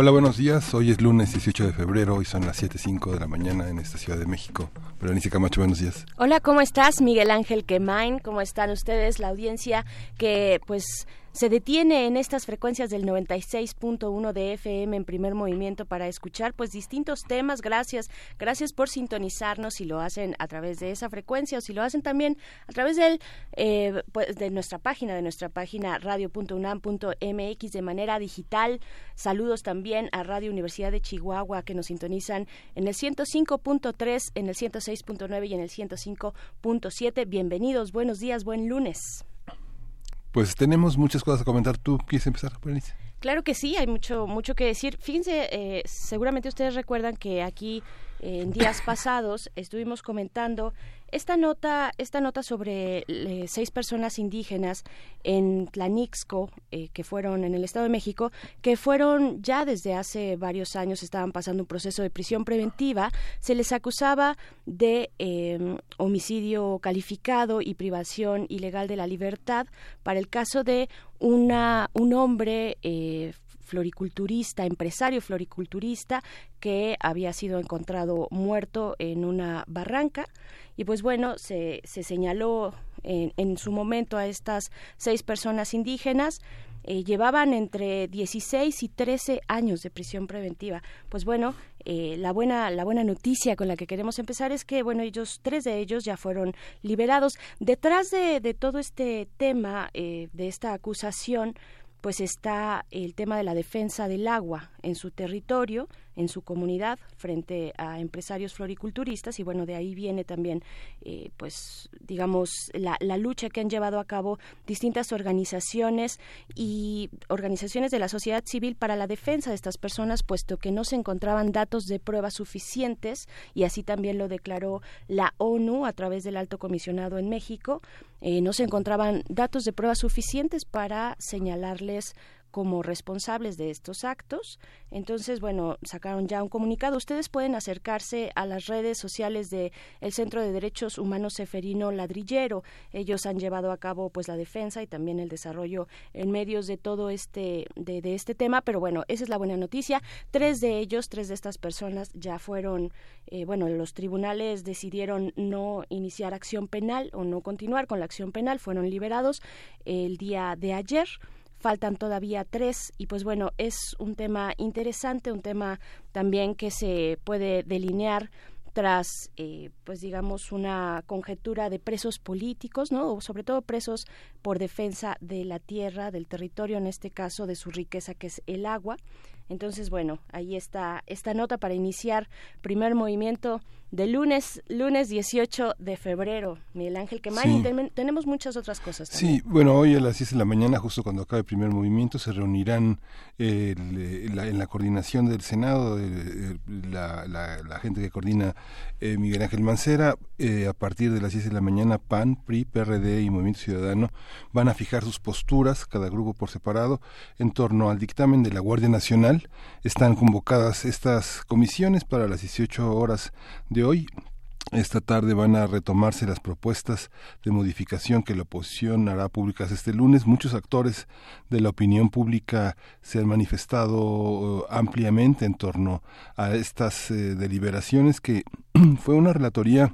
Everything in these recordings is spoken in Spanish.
Hola, buenos días. Hoy es lunes 18 de febrero y son las 7.05 de la mañana en esta Ciudad de México. Berenice Camacho, buenos días. Hola, ¿cómo estás? Miguel Ángel Quemain, ¿cómo están ustedes? La audiencia que pues se detiene en estas frecuencias del 96.1 de FM en primer movimiento para escuchar pues distintos temas. Gracias, gracias por sintonizarnos si lo hacen a través de esa frecuencia o si lo hacen también a través del, eh, pues, de nuestra página, de nuestra página radio.unam.mx de manera digital. Saludos también a Radio Universidad de Chihuahua que nos sintonizan en el 105.3, en el 106.9 y en el 105.7. Bienvenidos, buenos días, buen lunes. Pues tenemos muchas cosas a comentar. ¿Tú quieres empezar, Berenice? Claro que sí, hay mucho, mucho que decir. Fíjense, eh, seguramente ustedes recuerdan que aquí en días pasados estuvimos comentando esta nota, esta nota sobre eh, seis personas indígenas en Tlanixco, eh, que fueron en el Estado de México, que fueron ya desde hace varios años, estaban pasando un proceso de prisión preventiva, se les acusaba de em, homicidio calificado y privación ilegal de la libertad. Para el caso de una, un hombre eh, floriculturista, empresario floriculturista, que había sido encontrado muerto en una barranca. Y pues bueno, se, se señaló en, en, su momento a estas seis personas indígenas. Eh, llevaban entre 16 y 13 años de prisión preventiva. Pues bueno, eh, la buena la buena noticia con la que queremos empezar es que bueno ellos tres de ellos ya fueron liberados. Detrás de, de todo este tema eh, de esta acusación pues está el tema de la defensa del agua en su territorio, en su comunidad, frente a empresarios floriculturistas y bueno, de ahí viene también, eh, pues digamos, la, la, lucha que han llevado a cabo distintas organizaciones y organizaciones de la sociedad civil para la defensa de estas personas, puesto que no se encontraban datos de pruebas suficientes y así también lo declaró la ONU a través del alto comisionado en México, eh, no se encontraban datos de pruebas suficientes para señalarles como responsables de estos actos. Entonces, bueno, sacaron ya un comunicado. Ustedes pueden acercarse a las redes sociales de el Centro de Derechos Humanos Seferino Ladrillero. Ellos han llevado a cabo pues la defensa y también el desarrollo en medios de todo este de, de este tema. Pero bueno, esa es la buena noticia. Tres de ellos, tres de estas personas ya fueron, eh, bueno, los tribunales decidieron no iniciar acción penal o no continuar con la acción penal. Fueron liberados el día de ayer faltan todavía tres y pues bueno, es un tema interesante, un tema también que se puede delinear tras, eh, pues digamos, una conjetura de presos políticos, ¿no? O sobre todo presos por defensa de la tierra, del territorio, en este caso de su riqueza que es el agua. Entonces, bueno, ahí está esta nota para iniciar primer movimiento de lunes, lunes 18 de febrero. Miguel Ángel Quemani, sí. tenemos muchas otras cosas. También. Sí, bueno, hoy a las 10 de la mañana, justo cuando acabe el primer movimiento, se reunirán eh, la, en la coordinación del Senado, eh, la, la, la, gente que coordina eh, Miguel Ángel Mancera, eh, a partir de las 10 de la mañana, PAN, PRI, PRD y Movimiento Ciudadano van a fijar sus posturas, cada grupo por separado, en torno al dictamen de la Guardia Nacional. Están convocadas estas comisiones para las 18 horas de hoy. Esta tarde van a retomarse las propuestas de modificación que la oposición hará públicas este lunes. Muchos actores de la opinión pública se han manifestado ampliamente en torno a estas eh, deliberaciones que fue una relatoría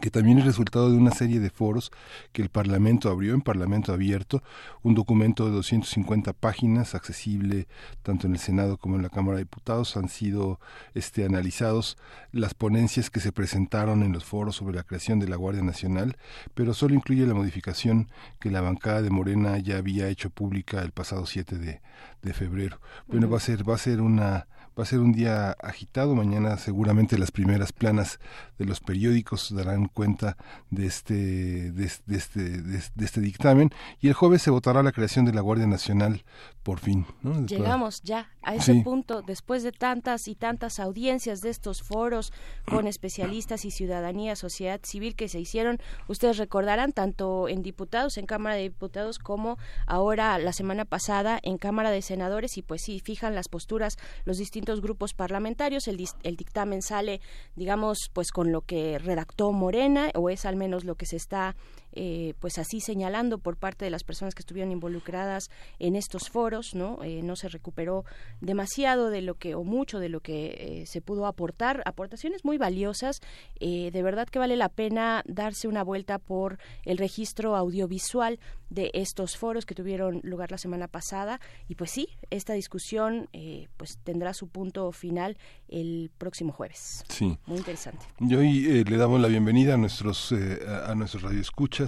que también es resultado de una serie de foros que el Parlamento abrió en Parlamento Abierto, un documento de 250 páginas accesible tanto en el Senado como en la Cámara de Diputados han sido este analizados las ponencias que se presentaron en los foros sobre la creación de la Guardia Nacional, pero solo incluye la modificación que la bancada de Morena ya había hecho pública el pasado 7 de, de febrero. Bueno, va a ser va a ser una Va a ser un día agitado. Mañana seguramente las primeras planas de los periódicos darán cuenta de este, de, este, de, este dictamen. Y el jueves se votará la creación de la Guardia Nacional por fin. Llegamos ya a ese punto después de tantas y tantas audiencias de estos foros con especialistas y ciudadanía, sociedad civil que se hicieron. Ustedes recordarán tanto en diputados, en Cámara de Diputados, como ahora la semana pasada en Cámara de Senadores. Y pues sí, fijan las posturas los distintos grupos parlamentarios. El, el dictamen sale, digamos, pues con lo que redactó Morena, o es al menos lo que se está eh, pues así señalando por parte de las personas que estuvieron involucradas en estos foros, ¿no? Eh, no se recuperó demasiado de lo que, o mucho de lo que eh, se pudo aportar, aportaciones muy valiosas. de verdad que vale la pena darse una vuelta por el registro audiovisual de estos foros que tuvieron lugar la semana pasada y pues sí, esta discusión pues tendrá su punto final el próximo jueves. Sí. Muy interesante. Y hoy le damos la bienvenida a nuestros, a nuestros radioescuchas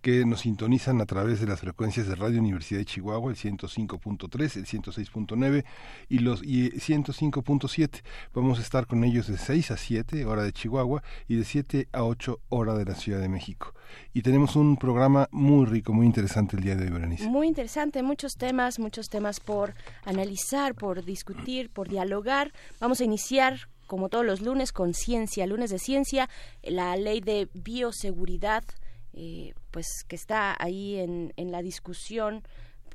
que nos sintonizan a través de las frecuencias de Radio Universidad de Chihuahua, el 105.3, el 106.9 y los y 105.7. Vamos a estar con ellos de 6 a 7 hora de Chihuahua y de 7 a 8 hora de la Ciudad de México. Y tenemos un programa muy rico, muy interesante el día de hoy, Berenice. Muy interesante, muchos temas, muchos temas por analizar, por discutir, por dialogar. Vamos a iniciar como todos los lunes, con ciencia, lunes de ciencia, la ley de bioseguridad eh, pues que está ahí en, en la discusión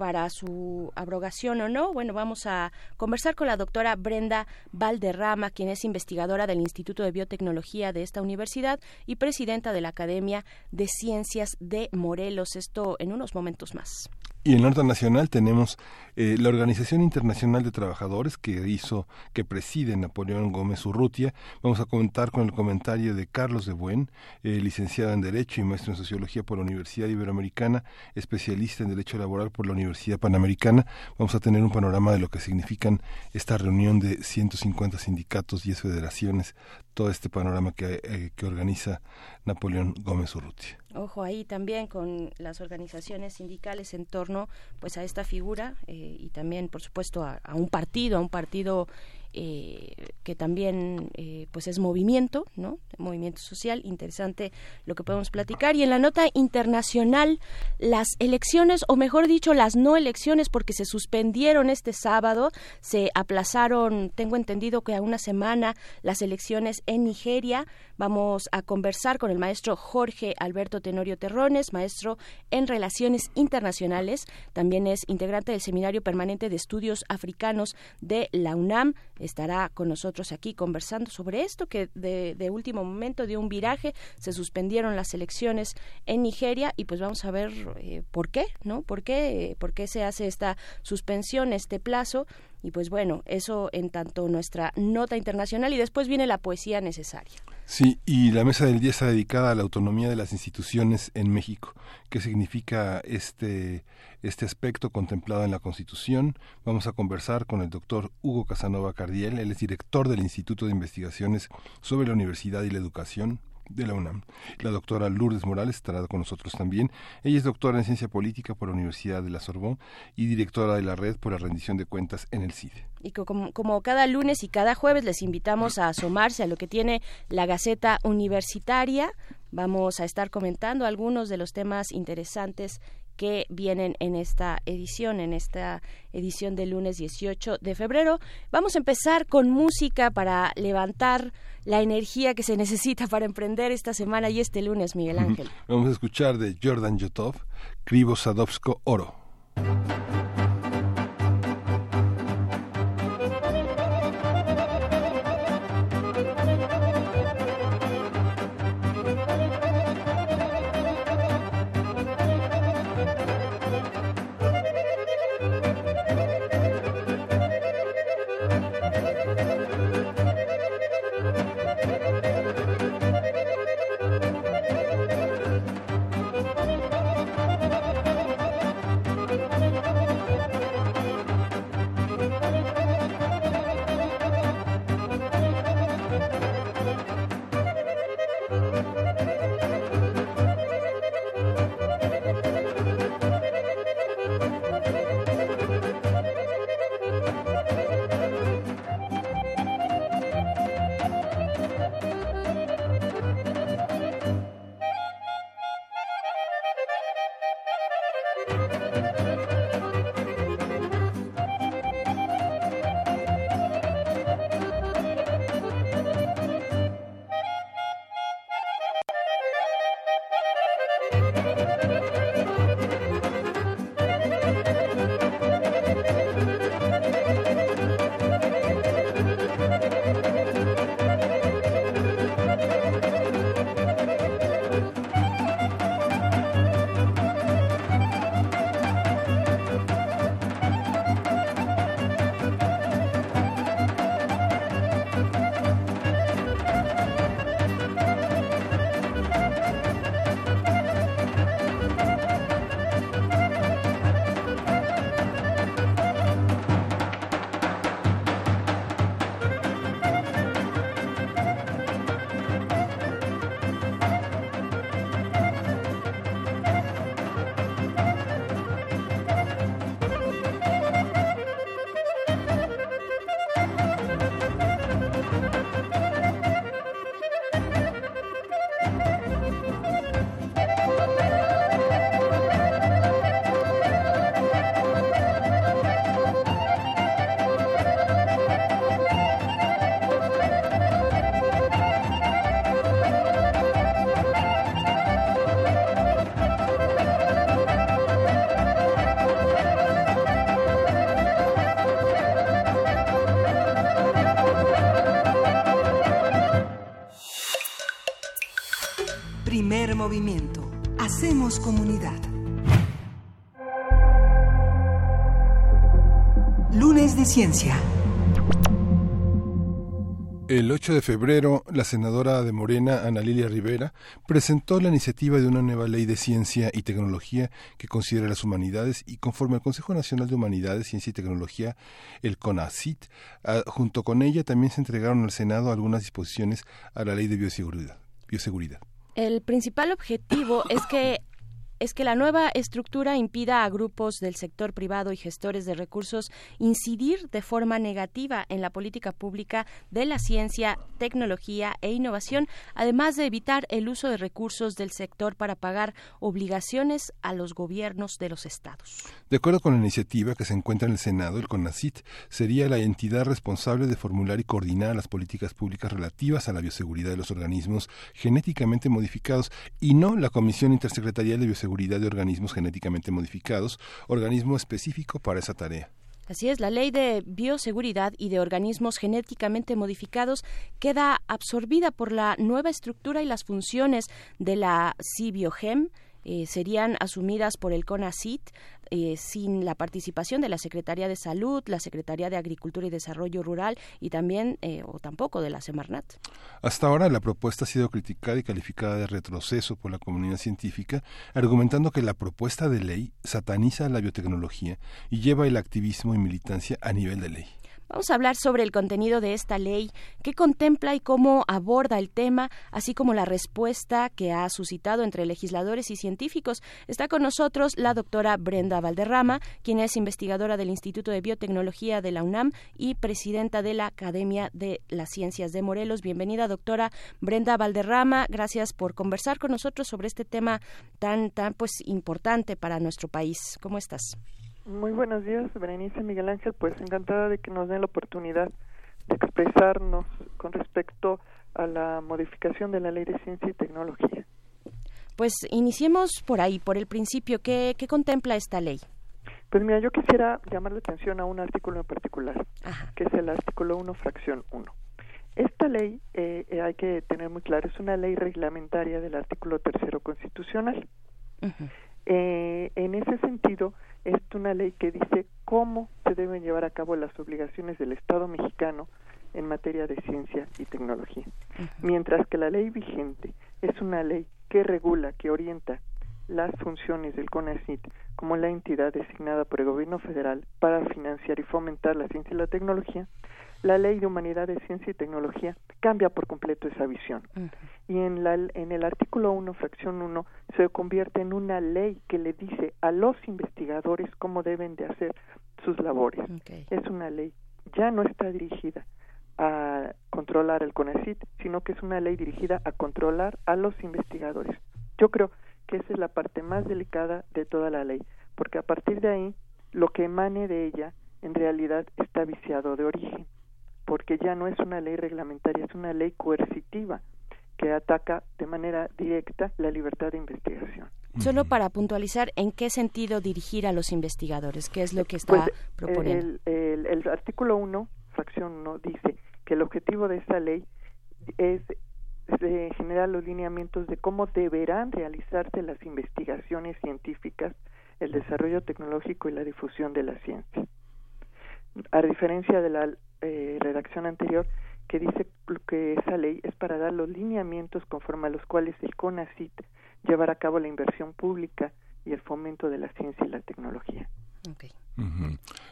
para su abrogación o no. Bueno, vamos a conversar con la doctora Brenda Valderrama, quien es investigadora del Instituto de Biotecnología de esta universidad y presidenta de la Academia de Ciencias de Morelos. Esto en unos momentos más. Y en Norte Nacional tenemos eh, la Organización Internacional de Trabajadores que hizo, que preside Napoleón Gómez Urrutia. Vamos a comentar con el comentario de Carlos de Buen, eh, licenciado en Derecho y maestro en Sociología por la Universidad Iberoamericana, especialista en Derecho Laboral por la Universidad Panamericana. Vamos a tener un panorama de lo que significan esta reunión de 150 sindicatos, 10 federaciones, todo este panorama que, eh, que organiza Napoleón Gómez Urrutia. Ojo ahí también con las organizaciones sindicales en torno pues a esta figura eh, y también por supuesto a, a, un partido, a un partido eh, que también eh, pues es movimiento, ¿no? Movimiento social, interesante lo que podemos platicar. Y en la nota internacional, las elecciones, o mejor dicho, las no elecciones, porque se suspendieron este sábado, se aplazaron, tengo entendido que a una semana, las elecciones en Nigeria. Vamos a conversar con el maestro Jorge Alberto Tenorio Terrones, maestro en Relaciones Internacionales. También es integrante del Seminario Permanente de Estudios Africanos de la UNAM estará con nosotros aquí conversando sobre esto que de, último momento dio un viraje, se suspendieron las elecciones en Nigeria y pues vamos a ver eh, por qué, ¿no? ¿Por qué, ¿Por qué se hace esta suspensión, este plazo? Y pues bueno, eso en tanto nuestra nota internacional y después viene la poesía necesaria. Sí, y la mesa del día está dedicada a la autonomía de las instituciones en México. ¿Qué significa este, este aspecto contemplado en la Constitución? Vamos a conversar con el doctor Hugo Casanova Cardiel, él es director del Instituto de Investigaciones sobre la Universidad y la Educación de la UNAM. La doctora Lourdes Morales estará con nosotros también. Ella es doctora en Ciencia Política por la Universidad de la Sorbonne y directora de la Red por la Rendición de Cuentas en el CIDE. Y como, como cada lunes y cada jueves les invitamos a asomarse a lo que tiene la Gaceta Universitaria. Vamos a estar comentando algunos de los temas interesantes que vienen en esta edición, en esta edición del lunes 18 de febrero. Vamos a empezar con música para levantar la energía que se necesita para emprender esta semana y este lunes, Miguel Ángel. Vamos a escuchar de Jordan Yotov, Krivo Sadovsko Oro. Ciencia. El 8 de febrero, la senadora de Morena, Ana Lilia Rivera, presentó la iniciativa de una nueva ley de ciencia y tecnología que considera las humanidades y conforme al Consejo Nacional de Humanidades, Ciencia y Tecnología, el CONACIT, ah, junto con ella también se entregaron al Senado algunas disposiciones a la ley de bioseguridad. bioseguridad. El principal objetivo es que es que la nueva estructura impida a grupos del sector privado y gestores de recursos incidir de forma negativa en la política pública de la ciencia, tecnología e innovación, además de evitar el uso de recursos del sector para pagar obligaciones a los gobiernos de los estados. De acuerdo con la iniciativa que se encuentra en el Senado, el CONACIT sería la entidad responsable de formular y coordinar las políticas públicas relativas a la bioseguridad de los organismos genéticamente modificados y no la Comisión Intersecretarial de Bioseguridad de organismos genéticamente modificados, organismo específico para esa tarea. Así es, la ley de bioseguridad y de organismos genéticamente modificados queda absorbida por la nueva estructura y las funciones de la CIBIOGEM, eh, serían asumidas por el CONACIT eh, sin la participación de la Secretaría de Salud, la Secretaría de Agricultura y Desarrollo Rural y también eh, o tampoco de la Semarnat. Hasta ahora la propuesta ha sido criticada y calificada de retroceso por la comunidad científica, argumentando que la propuesta de ley sataniza la biotecnología y lleva el activismo y militancia a nivel de ley. Vamos a hablar sobre el contenido de esta ley, qué contempla y cómo aborda el tema, así como la respuesta que ha suscitado entre legisladores y científicos. Está con nosotros la doctora Brenda Valderrama, quien es investigadora del Instituto de Biotecnología de la UNAM y presidenta de la Academia de las Ciencias de Morelos. Bienvenida, doctora Brenda Valderrama. Gracias por conversar con nosotros sobre este tema tan, tan pues importante para nuestro país. ¿Cómo estás? Muy buenos días, Berenice Miguel Ángel. Pues encantada de que nos den la oportunidad de expresarnos con respecto a la modificación de la Ley de Ciencia y Tecnología. Pues iniciemos por ahí, por el principio. ¿Qué, qué contempla esta ley? Pues mira, yo quisiera llamar la atención a un artículo en particular, que es el artículo 1, fracción 1. Esta ley, eh, eh, hay que tener muy claro, es una ley reglamentaria del artículo tercero constitucional. eh, en ese sentido, es una ley que dice cómo se deben llevar a cabo las obligaciones del Estado mexicano en materia de ciencia y tecnología. Mientras que la ley vigente es una ley que regula, que orienta las funciones del CONACYT como la entidad designada por el gobierno federal para financiar y fomentar la ciencia y la tecnología, la ley de humanidades, ciencia y tecnología cambia por completo esa visión. Y en, la, en el artículo 1, fracción 1, se convierte en una ley que le dice a los investigadores cómo deben de hacer sus labores. Es una ley, ya no está dirigida a controlar el CONACIT, sino que es una ley dirigida a controlar a los investigadores. Yo creo que esa es la parte más delicada de toda la ley, porque a partir de ahí, lo que emane de ella en realidad está viciado de origen porque ya no es una ley reglamentaria, es una ley coercitiva que ataca de manera directa la libertad de investigación. Solo para puntualizar, ¿en qué sentido dirigir a los investigadores? ¿Qué es lo que está pues, proponiendo? El, el, artículo 1, fracción 1, dice que el objetivo de esta ley es generar los lineamientos de cómo deberán realizarse las investigaciones científicas, el desarrollo tecnológico y la difusión de la ciencia. A diferencia de la eh, redacción anterior que dice que esa ley es para dar los lineamientos conforme a los cuales el CONACIT llevará a cabo la inversión pública y el fomento de la ciencia y la tecnología.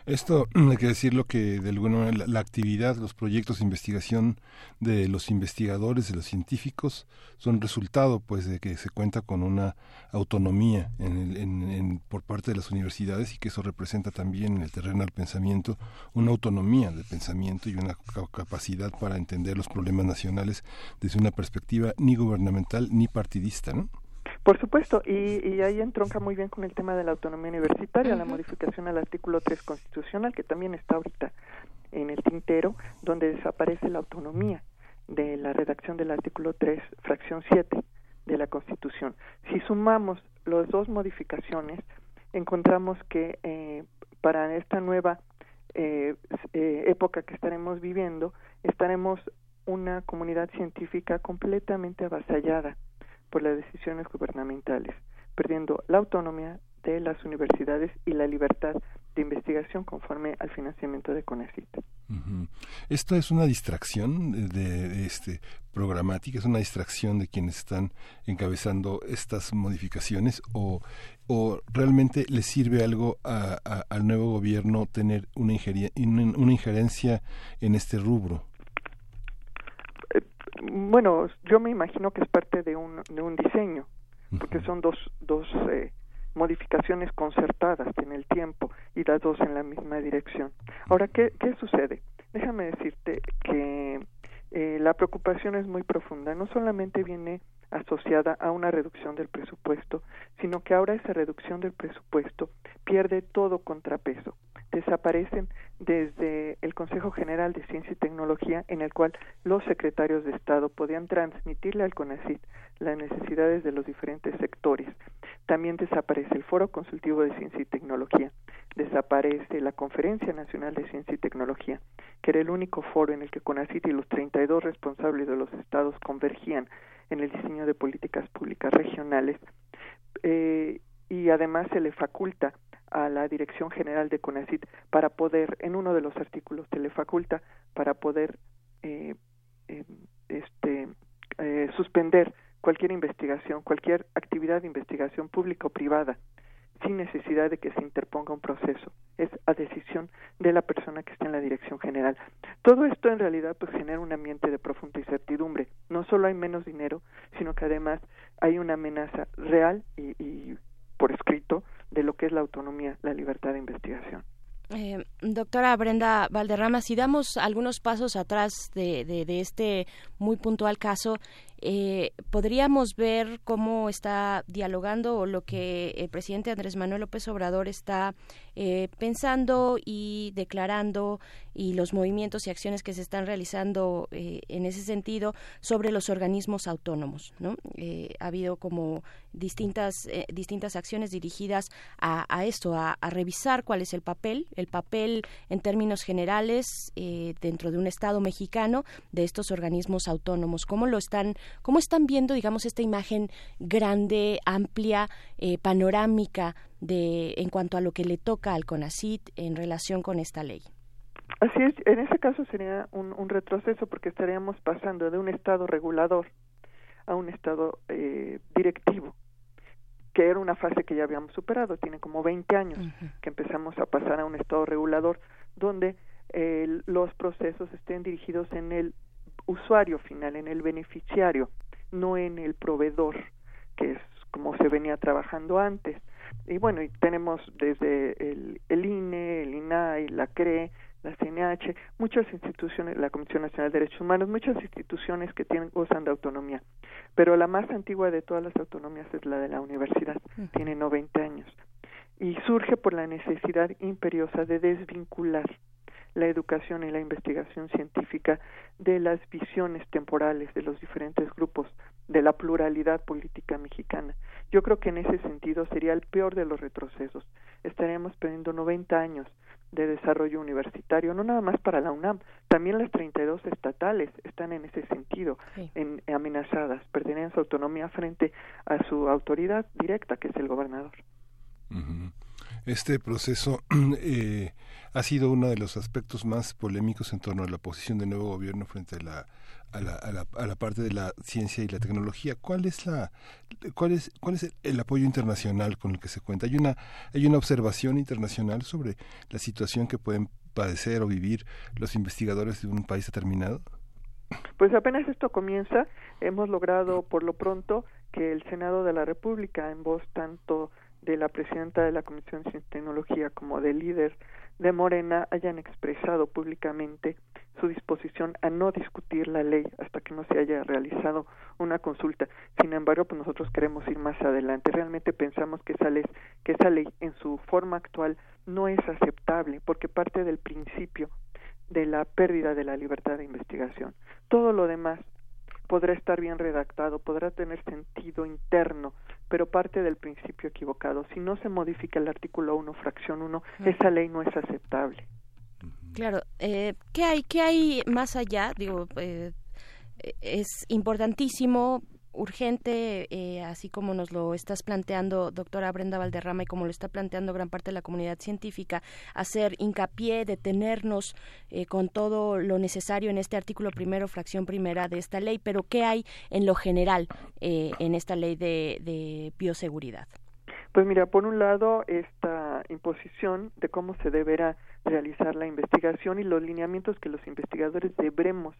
Esto hay que decirlo que de alguna manera la, actividad, los proyectos de investigación de los investigadores, de los científicos, son resultado pues de que se cuenta con una autonomía en por parte de las universidades y que eso representa también en el terreno del pensamiento una autonomía de pensamiento y una capacidad para entender los problemas nacionales desde una perspectiva ni gubernamental ni partidista, ¿no? Por supuesto, y, ahí entronca muy bien con el tema de la autonomía universitaria, la modificación al artículo 3 constitucional, que también está ahorita en el tintero, donde desaparece la autonomía de la redacción del artículo 3, fracción 7 de la Constitución. Si sumamos las dos modificaciones, encontramos que eh, para esta nueva eh, eh, época que estaremos viviendo, estaremos una comunidad científica completamente avasallada por las decisiones gubernamentales, perdiendo la autonomía de las universidades y la libertad de investigación conforme al financiamiento de CONACYT. Esto es una distracción de, este programática, es una distracción de quienes están encabezando estas modificaciones o, o realmente le sirve algo al nuevo gobierno tener una, una injerencia en este rubro. Bueno, yo me imagino que es parte de un, de un diseño, porque son dos, dos eh, modificaciones concertadas en el tiempo y las dos en la misma dirección. Ahora, ¿qué, qué sucede? Déjame decirte que eh, la preocupación es muy profunda. No solamente viene asociada a una reducción del presupuesto, sino que ahora esa reducción del presupuesto pierde todo contrapeso. Desaparecen desde el Consejo General de Ciencia y Tecnología, en el cual los secretarios de Estado podían transmitirle al CONACYT las necesidades de los diferentes sectores. También desaparece el Foro Consultivo de Ciencia y Tecnología, desaparece la Conferencia Nacional de Ciencia y Tecnología, que era el único foro en el que CONACYT y los 32 responsables de los estados convergían en el diseño de políticas públicas regionales eh, y además se le faculta a la Dirección General de CONACYT para poder, en uno de los artículos se le faculta para poder eh, eh, este, suspender cualquier investigación, cualquier actividad de investigación pública o privada sin necesidad de que se interponga un proceso. Es a decisión de la persona que está en la dirección general. Todo esto en realidad pues genera un ambiente de profunda incertidumbre. No solo hay menos dinero, sino que además hay una amenaza real y, y por escrito de lo que es la autonomía, la libertad de investigación. Eh, doctora Brenda Valderrama, si damos algunos pasos atrás de, de este muy puntual caso, eh, podríamos ver cómo está dialogando o lo que el presidente Andrés Manuel López Obrador está eh, pensando y declarando y los movimientos y acciones que se están realizando eh, en ese sentido sobre los organismos autónomos. ¿no? ha habido como distintas, distintas acciones dirigidas a, a esto, a, a, revisar cuál es el papel, el papel en términos generales dentro de un Estado mexicano de estos organismos autónomos, cómo lo están ¿Cómo están viendo, digamos, esta imagen grande, amplia, eh, panorámica de en cuanto a lo que le toca al CONACIT en relación con esta ley? Así es, en ese caso sería un, retroceso porque estaríamos pasando de un Estado regulador a un Estado eh, directivo, que era una fase que ya habíamos superado, tiene como 20 años que empezamos a pasar a un Estado regulador donde eh, los procesos estén dirigidos en el usuario final, en el beneficiario, no en el proveedor, que es como se venía trabajando antes. Y bueno, y tenemos desde el, el INE, el INAI, la CRE, la CNH, muchas instituciones, la Comisión Nacional de Derechos Humanos, muchas instituciones que tienen, gozan de autonomía. Pero la más antigua de todas las autonomías es la de la universidad, tiene 90 años. Y surge por la necesidad imperiosa de desvincular la educación y la investigación científica de las visiones temporales de los diferentes grupos de la pluralidad política mexicana. Yo creo que en ese sentido sería el peor de los retrocesos. Estaríamos perdiendo 90 años de desarrollo universitario, no nada más para la UNAM, también las 32 estatales están en ese sentido en, amenazadas, perderían su autonomía frente a su autoridad directa, que es el gobernador. Este proceso eh, ha sido uno de los aspectos más polémicos en torno a la posición del nuevo gobierno frente a la, a la, a la, a la parte de la ciencia y la tecnología. ¿Cuál es la cuál es cuál es el, apoyo internacional con el que se cuenta? Hay una hay una observación internacional sobre la situación que pueden padecer o vivir los investigadores de un país determinado. Pues apenas esto comienza, hemos logrado por lo pronto que el Senado de la República, en voz tanto de la presidenta de la Comisión de Tecnología como del líder de Morena hayan expresado públicamente su disposición a no discutir la ley hasta que no se haya realizado una consulta. Sin embargo, pues nosotros queremos ir más adelante. Realmente pensamos que esa que esa ley en su forma actual no es aceptable porque parte del principio de la pérdida de la libertad de investigación. Todo lo demás podrá estar bien redactado, podrá tener sentido interno, pero parte del principio equivocado. Si no se modifica el artículo 1, fracción 1, esa ley no es aceptable. Claro, eh, ¿qué hay qué hay más allá? Digo, eh, es importantísimo urgente, eh, así como nos lo estás planteando, doctora Brenda Valderrama, y como lo está planteando gran parte de la comunidad científica, hacer hincapié, detenernos eh, con todo lo necesario en este artículo primero, fracción primera de esta ley, pero ¿qué hay en lo general eh, en esta ley de bioseguridad? Pues mira, por un lado, esta imposición de cómo se deberá realizar la investigación y los lineamientos que los investigadores deberemos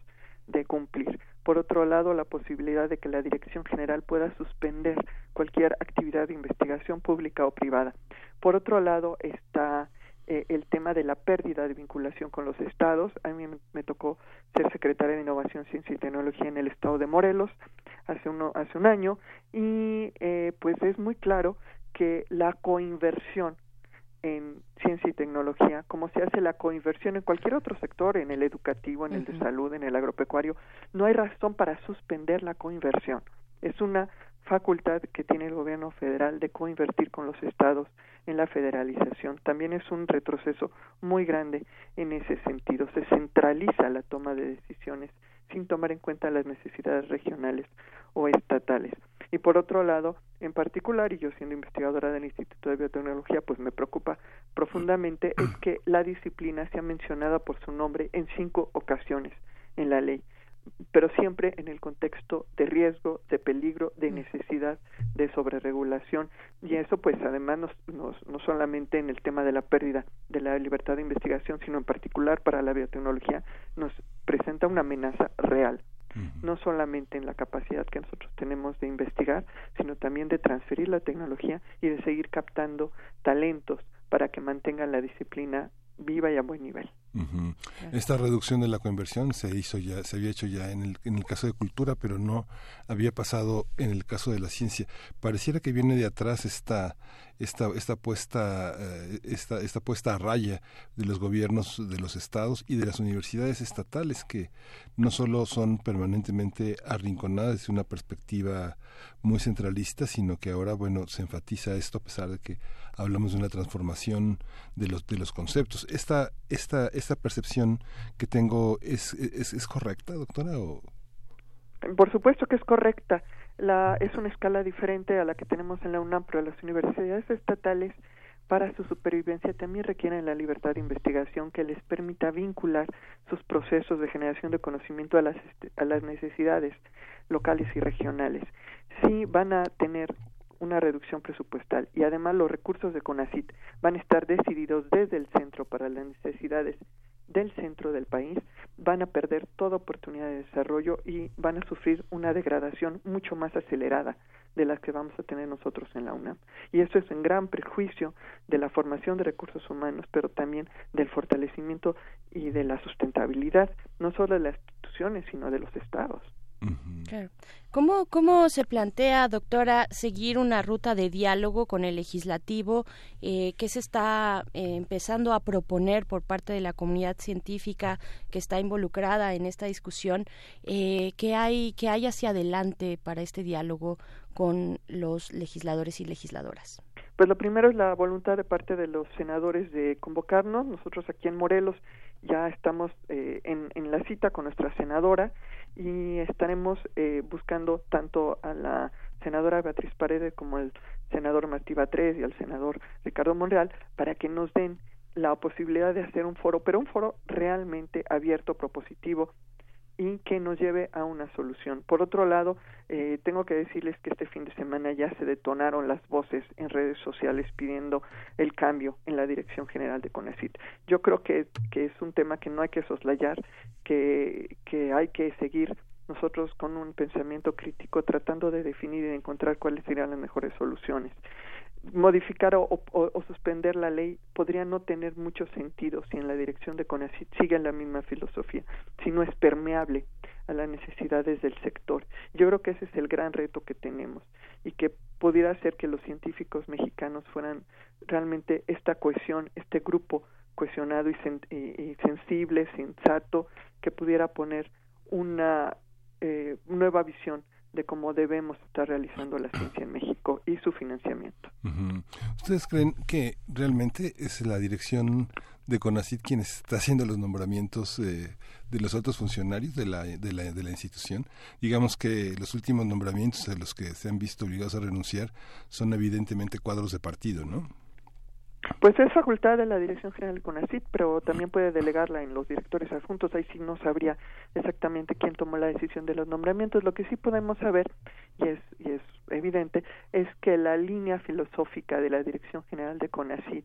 de cumplir. Por otro lado, la posibilidad de que la Dirección General pueda suspender cualquier actividad de investigación pública o privada. Por otro lado, está eh, el tema de la pérdida de vinculación con los estados. A mí me tocó ser secretaria de Innovación, Ciencia y Tecnología en el estado de Morelos hace, uno, hace un año y eh, pues es muy claro que la coinversión en ciencia y tecnología, como se hace la coinversión en cualquier otro sector, en el educativo, en el de salud, en el agropecuario, no hay razón para suspender la coinversión. Es una facultad que tiene el gobierno federal de coinvertir con los estados en la federalización. También es un retroceso muy grande en ese sentido. Se centraliza la toma de decisiones sin tomar en cuenta las necesidades regionales o estatales. Y por otro lado, en particular, y yo siendo investigadora del Instituto de Biotecnología, pues me preocupa profundamente es que la disciplina sea mencionada por su nombre en cinco ocasiones en la ley pero siempre en el contexto de riesgo, de peligro, de necesidad de sobreregulación. Y eso pues además no solamente en el tema de la pérdida de la libertad de investigación, sino en particular para la biotecnología nos presenta una amenaza real. No solamente en la capacidad que nosotros tenemos de investigar, sino también de transferir la tecnología y de seguir captando talentos para que mantengan la disciplina viva y a buen nivel. Esta reducción de la conversión se hizo ya, se había hecho ya en el, en el caso de cultura, pero no había pasado en el caso de la ciencia. Pareciera que viene de atrás esta esta, esta puesta eh, esta, esta puesta a raya de los gobiernos de los estados y de las universidades estatales que no solo son permanentemente arrinconadas desde una perspectiva muy centralista, sino que ahora bueno se enfatiza esto a pesar de que hablamos de una transformación de los de los conceptos. Esta esta esta percepción que tengo es es, es correcta, doctora o por supuesto que es correcta la, es una escala diferente a la que tenemos en la UNAM, pero las universidades estatales para su supervivencia también requieren la libertad de investigación que les permita vincular sus procesos de generación de conocimiento a las, a las necesidades locales y regionales. Sí van a tener una reducción presupuestal y además los recursos de CONACIT van a estar decididos desde el centro para las necesidades del centro del país van a perder toda oportunidad de desarrollo y van a sufrir una degradación mucho más acelerada de las que vamos a tener nosotros en la UNAM. Y eso es un gran prejuicio de la formación de recursos humanos, pero también del fortalecimiento y de la sustentabilidad, no solo de las instituciones, sino de los estados. ¿Cómo, ¿Cómo se plantea, doctora, seguir una ruta de diálogo con el legislativo? Eh, ¿Qué se está eh, empezando a proponer por parte de la comunidad científica que está involucrada en esta discusión? Eh, ¿qué, hay, ¿Qué hay hacia adelante para este diálogo con los legisladores y legisladoras? Pues lo primero es la voluntad de parte de los senadores de convocarnos. Nosotros aquí en Morelos ya estamos eh, en, en la cita con nuestra senadora y estaremos eh, buscando tanto a la senadora Beatriz Paredes como al senador Martí Batres y al senador Ricardo Monreal para que nos den la posibilidad de hacer un foro, pero un foro realmente abierto, propositivo, y que nos lleve a una solución. Por otro lado, eh, tengo que decirles que este fin de semana ya se detonaron las voces en redes sociales pidiendo el cambio en la dirección general de CONECIT. Yo creo que, que es un tema que no hay que soslayar, que, que hay que seguir nosotros con un pensamiento crítico tratando de definir y de encontrar cuáles serían las mejores soluciones modificar o, o, suspender la ley podría no tener mucho sentido si en la dirección de CONACYT sigue la misma filosofía, si no es permeable a las necesidades del sector. Yo creo que ese es el gran reto que tenemos y que pudiera hacer que los científicos mexicanos fueran realmente esta cohesión, este grupo cohesionado y, y sensible, sensato, que pudiera poner una eh, nueva visión de cómo debemos estar realizando la ciencia en México y su financiamiento. ¿Ustedes creen que realmente es la dirección de CONACID quien está haciendo los nombramientos eh, de los otros funcionarios de la, de, la, de la institución? Digamos que los últimos nombramientos a los que se han visto obligados a renunciar son evidentemente cuadros de partido, ¿no? Pues es facultad de la Dirección General de CONACYT, pero también puede delegarla en los directores adjuntos. Ahí sí no sabría exactamente quién tomó la decisión de los nombramientos. Lo que sí podemos saber, y es, y es evidente, es que la línea filosófica de la Dirección General de CONACYT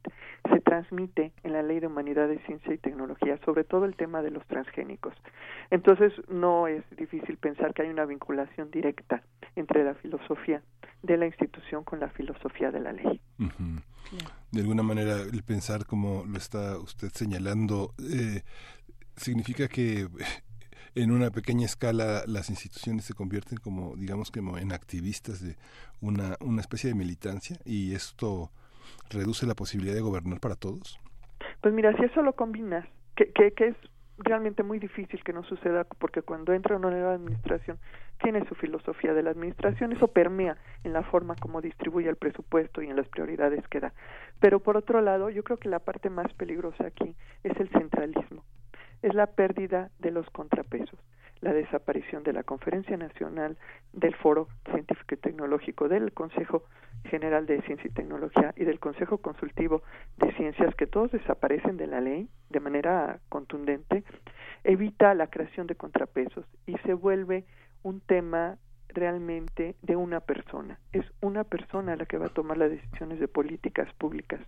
se transmite en la Ley de Humanidades, Ciencia y Tecnología, sobre todo el tema de los transgénicos. Entonces, no es difícil pensar que hay una vinculación directa entre la filosofía de la institución con la filosofía de la ley. De alguna manera, el pensar como lo está usted señalando, eh, significa que en una pequeña escala las instituciones se convierten como, digamos, como en activistas de una, una especie de militancia y esto reduce la posibilidad de gobernar para todos. Pues mira, si eso lo combinas, que, que, que es realmente muy difícil que no suceda porque cuando entra una nueva administración tiene su filosofía de la administración, eso permea en la forma como distribuye el presupuesto y en las prioridades que da. Pero por otro lado, yo creo que la parte más peligrosa aquí es el centralismo, es la pérdida de los contrapesos la desaparición de la Conferencia Nacional, del Foro Científico y Tecnológico, del Consejo General de Ciencia y Tecnología y del Consejo Consultivo de Ciencias, que todos desaparecen de la ley de manera contundente, evita la creación de contrapesos y se vuelve un tema realmente de una persona. Es una persona la que va a tomar las decisiones de políticas públicas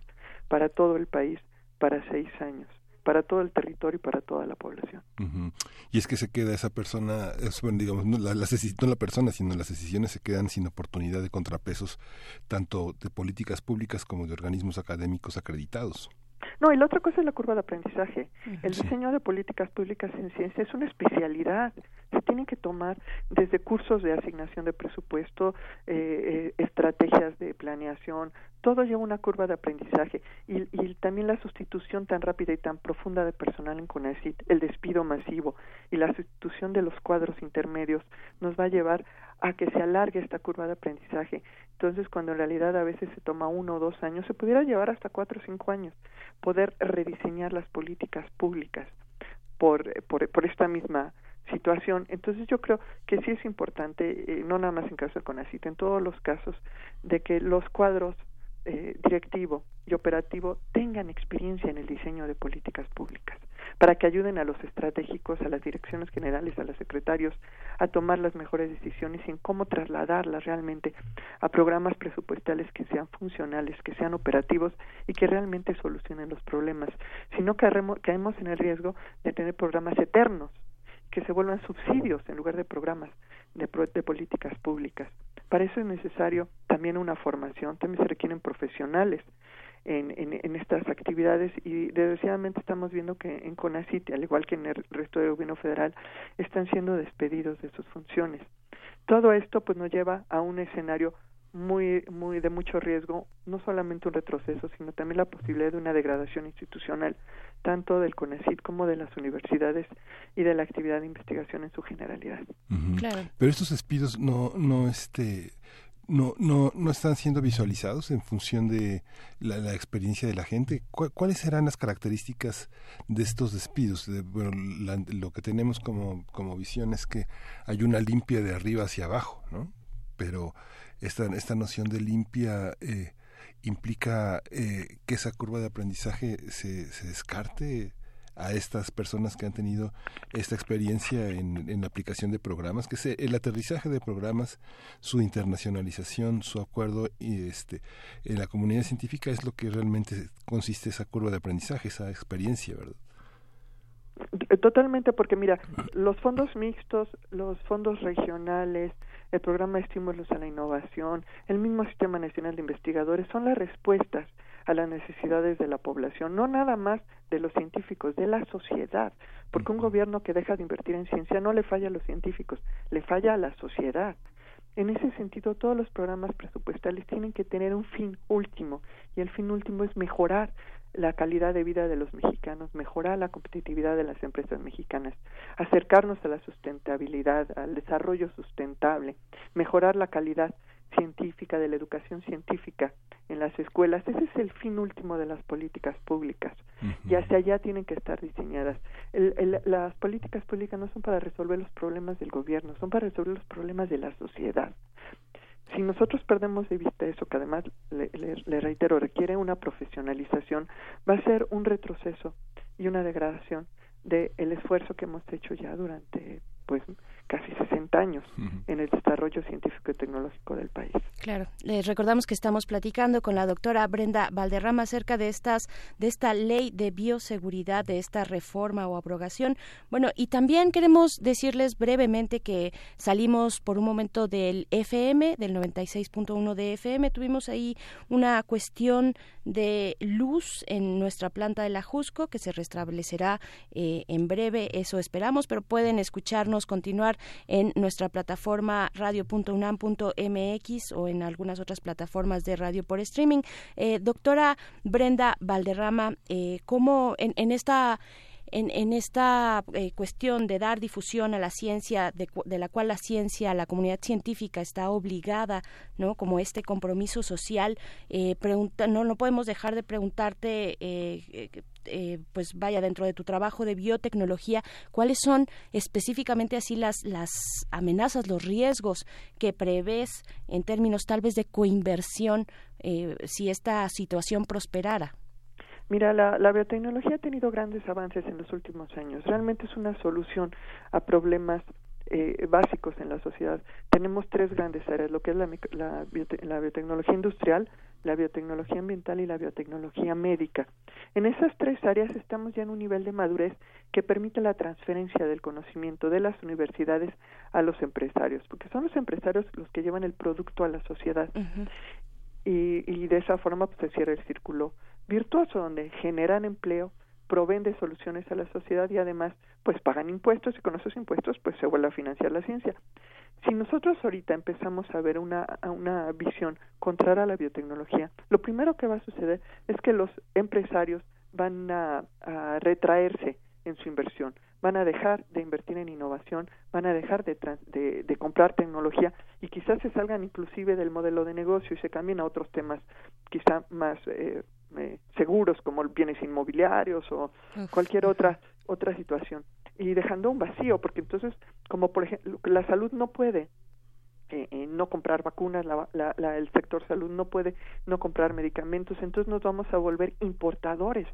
para todo el país para seis años para todo el territorio y para toda la población. Y es que se queda esa persona, digamos, no no la persona, sino las decisiones se quedan sin oportunidad de contrapesos, tanto de políticas públicas como de organismos académicos acreditados. No, y la otra cosa es la curva de aprendizaje. El diseño de políticas públicas en ciencia es una especialidad. Se tienen que tomar desde cursos de asignación de presupuesto, eh, eh, estrategias de planeación, todo lleva una curva de aprendizaje y, y, también la sustitución tan rápida y tan profunda de personal en CONACYT, el despido masivo y la sustitución de los cuadros intermedios nos va a llevar a que se alargue esta curva de aprendizaje. Entonces, cuando en realidad a veces se toma uno o dos años, se pudiera llevar hasta cuatro o cinco años poder rediseñar las políticas públicas por, por, por esta misma situación. Entonces yo creo que sí es importante, eh, no nada más en caso de CONACIT, en todos los casos, de que los cuadros eh, directivo y operativo tengan experiencia en el diseño de políticas públicas, para que ayuden a los estratégicos, a las direcciones generales, a los secretarios a tomar las mejores decisiones y en cómo trasladarlas realmente a programas presupuestales que sean funcionales, que sean operativos y que realmente solucionen los problemas, sino que caemos en el riesgo de tener programas eternos que se vuelvan subsidios en lugar de programas de, de políticas públicas. Para eso es necesario también una formación, también se requieren profesionales en, en, en, estas actividades y desgraciadamente estamos viendo que en CONACIT, al igual que en el resto del gobierno federal, están siendo despedidos de sus funciones. Todo esto pues nos lleva a un escenario muy muy de mucho riesgo, no solamente un retroceso, sino también la posibilidad de una degradación institucional, tanto del CONACYT como de las universidades y de la actividad de investigación en su generalidad. Pero estos despidos no no este no, no, no están siendo visualizados en función de la, experiencia de la gente. ¿Cuáles serán las características de estos despidos? bueno, lo que tenemos como, como visión es que hay una limpia de arriba hacia abajo, ¿no? Pero esta, esta noción de limpia eh, implica eh, que esa curva de aprendizaje se, se descarte a estas personas que han tenido esta experiencia en, la aplicación de programas, que es el aterrizaje de programas, su internacionalización, su acuerdo y este en la comunidad científica es lo que realmente consiste esa curva de aprendizaje, esa experiencia, ¿verdad? Totalmente, porque mira, los fondos mixtos, los fondos regionales, el programa de estímulos a la innovación, el mismo Sistema Nacional de Investigadores son las respuestas a las necesidades de la población, no nada más de los científicos, de la sociedad, porque un gobierno que deja de invertir en ciencia no le falla a los científicos, le falla a la sociedad. En ese sentido, todos los programas presupuestales tienen que tener un fin último y el fin último es mejorar la calidad de vida de los mexicanos, mejorar la competitividad de las empresas mexicanas, acercarnos a la sustentabilidad, al desarrollo sustentable, mejorar la calidad científica, de la educación científica en las escuelas. Ese es el fin último de las políticas públicas y hacia allá tienen que estar diseñadas. las políticas públicas no son para resolver los problemas del gobierno, son para resolver los problemas de la sociedad. Si nosotros perdemos de vista eso, que además, le, le reitero, requiere una profesionalización, va a ser un retroceso y una degradación del esfuerzo que hemos hecho ya durante pues casi 60 años en el desarrollo científico y tecnológico del país. Claro, les recordamos que estamos platicando con la doctora Brenda Valderrama acerca de estas de esta ley de bioseguridad, de esta reforma o abrogación. Bueno, y también queremos decirles brevemente que salimos por un momento del FM, del 96.1 de FM, tuvimos ahí una cuestión de luz en nuestra planta de la Jusco que se restablecerá eh, en breve, eso esperamos, pero pueden escucharnos continuar en nuestra plataforma radio.unam.mx o en algunas otras plataformas de radio por streaming. Eh, doctora Brenda Valderrama, eh, ¿cómo en, esta en, esta eh, cuestión de dar difusión a la ciencia, de, la cual la ciencia, la comunidad científica está obligada, ¿no? Como este compromiso social, pregunta, no, no podemos dejar de preguntarte eh, pues vaya dentro de tu trabajo de biotecnología, cuáles son específicamente así las, las amenazas, los riesgos que prevés en términos tal vez de coinversión eh, si esta situación prosperara. Mira, la, biotecnología ha tenido grandes avances en los últimos años. Realmente es una solución a problemas eh, básicos en la sociedad. Tenemos tres grandes áreas, lo que es la, la, la biotecnología industrial, la biotecnología ambiental y la biotecnología médica. En esas tres áreas estamos ya en un nivel de madurez que permite la transferencia del conocimiento de las universidades a los empresarios, porque son los empresarios los que llevan el producto a la sociedad. y, y, de esa forma pues, se cierra el círculo virtuoso, donde generan empleo, proveen de soluciones a la sociedad y además pues pagan impuestos y con esos impuestos pues se vuelve a financiar la ciencia. Si nosotros ahorita empezamos a ver una, una visión contraria a la biotecnología, lo primero que va a suceder es que los empresarios van a, retraerse en su inversión, van a dejar de invertir en innovación, van a dejar de, de, comprar tecnología y quizás se salgan inclusive del modelo de negocio y se cambien a otros temas quizá más eh, eh, seguros como bienes inmobiliarios o cualquier otra otra situación. Y dejando un vacío, porque entonces, como por ejemplo, la salud no puede eh, eh, no comprar vacunas, la, la, el sector salud no puede no comprar medicamentos, entonces nos vamos a volver importadores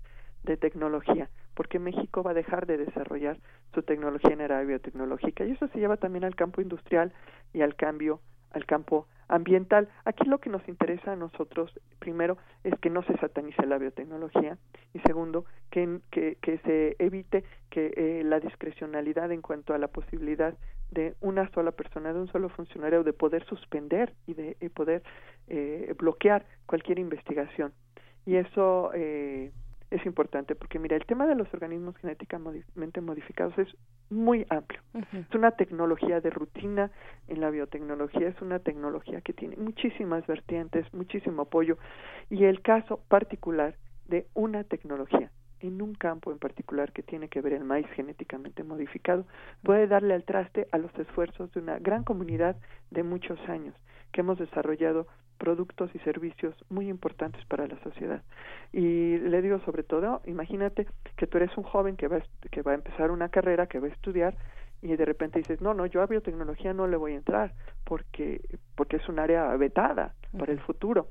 de tecnología, porque México va a dejar de desarrollar su tecnología en era biotecnológica. Y eso se lleva también al campo industrial y al cambio al campo ambiental. Aquí lo que nos interesa a nosotros, primero, es que no se satanice la biotecnología y segundo, que, que, se evite que eh, la discrecionalidad en cuanto a la posibilidad de una sola persona, de un solo funcionario, de poder suspender y de poder eh, bloquear cualquier investigación. Y eso eh, es importante porque mira el tema de los organismos genéticamente modificados es muy amplio. Es una tecnología de rutina en la biotecnología es una tecnología que tiene muchísimas vertientes muchísimo apoyo y el caso particular de una tecnología en un campo en particular que tiene que ver el maíz genéticamente modificado puede darle al traste a los esfuerzos de una gran comunidad de muchos años que hemos desarrollado productos y servicios muy importantes para la sociedad. Y le digo sobre todo, imagínate que tú eres un joven que va, que va a empezar una carrera, que va a estudiar y de repente dices, no, no, yo a biotecnología no le voy a entrar porque, porque es un área vetada para el futuro.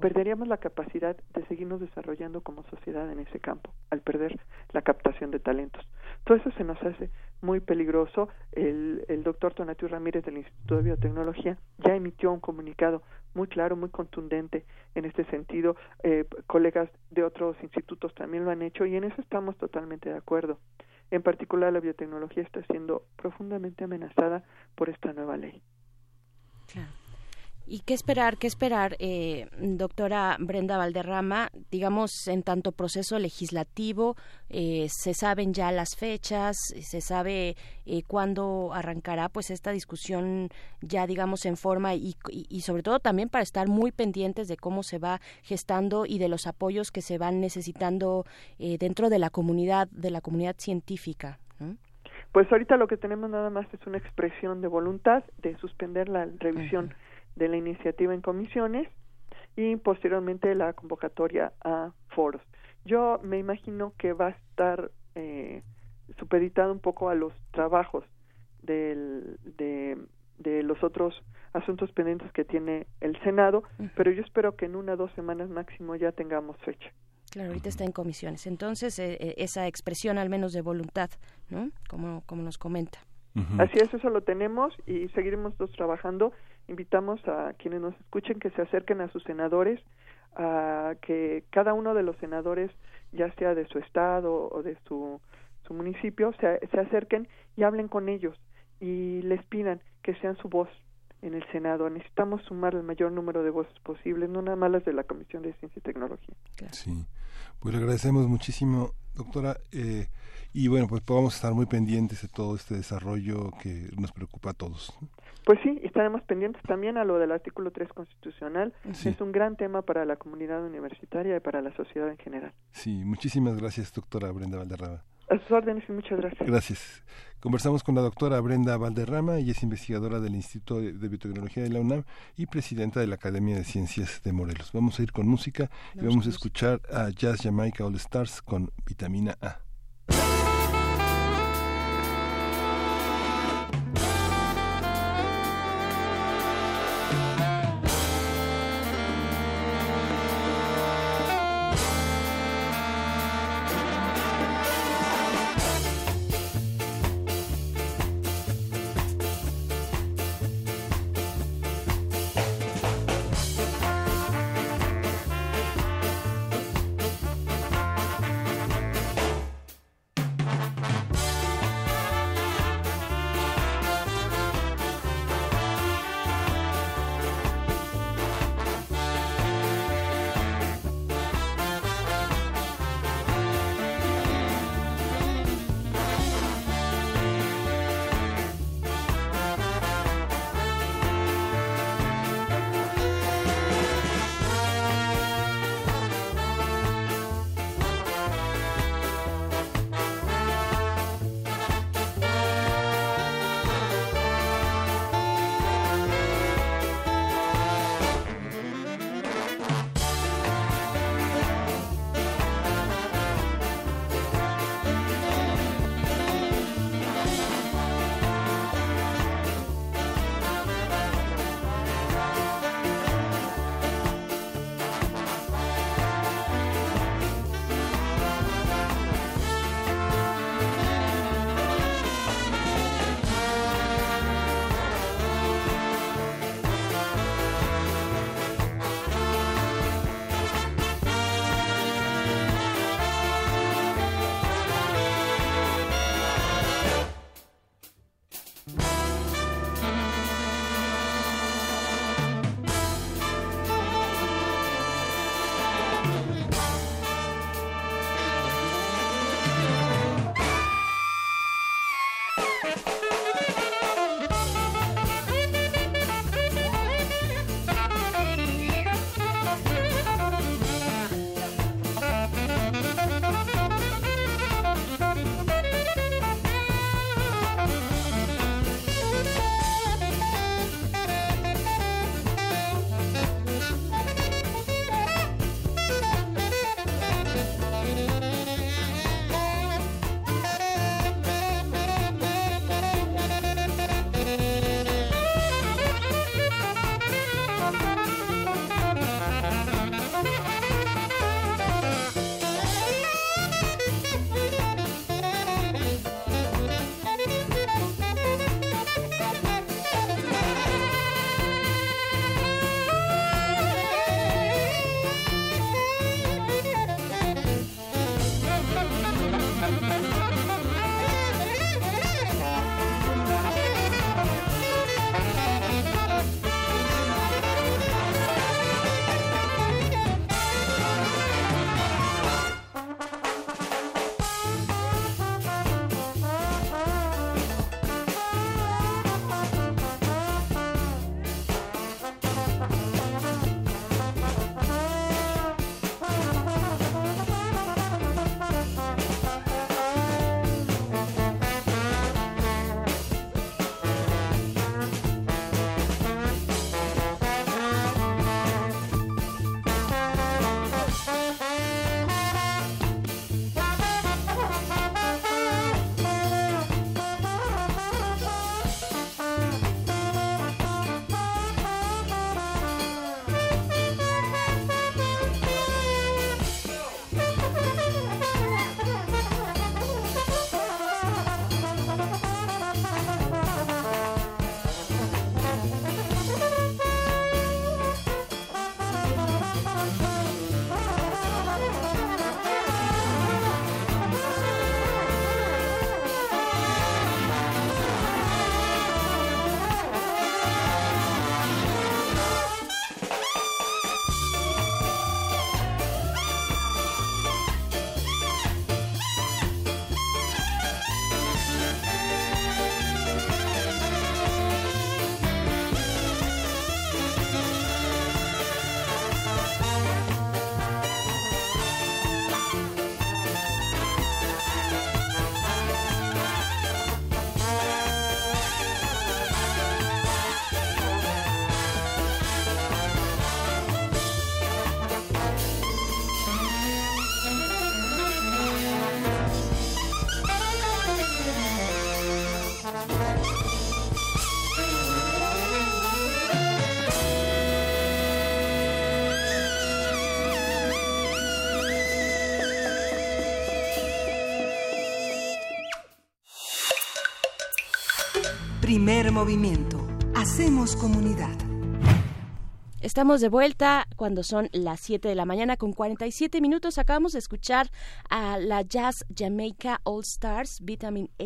Perderíamos la capacidad de seguirnos desarrollando como sociedad en ese campo al perder la captación de talentos. Todo eso se nos hace muy peligroso. El, el doctor Tonatiuh Ramírez del Instituto de Biotecnología ya emitió un comunicado muy claro, muy contundente en este sentido. Eh, colegas de otros institutos también lo han hecho y en eso estamos totalmente de acuerdo. En particular, la biotecnología está siendo profundamente amenazada por esta nueva ley. ¿Y qué esperar, qué esperar, eh, doctora Brenda Valderrama? Digamos, en tanto proceso legislativo, eh, se saben ya las fechas, se sabe eh, cuándo arrancará pues esta discusión ya, digamos, en forma y, y, sobre todo también para estar muy pendientes de cómo se va gestando y de los apoyos que se van necesitando dentro de la comunidad, de la comunidad científica. Pues ahorita lo que tenemos nada más es una expresión de voluntad de suspender la revisión de la iniciativa en comisiones y posteriormente la convocatoria a foros. Yo me imagino que va a estar eh, supeditado un poco a los trabajos del, de, de los otros asuntos pendientes que tiene el Senado, pero yo espero que en una o dos semanas máximo ya tengamos fecha. Claro, ahorita está en comisiones. Entonces, eh, eh, esa expresión al menos de voluntad, ¿no? Como, como nos comenta. Así es, eso lo tenemos y seguiremos trabajando. Invitamos a quienes nos escuchen que se acerquen a sus senadores, a que cada uno de los senadores, ya sea de su estado o de su, su municipio, se, se acerquen y hablen con ellos y les pidan que sean su voz en el Senado. Necesitamos sumar el mayor número de voces posibles, no nada más las de la Comisión de Ciencia y Tecnología. Sí, pues le agradecemos muchísimo, doctora. Eh, y bueno, pues podamos estar muy pendientes de todo este desarrollo que nos preocupa a todos. Pues sí, estaremos pendientes también a lo del artículo 3 constitucional. Es un gran tema para la comunidad universitaria y para la sociedad en general. Sí, muchísimas gracias, doctora Brenda Valderrama. A sus órdenes y muchas gracias. Gracias. Conversamos con la doctora Brenda Valderrama, y es investigadora del Instituto de Biotecnología de la UNAM y presidenta de la Academia de Ciencias de Morelos. Vamos a ir con música y vamos a escuchar a Jazz Jamaica All Stars con Vitamina A. Primer movimiento. Hacemos comunidad. Estamos de vuelta cuando son las 7 de la mañana con 47 minutos. Acabamos de escuchar a la Jazz Jamaica All Stars Vitamin A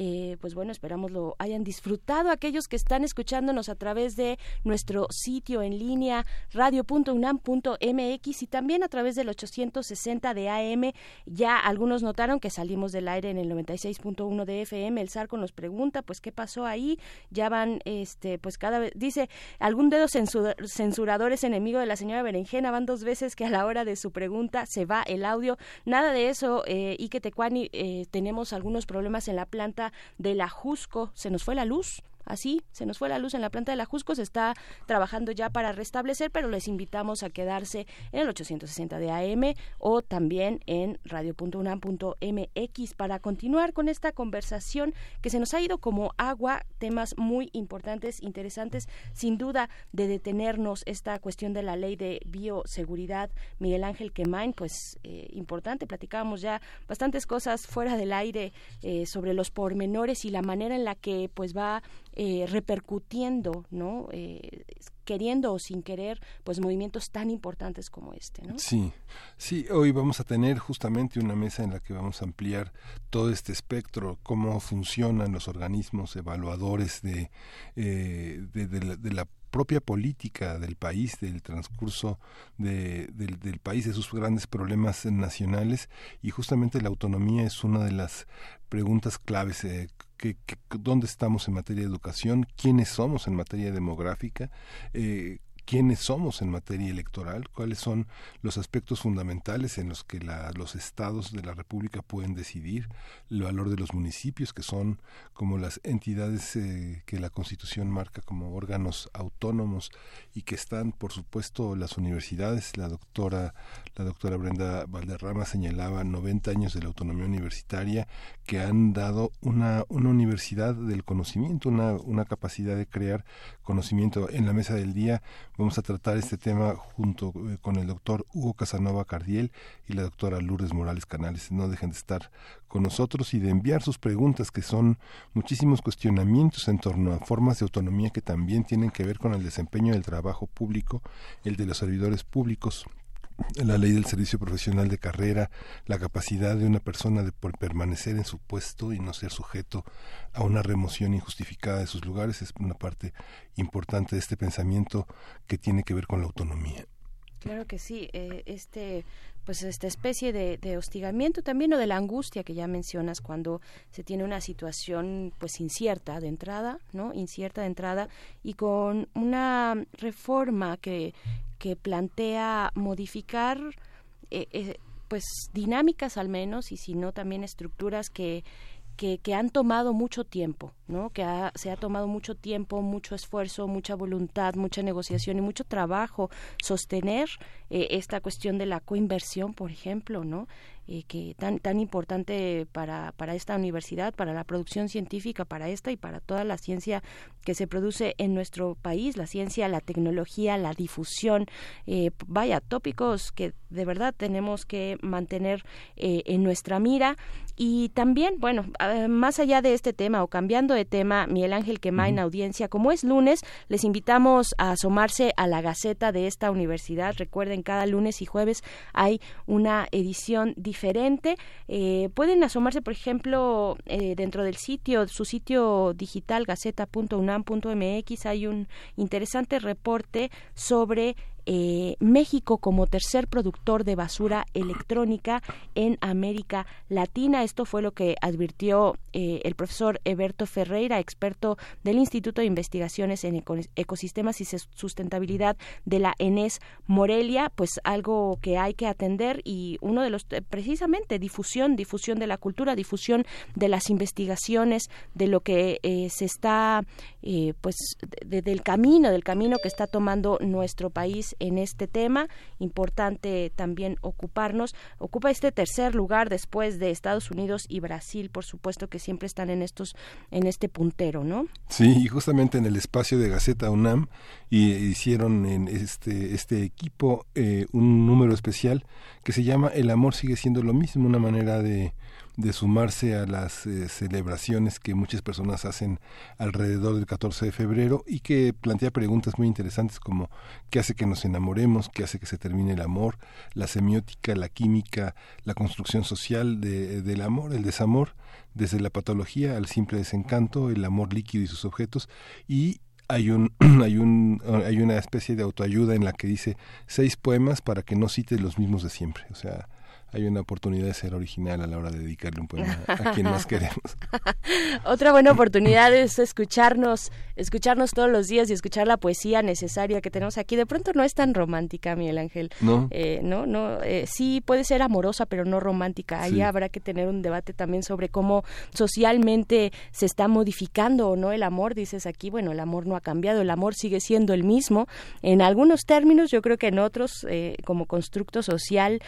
eh, pues bueno, esperamos lo hayan disfrutado aquellos que están escuchándonos a través de nuestro sitio en línea radio.unam.mx y también a través del 860 de AM. Ya algunos notaron que salimos del aire en el 96.1 de FM. El Sarco nos pregunta, pues, ¿qué pasó ahí? Ya van, este, pues cada vez, dice, algún dedo censurador es enemigo de la señora Berenjena. Van dos veces que a la hora de su pregunta se va el audio. Nada de eso, eh, y Tecuani, eh, tenemos algunos problemas en la planta de la Jusco. Se nos fue la luz así se nos fue la luz en la planta de la Jusco, se está trabajando ya para restablecer, pero les invitamos a quedarse en el 860 de AM o también en radio.unam.mx para continuar con esta conversación que se nos ha ido como agua, temas muy importantes, interesantes, sin duda de detenernos esta cuestión de la ley de bioseguridad. Miguel Ángel Quemain, pues eh, importante, platicábamos ya bastantes cosas fuera del aire eh, sobre los pormenores y la manera en la que pues va eh, repercutiendo, ¿no? Eh, queriendo o sin querer, pues movimientos tan importantes como este. Sí, sí, hoy vamos a tener justamente una mesa en la que vamos a ampliar todo este espectro, cómo funcionan los organismos evaluadores de, eh, de, la, propia política del país, del transcurso de, del, del, país, de sus grandes problemas nacionales y justamente la autonomía es una de las preguntas claves. Eh, que, dónde estamos en materia de educación, quiénes somos en materia demográfica, eh, quiénes somos en materia electoral, cuáles son los aspectos fundamentales en los que los estados de la República pueden decidir, el valor de los municipios, que son como las entidades eh, que la Constitución marca como órganos autónomos y que están, por supuesto, las universidades. La doctora, la doctora Brenda Valderrama señalaba 90 años de la autonomía universitaria que han dado una, una universidad del conocimiento, una, una capacidad de crear conocimiento en la mesa del día Vamos a tratar este tema junto eh, con el doctor Hugo Casanova Cardiel y la doctora Lourdes Morales Canales. No dejen de estar con nosotros y de enviar sus preguntas, que son muchísimos cuestionamientos en torno a formas de autonomía que también tienen que ver con el desempeño del trabajo público, el de los servidores públicos, la ley del servicio profesional de carrera, la capacidad de una persona de permanecer en su puesto y no ser sujeto a una remoción injustificada de sus lugares es una parte importante de este pensamiento que tiene que ver con la autonomía. Claro que sí, eh, este pues esta especie de, de, hostigamiento también o de la angustia que ya mencionas cuando se tiene una situación pues incierta de entrada, ¿no? Incierta de entrada y con una reforma que, que plantea modificar eh, eh, pues dinámicas al menos y si no también estructuras que, que, que han tomado mucho tiempo, ¿no? Que se ha tomado mucho tiempo, mucho esfuerzo, mucha voluntad, mucha negociación y mucho trabajo sostener eh, esta cuestión de la coinversión, por ejemplo, ¿no? Eh, que tan tan importante para, para esta universidad, para la producción científica, para esta y para toda la ciencia que se produce en nuestro país, la ciencia, la tecnología, la difusión, eh, vaya, tópicos que de verdad tenemos que mantener en nuestra mira. Y también, bueno, más allá de este tema o cambiando de tema, Miguel Ángel Quema en audiencia, como es lunes, les invitamos a asomarse a la Gaceta de esta universidad. Recuerden, cada lunes y jueves hay una edición diferente diferente. Eh, pueden asomarse, por ejemplo, eh, dentro del sitio, su sitio digital gaceta.unam.mx hay un interesante reporte sobre eh, México como tercer productor de basura electrónica en América Latina. Esto fue lo que advirtió eh, el profesor Eberto Ferreira, experto del Instituto de Investigaciones en Ecosistemas y Sustentabilidad de la ENES Morelia, pues algo que hay que atender y uno de los, eh, precisamente, difusión, difusión de la cultura, difusión de las investigaciones, de lo que se está, pues, del camino, del camino que está tomando nuestro país en este tema. Importante también ocuparnos. Ocupa este tercer lugar después de Estados Unidos y Brasil, por supuesto que siempre están en estos en este puntero, ¿no? Sí, y justamente en el espacio de Gaceta UNAM y hicieron en este este equipo eh, un número especial que se llama El amor sigue siendo lo mismo, una manera de de sumarse a las eh, celebraciones que muchas personas hacen alrededor del 14 de febrero y que plantea preguntas muy interesantes como qué hace que nos enamoremos, qué hace que se termine el amor, la semiótica, la química, la construcción social del amor, el desamor, desde la patología al simple desencanto, el amor líquido y sus objetos. Y hay un hay un hay una especie de autoayuda en la que dice seis poemas para que no cites los mismos de siempre. O sea hay una oportunidad de ser original a la hora de dedicarle un poema a quien más queremos. Otra buena oportunidad es escucharnos, escucharnos todos los días y escuchar la poesía necesaria que tenemos aquí. De pronto no es tan romántica, Miguel Ángel. No. Eh, no, no. Eh, sí puede ser amorosa, pero no romántica. Ahí habrá que tener un debate también sobre cómo socialmente se está modificando o no el amor. Dices aquí, bueno, el amor no ha cambiado, el amor sigue siendo el mismo. En algunos términos, yo creo que en otros, eh, como constructo social,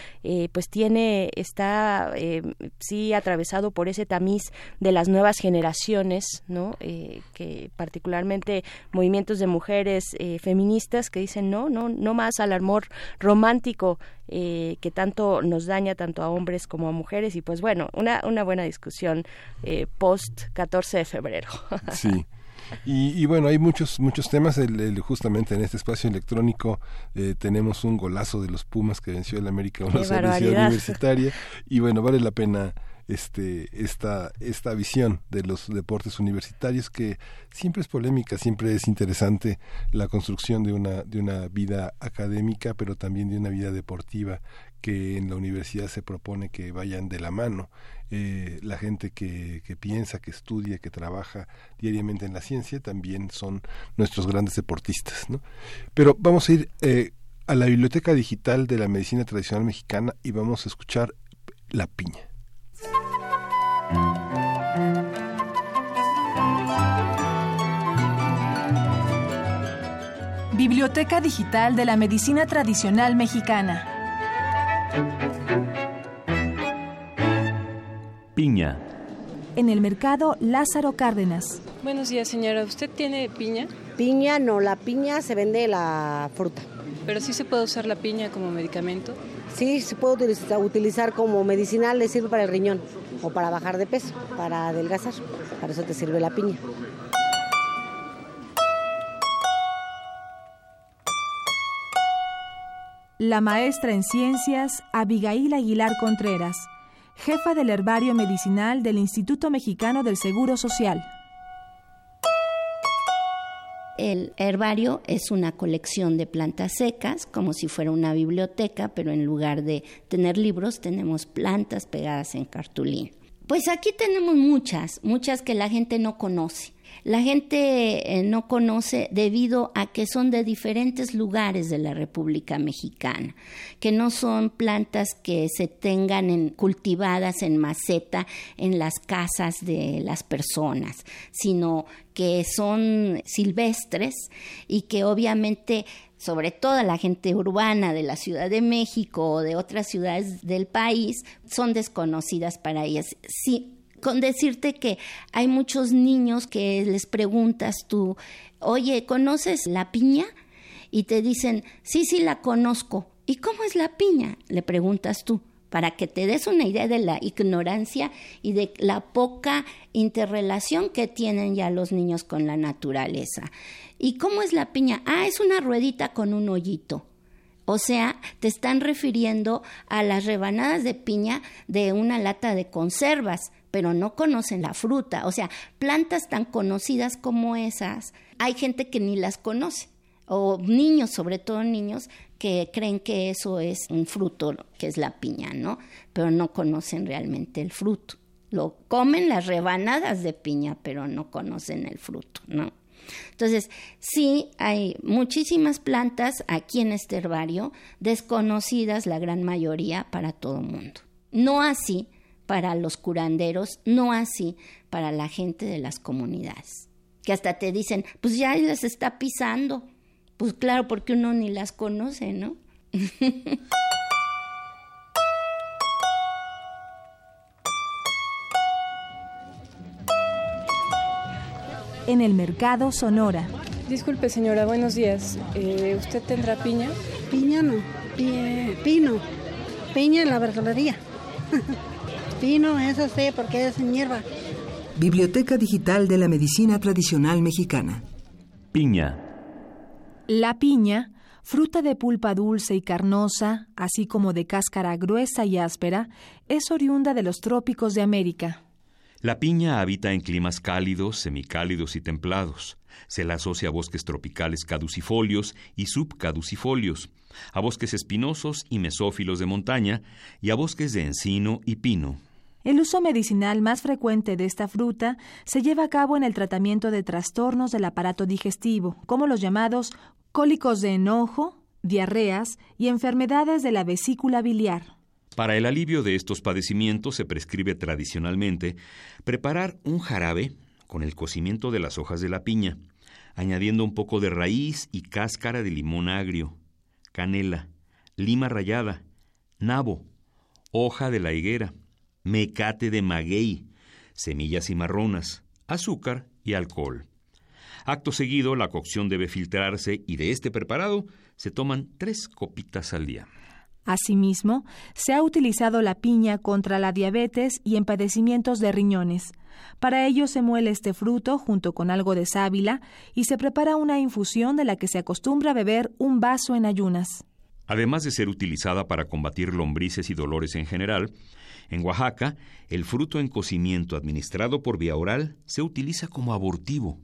pues tiene está eh, sí atravesado por ese tamiz de las nuevas generaciones, ¿no? Eh, que particularmente movimientos de mujeres eh, feministas que dicen no, no, no más al amor romántico que tanto nos daña tanto a hombres como a mujeres y pues bueno, una, una buena discusión post 14 de febrero. Sí. Y, bueno, hay muchos muchos temas. El, justamente en este espacio electrónico eh, tenemos un golazo de los Pumas que venció el América una Universitaria. Y bueno, vale la pena este esta esta visión de los deportes universitarios que siempre es polémica siempre es interesante la construcción de una de una vida académica pero también de una vida deportiva que en la universidad se propone que vayan de la mano. Eh, la gente que, que, piensa, que estudia, que trabaja diariamente en la ciencia también son nuestros grandes deportistas. ¿no? Pero vamos a ir eh, a la Biblioteca Digital de la Medicina Tradicional Mexicana y vamos a escuchar La Piña. Biblioteca Digital de la Medicina Tradicional Mexicana. Piña. En el mercado Lázaro Cárdenas. Buenos días, señora. ¿Usted tiene piña? Piña no, la piña se vende la fruta. ¿Pero sí se puede usar la piña como medicamento? Sí, se puede utilizar, utilizar como medicinal, le sirve para el riñón o para bajar de peso, para adelgazar. Para eso te sirve la piña. la maestra en ciencias Abigail Aguilar Contreras, jefa del herbario medicinal del Instituto Mexicano del Seguro Social. El herbario es una colección de plantas secas, como si fuera una biblioteca, pero en lugar de tener libros tenemos plantas pegadas en cartulín. Pues aquí tenemos muchas, muchas que la gente no conoce. La gente eh, no conoce debido a que son de diferentes lugares de la República Mexicana, que no son plantas que se tengan cultivadas en maceta en las casas de las personas, sino que son silvestres y que obviamente sobre todo la gente urbana de la Ciudad de México o de otras ciudades del país, son desconocidas para ellas. Sí, con decirte que hay muchos niños que les preguntas tú, oye, ¿conoces la piña? Y te dicen, sí, sí, la conozco. ¿Y cómo es la piña? Le preguntas tú, para que te des una idea de la ignorancia y de la poca interrelación que tienen ya los niños con la naturaleza. ¿Y cómo es la piña? Ah, es una ruedita con un hoyito. O sea, te están refiriendo a las rebanadas de piña de una lata de conservas pero no conocen la fruta. O sea, plantas tan conocidas como esas, hay gente que ni las conoce. O niños, sobre todo niños, que creen que eso es un fruto, que es la piña, ¿no? Pero no conocen realmente el fruto. Lo comen las rebanadas de piña, pero no conocen el fruto, ¿no? Entonces, sí hay muchísimas plantas aquí en este herbario, desconocidas la gran mayoría para todo el mundo. No así para los curanderos, no así para la gente de las comunidades, que hasta te dicen, pues ya las está pisando. Pues claro, porque uno ni las conoce, ¿no? en el mercado Sonora. Disculpe señora, buenos días. Eh, ¿Usted tendrá piña? Piña no, pino. Piña en la verdulería. pino, eso sí, porque es hierba. Biblioteca Digital de la Medicina Tradicional Mexicana. Piña. La piña, fruta de pulpa dulce y carnosa, así como de cáscara gruesa y áspera, es oriunda de los trópicos de América. La piña habita en climas cálidos, semicálidos y templados. Se la asocia a bosques tropicales caducifolios y subcaducifolios, a bosques espinosos y mesófilos de montaña y a bosques de encino y pino. El uso medicinal más frecuente de esta fruta se lleva a cabo en el tratamiento de trastornos del aparato digestivo, como los llamados cólicos de enojo, diarreas y enfermedades de la vesícula biliar. Para el alivio de estos padecimientos se prescribe tradicionalmente preparar un jarabe con el cocimiento de las hojas de la piña, añadiendo un poco de raíz y cáscara de limón agrio, canela, lima rallada, nabo, hoja de la higuera, mecate de maguey, semillas cimarronas, azúcar y alcohol. Acto seguido, la cocción debe filtrarse y de este preparado se toman tres copitas al día. Asimismo, se ha utilizado la piña contra la diabetes y en padecimientos de riñones. Para ello se muele este fruto junto con algo de sábila y se prepara una infusión de la que se acostumbra beber un vaso en ayunas. Además de ser utilizada para combatir lombrices y dolores en general, en Oaxaca, el fruto en cocimiento administrado por vía oral se utiliza como abortivo.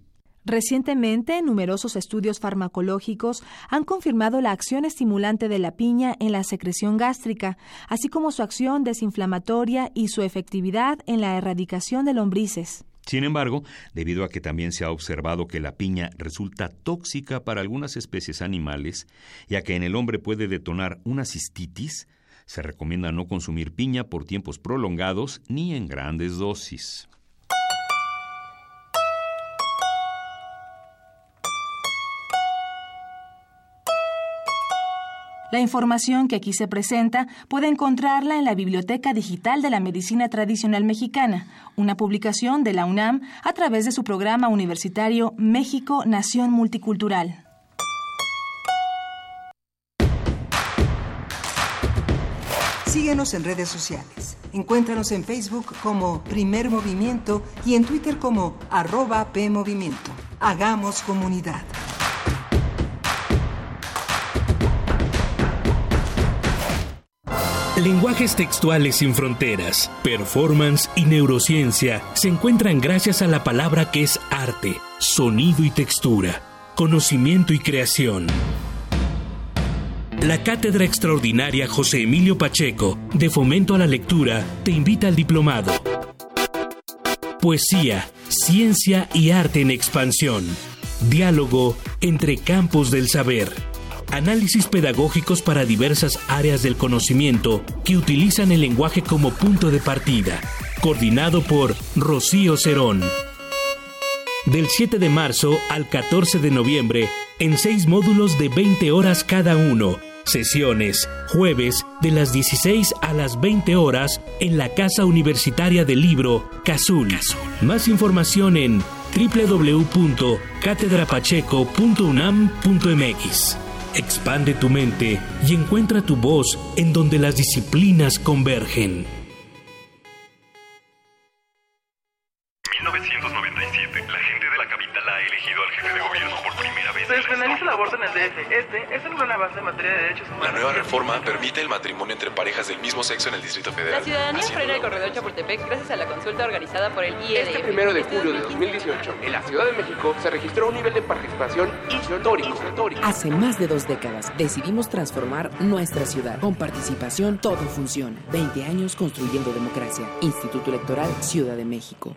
Recientemente, numerosos estudios farmacológicos han confirmado la acción estimulante de la piña en la secreción gástrica, así como su acción desinflamatoria y su efectividad en la erradicación de lombrices. Sin embargo, debido a que también se ha observado que la piña resulta tóxica para algunas especies animales, y a que en el hombre puede detonar una cistitis, se recomienda no consumir piña por tiempos prolongados ni en grandes dosis. La información que aquí se presenta puede encontrarla en la Biblioteca Digital de la Medicina Tradicional Mexicana, una publicación de la UNAM a través de su programa universitario México Nación Multicultural. Síguenos en redes sociales. Encuéntranos en Facebook como Primer Movimiento y en Twitter como arroba PMovimiento. Hagamos comunidad. Lenguajes textuales sin fronteras, performance y neurociencia se encuentran gracias a la palabra que es arte, sonido y textura, conocimiento y creación. La Cátedra Extraordinaria José Emilio Pacheco, de Fomento a la Lectura, te invita al diplomado. Poesía, ciencia y arte en expansión. Diálogo entre campos del saber análisis pedagógicos para diversas áreas del conocimiento que utilizan el lenguaje como punto de partida, coordinado por Rocío Cerón. Del 7 de marzo al 14 de noviembre, en seis módulos de 20 horas cada uno, sesiones, jueves, de las 16 a las 20 horas, en la Casa Universitaria del Libro, Cazul. Más información en www.catedrapacheco.unam.mx. Expande tu mente y encuentra tu voz en donde las disciplinas convergen. 1997. La gente de la capital ha elegido al jefe de gobierno. Se despenaliza el aborto en el DF. Este es el gran avance en materia de derechos humanos. La nueva reforma permite el matrimonio entre parejas del mismo sexo en el Distrito Federal. La ciudadanía frena el corredor Chapultepec gracias a la consulta organizada por el IED. Este primero de julio de 2018, en la Ciudad de México, se registró un nivel de participación histórico. Hace más de dos décadas decidimos transformar nuestra ciudad. Con participación todo funciona. 20 años construyendo democracia. Instituto Electoral Ciudad de México.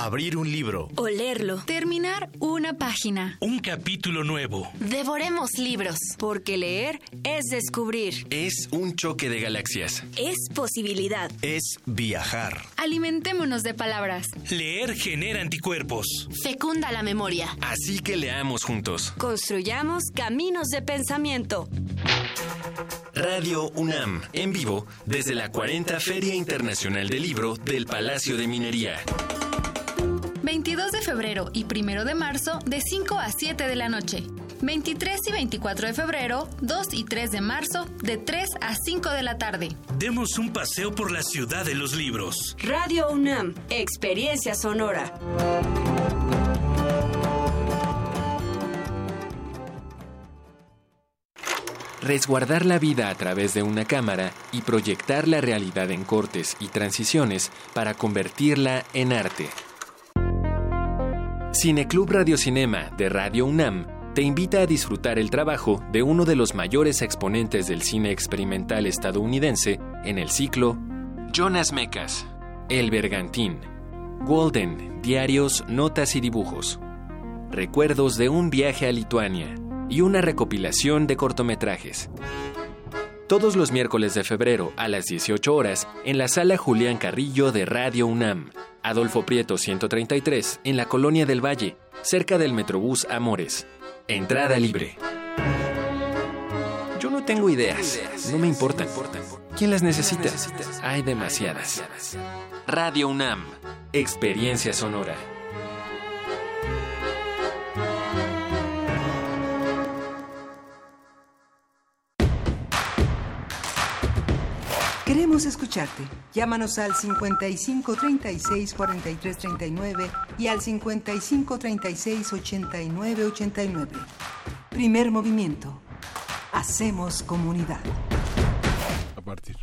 Abrir un libro. Olerlo. Terminar una página. Un capítulo nuevo. Devoremos libros. Porque leer es descubrir. Es un choque de galaxias. Es posibilidad. Es viajar. Alimentémonos de palabras. Leer genera anticuerpos. Fecunda la memoria. Así que leamos juntos. Construyamos caminos de pensamiento. Radio UNAM, en vivo, desde la 40 Feria Internacional del Libro del Palacio de Minería. 22 de febrero y 1 de marzo, de 5 a 7 de la noche. 23 y 24 de febrero, 2 y 3 de marzo, de 3 a 5 de la tarde. Demos un paseo por la ciudad de los libros. Radio UNAM, experiencia sonora. Resguardar la vida a través de una cámara y proyectar la realidad en cortes y transiciones para convertirla en arte. Cineclub Radiocinema de Radio UNAM te invita a disfrutar el trabajo de uno de los mayores exponentes del cine experimental estadounidense en el ciclo Jonas Mecas, El Bergantín, Golden, Diarios, Notas y Dibujos, Recuerdos de un viaje a Lituania y una recopilación de cortometrajes. Todos los miércoles de febrero a las 18 horas en la sala Julián Carrillo de Radio UNAM, Adolfo Prieto 133, en la Colonia del Valle, cerca del Metrobús Amores. Entrada libre. Yo no tengo ideas, no me importan. ¿Quién las necesita? Hay demasiadas. Radio UNAM, experiencia sonora. Queremos escucharte. Llámanos al 55 36 43 39 y al 55 36 89 89. Primer movimiento. Hacemos comunidad. A partir.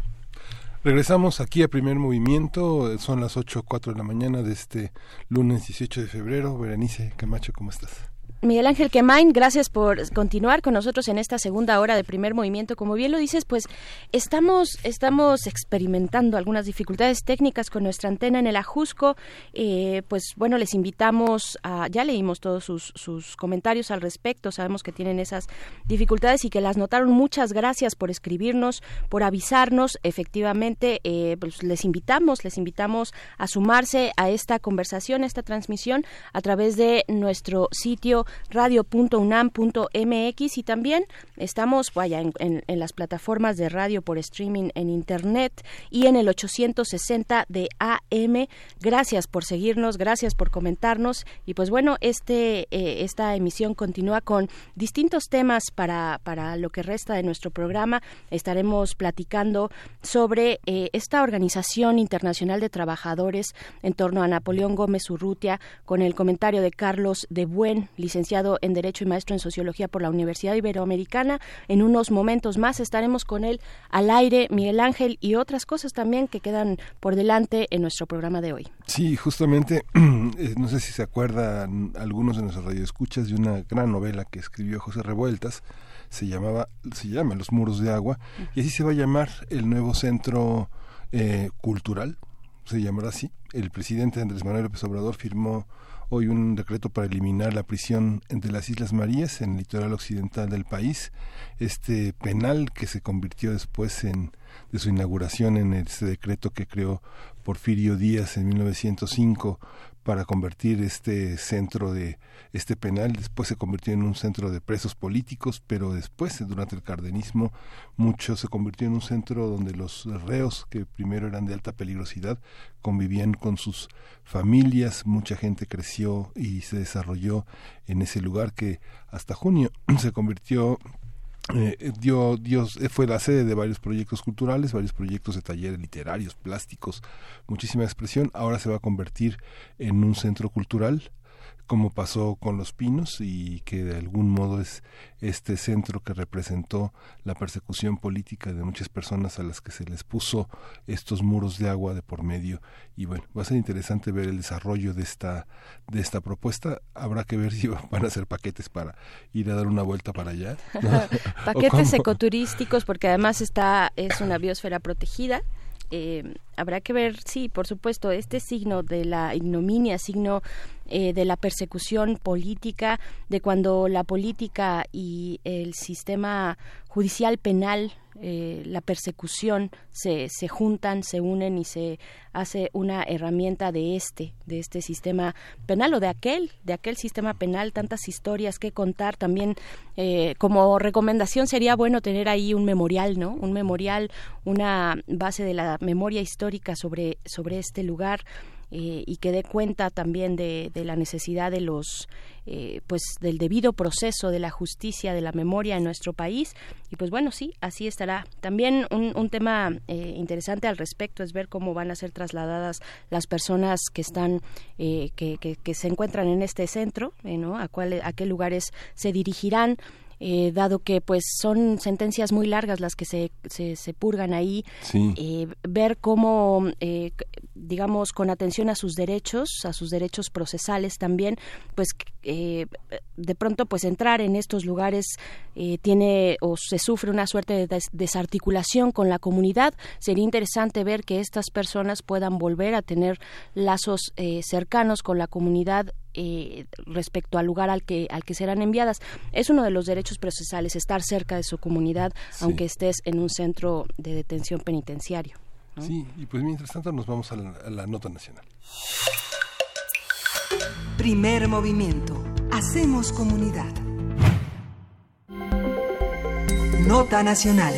Regresamos aquí a primer movimiento. Son las 8.04 de la mañana de este lunes 18 de febrero. Berenice Camacho, ¿cómo estás? Miguel Ángel Quemain, gracias por continuar con nosotros en esta segunda hora de primer movimiento. Como bien lo dices, pues estamos, estamos experimentando algunas dificultades técnicas con nuestra antena en el Ajusco. Eh, pues bueno, les invitamos a, ya leímos todos sus, sus, comentarios al respecto, sabemos que tienen esas dificultades y que las notaron. Muchas gracias por escribirnos, por avisarnos. Efectivamente, eh, pues les invitamos, les invitamos a sumarse a esta conversación, a esta transmisión a través de nuestro sitio radio.unam.mx y también estamos vaya en, las plataformas de radio por streaming en internet y en el 860 de AM. Gracias por seguirnos, gracias por comentarnos y pues bueno, este eh, esta emisión continúa con distintos temas para, para lo que resta de nuestro programa. Estaremos platicando sobre eh, esta organización internacional de trabajadores en torno a Napoleón Gómez Urrutia con el comentario de Carlos de Buen, licenciado en Derecho y maestro en Sociología por la Universidad Iberoamericana. En unos momentos más estaremos con él al aire, Miguel Ángel, y otras cosas también que quedan por delante en nuestro programa de hoy. Sí, justamente, eh, no sé si se acuerdan algunos de nuestros radioescuchas de una gran novela que escribió José Revueltas, se llamaba, se llama Los Muros de Agua, y así se va a llamar el nuevo centro eh, cultural, se llamará así. El presidente Andrés Manuel López Obrador firmó hoy un decreto para eliminar la prisión entre las Islas Marías en el litoral occidental del país. Este penal que se convirtió después en de su inauguración en este decreto que creó Porfirio Díaz en 1905 para convertir este centro de este penal después se convirtió en un centro de presos políticos pero después durante el cardenismo mucho se convirtió en un centro donde los reos que primero eran de alta peligrosidad convivían con sus familias mucha gente creció y se desarrolló en ese lugar que hasta junio se convirtió eh, dio, Dios eh, fue la sede de varios proyectos culturales, varios proyectos de talleres literarios, plásticos, muchísima expresión. Ahora se va a convertir en un centro cultural como pasó con los pinos y que de algún modo es este centro que representó la persecución política de muchas personas a las que se les puso estos muros de agua de por medio. Y bueno va a ser interesante ver el desarrollo de esta de esta propuesta. Habrá que ver si van a ser paquetes para ir a dar una vuelta para allá paquetes ecoturísticos porque además está es una biosfera protegida. Habrá que ver, sí, por supuesto, este signo de la ignominia, signo de la persecución política, de cuando la política y el sistema judicial penal eh, la persecución se, se juntan, se unen y se hace una herramienta de este, de este sistema penal o de aquel, de aquel sistema penal, tantas historias que contar. También eh, como recomendación sería bueno tener ahí un memorial, ¿no? Un memorial, una base de la memoria histórica sobre, sobre este lugar eh, y que dé cuenta también de, la necesidad de los eh, pues del debido proceso de la justicia de la memoria en nuestro país. Y pues bueno sí así estará. También un, tema eh, interesante al respecto es ver cómo van a ser trasladadas las personas que están que, que, que, se encuentran en este centro ¿no? a cuál a qué lugares se dirigirán eh, dado que pues son sentencias muy largas las que se, se, purgan ahí, eh, ver cómo, eh, digamos, con atención a sus derechos, a sus derechos procesales también, pues de pronto pues entrar en estos lugares tiene o se sufre una suerte de desarticulación con la comunidad. Sería interesante ver que estas personas puedan volver a tener lazos cercanos con la comunidad eh, respecto al lugar al que al que serán enviadas. Es uno de los derechos procesales estar cerca de su comunidad, aunque estés en un centro de detención penitenciario. Sí, y pues mientras tanto nos vamos a la, a la nota nacional. Primer movimiento. Hacemos comunidad. Nota nacional.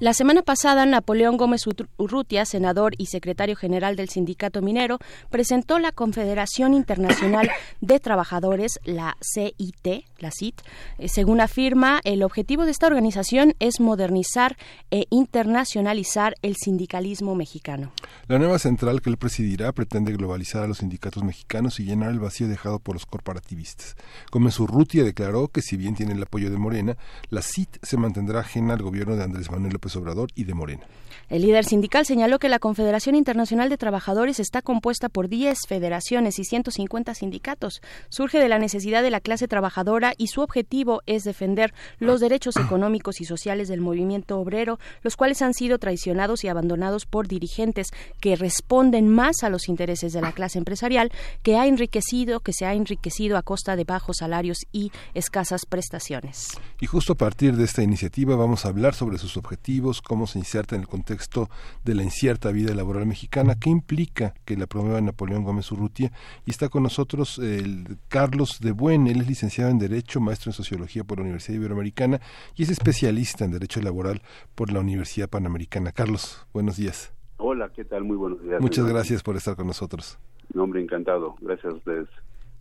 La semana pasada, Napoleón Gómez Urrutia, senador y secretario general del Sindicato Minero, presentó la Confederación Internacional de Trabajadores, la CIT, la CIT. Eh, según afirma, el objetivo de esta organización es modernizar e internacionalizar el sindicalismo mexicano. La nueva central que él presidirá pretende globalizar a los sindicatos mexicanos y llenar el vacío dejado por los corporativistas. Gómez Urrutia declaró que si bien tiene el apoyo de Morena, la CIT se mantendrá ajena al gobierno de Andrés Manuel López Obrador y de Morena. El líder sindical señaló que la Confederación Internacional de Trabajadores está compuesta por 10 federaciones y 150 sindicatos. Surge de la necesidad de la clase trabajadora y su objetivo es defender los derechos económicos y sociales del movimiento obrero, los cuales han sido traicionados y abandonados por dirigentes que responden más a los intereses de la clase empresarial que ha enriquecido, que se ha enriquecido a costa de bajos salarios y escasas prestaciones. Y justo a partir de esta iniciativa vamos a hablar sobre sus objetivos, cómo se inserta en el contexto de la incierta vida laboral mexicana. ¿Qué implica que la promueva Napoleón Gómez Urrutia? Y está con nosotros el Carlos de Buen, él es licenciado en Derecho, maestro en Sociología por la Universidad Iberoamericana y es especialista en Derecho Laboral por la Universidad Panamericana. Carlos, buenos días. Hola, ¿qué tal? Muy buenos días. Muchas gracias por estar con nosotros. Un hombre encantado. Gracias a ustedes.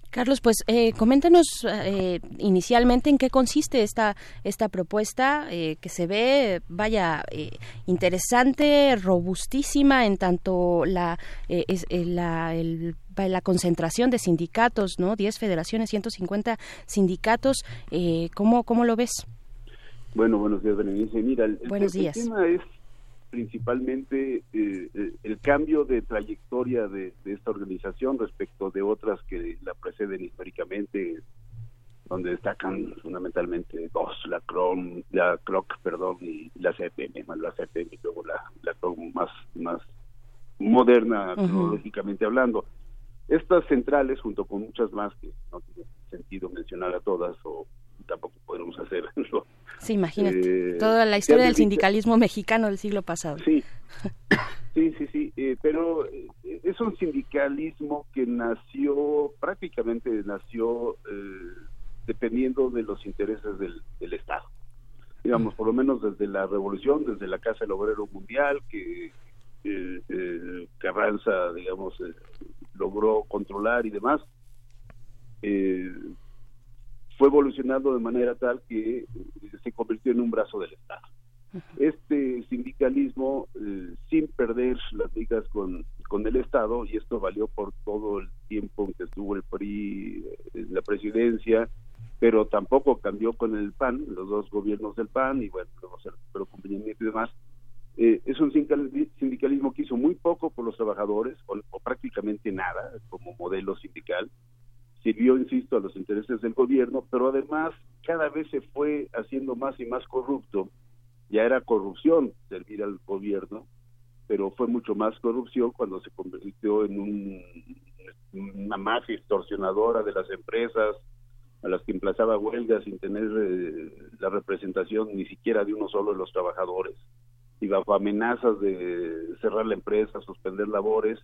Carlos, pues eh, coméntanos eh, inicialmente en qué consiste esta esta propuesta eh, que se ve, vaya, eh, interesante, robustísima en tanto la es, la el, la concentración de sindicatos, ¿no? 10 federaciones, 150 sindicatos. ¿cómo, ¿Cómo lo ves? Bueno, buenos días, Berenice. Mira, el, buenos días. el tema es principalmente eh, eh, el cambio de trayectoria de, esta organización respecto de otras que la preceden históricamente, donde destacan fundamentalmente dos, la CROM, la CROC, perdón, y la CPM, más la CPM y luego la, la CROM más, más moderna, cronológicamente hablando. Estas centrales, junto con muchas más que no tiene sentido mencionar a todas o tampoco podemos hacerlo. Sí, imagínate. Eh, Toda la historia del sindicalismo mexicano del siglo pasado. Sí, sí, sí, sí. Eh, pero eh, es un sindicalismo que nació, prácticamente nació dependiendo de los intereses del, Estado. Digamos, por lo menos desde la revolución, desde la Casa del Obrero Mundial, que Carranza, digamos, logró controlar y demás. Eh, fue evolucionando de manera tal que eh, se convirtió en un brazo del Estado. Este sindicalismo, eh, sin perder las ligas con, con el Estado, y esto valió por todo el tiempo en que estuvo el PRI en la presidencia, pero tampoco cambió con el PAN, los dos gobiernos del PAN, y bueno, luego se recuperó con y demás. Eh, es un sindicalismo que hizo muy poco por los trabajadores, o prácticamente nada como modelo sindical, sirvió, insisto, a los intereses del gobierno, pero además cada vez se fue haciendo más y más corrupto. Ya era corrupción servir al gobierno, pero fue mucho más corrupción cuando se convirtió en un, una mafia extorsionadora de las empresas a las que emplazaba huelgas sin tener eh, la representación ni siquiera de uno solo de los trabajadores. Y bajo amenazas de cerrar la empresa, suspender labores,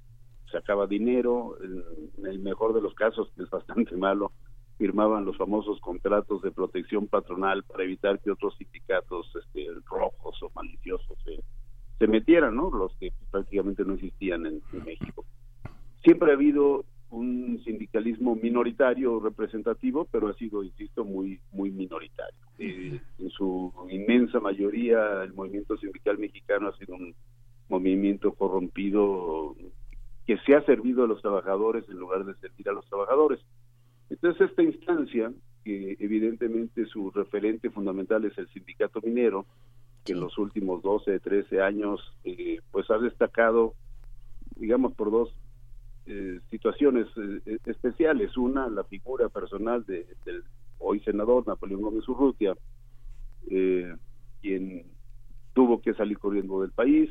sacaba dinero, en el mejor de los casos, que es bastante malo, firmaban los famosos contratos de protección patronal para evitar que otros sindicatos este, rojos o maliciosos se metieran, ¿no? Los que prácticamente no existían en, México. Siempre ha habido un sindicalismo minoritario representativo, pero ha sido, insisto, muy muy minoritario. Eh, en su inmensa mayoría, el movimiento sindical mexicano ha sido un movimiento corrompido que se ha servido a los trabajadores en lugar de servir a los trabajadores. Entonces, esta instancia, que evidentemente su referente fundamental es el sindicato minero, que en los últimos 12, 13 años, eh, pues ha destacado, digamos, por dos eh, situaciones eh, especiales. Una, la figura personal de, del hoy senador Napoleón Gómez Urrutia, quien tuvo que salir corriendo del país,